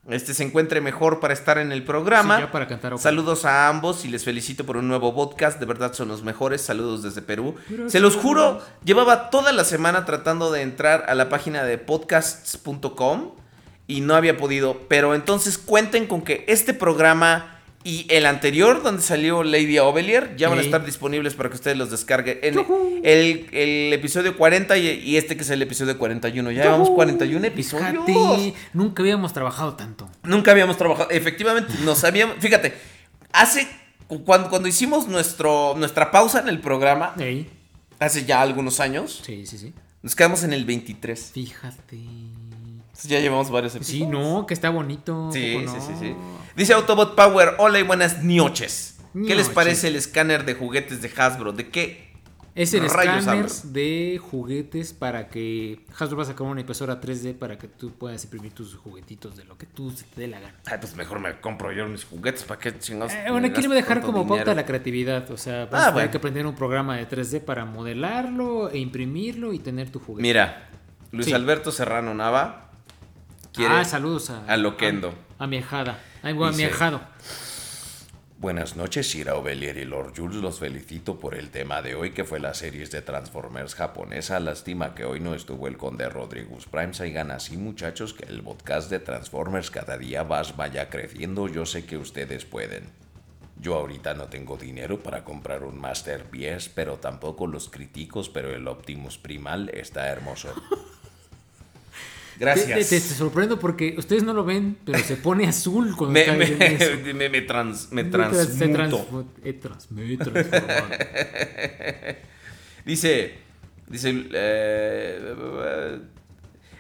este, se encuentre mejor para estar en el programa. Sí, para cantar. Saludos a ambos y les felicito por un nuevo podcast. De verdad son los mejores. Saludos desde Perú. Se los juro, llevaba toda la semana tratando de entrar a la página de podcasts.com y no había podido. Pero entonces cuenten con que este programa y el anterior, donde salió Lady Ovelier, ya van a estar disponibles para que ustedes los descarguen. En el, el episodio 40 y, y este que es el episodio 41. Ya llevamos 41 episodios. Fíjate, nunca habíamos trabajado tanto. Nunca habíamos trabajado. Efectivamente, nos habíamos. Fíjate, hace. Cuando, cuando hicimos nuestro, nuestra pausa en el programa, Ey, hace ya algunos años, sí, sí, sí. nos quedamos en el 23. Fíjate. Ya llevamos varios episodios. Sí, no, que está bonito. Sí, ¿cómo sí, sí, sí. Dice Autobot Power, hola y buenas noches. ¿Qué les parece el escáner de juguetes de Hasbro? ¿De qué? Es el escáner de juguetes para que Hasbro va a sacar una impresora 3D para que tú puedas imprimir tus juguetitos de lo que tú se te dé la gana. Ay, pues mejor me compro yo mis juguetes. ¿Para qué chingados? Eh, bueno, aquí le voy a dejar como pauta dinero? la creatividad. O sea, vas Ah, a tener bueno. que aprender un programa de 3D para modelarlo e imprimirlo y tener tu juguete. Mira, Luis Sí. Alberto Serrano Nava quiere ah, saludos a, a Loquendo. A, a mi ajada. Buenas noches, Shira Ovelier y Lord Jules. Los felicito por el tema de hoy, que fue la series de Transformers japonesa. Lástima que hoy no estuvo el conde Rodrigus Prime. Saigan así, muchachos, que el podcast de Transformers cada día más vaya creciendo. Yo sé que ustedes pueden. Yo ahorita no tengo dinero para comprar un Master PS, pero tampoco los criticos, pero el Optimus Primal está hermoso. Gracias. Te, te- te sorprendo porque ustedes no lo ven, pero se pone azul cuando me, me, eso. me- me trans, me trans- transmuto. transmu- eh, trans-. Dice, dice, eh,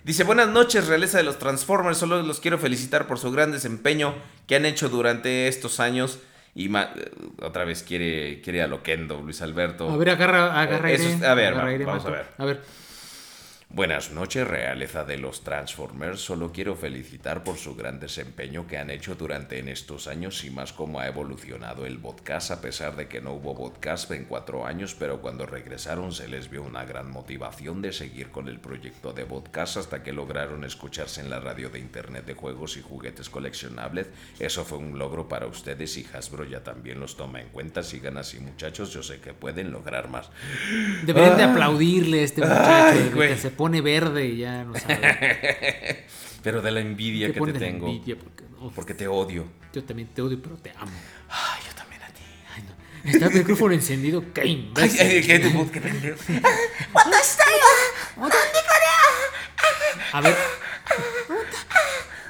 dice, buenas noches, realeza de los Transformers. Solo los quiero felicitar por su gran desempeño que han hecho durante estos años. Y ma- eh, otra vez quiere, quiere a Loquendo, Luis Alberto. A ver, agarra, agarra Eh, eso aire, es- a ver, agarra va- aire, vamos a ver. A ver. Buenas noches, realeza de los Transformers. Solo quiero felicitar por su gran desempeño que han hecho durante en estos años y más cómo ha evolucionado el podcast, a pesar de que no hubo podcast en cuatro años, pero cuando regresaron se les vio una gran motivación de seguir con el proyecto de podcast hasta que lograron escucharse en la radio de internet de juegos y juguetes coleccionables. Eso fue un logro para ustedes y Hasbro ya también los toma en cuenta. Sigan así, muchachos. Yo sé que pueden lograr más. Deberían de aplaudirle a este muchacho. Ay, desde güey. que se pone verde y ya no sabe. Pero de la envidia Te que pone te de tengo. envidia porque, uf, Porque te odio. yo también te odio, pero te amo. Ay, yo también a ti. Ay, no. Está el micrófono encendido. ¡Qué Ay, imbécil! ay, qué, qué pendejo. A ver.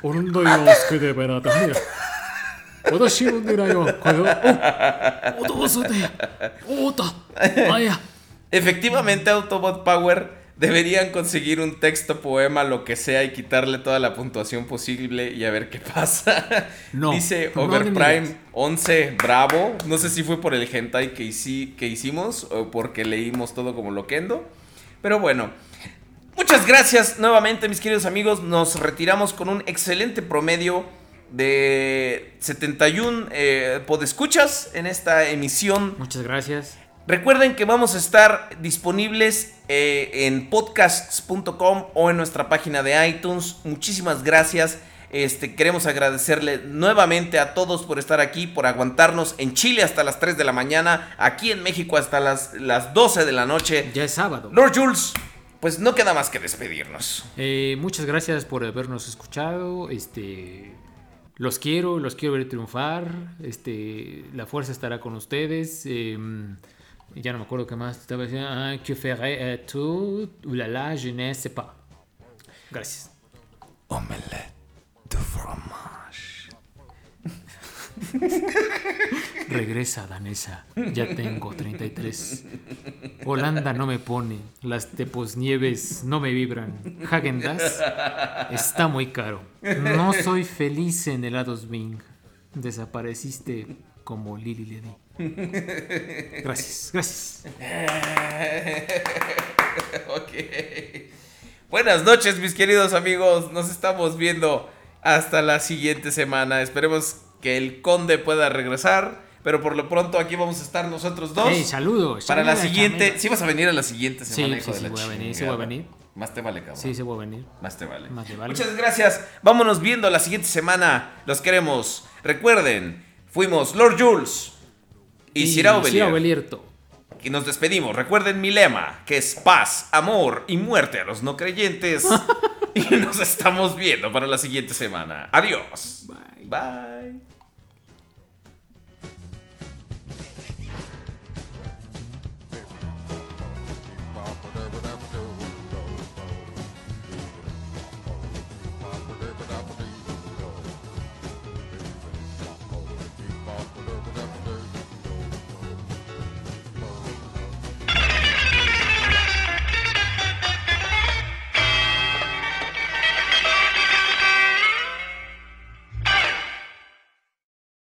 俺の洋介でベラダメや。私の狙いはこれを。お、おどうすて。おうた。あや。 Efectivamente, Autobot Power deberían conseguir un texto, poema, lo que sea, y quitarle toda la puntuación posible y a ver qué pasa. No, Dice no Overprime digas. 11, bravo. No sé si fue por el hentai que, hici- que hicimos o porque leímos todo como loquendo. Pero bueno. Muchas gracias nuevamente, mis queridos amigos. Nos retiramos con un excelente promedio de 71 eh, podescuchas en esta emisión Muchas gracias. Recuerden que vamos a estar disponibles eh, en podcasts.com o en nuestra página de iTunes. Muchísimas gracias. Este, queremos agradecerle nuevamente a todos por estar aquí, por aguantarnos en Chile hasta las 3 de la mañana, aquí en México hasta las, las 12 de la noche. Ya es sábado. Lord Jules, pues no queda más que despedirnos. Eh, muchas gracias por habernos escuchado. Este, los quiero, los quiero ver triunfar. Este, la fuerza estará con ustedes. Eh, ya no me acuerdo qué más estaba diciendo. Ah, que ferais tout? Ulala, je ne sais pas. Gracias. Omelette de fromage. Regresa, danesa. Ya tengo 33. Holanda no me pone. Las teposnieves no me vibran. Hagendas está muy caro. No soy feliz en helados Bing. Desapareciste como Lily Ledy. Gracias, gracias. ok. Buenas noches, mis queridos amigos. Nos estamos viendo hasta la siguiente semana. Esperemos que el conde pueda regresar. Pero por lo pronto aquí vamos a estar nosotros dos. Ey, saludos. Para la siguiente. Sí vas a venir a la siguiente Sí, semana, sí, hijo de sí, la voy a venir, sí voy a venir. Más te vale, cabrón. Sí, se puede venir. Más te vale. Más te vale. Muchas gracias. Vámonos viendo la siguiente semana. Los queremos. Recuerden, fuimos Lord Jules y, Sir Aubelier. Aubelierto. Y nos despedimos. Recuerden mi lema, que es paz, amor y muerte a los no creyentes. y nos estamos viendo para la siguiente semana. Adiós. Bye. Bye.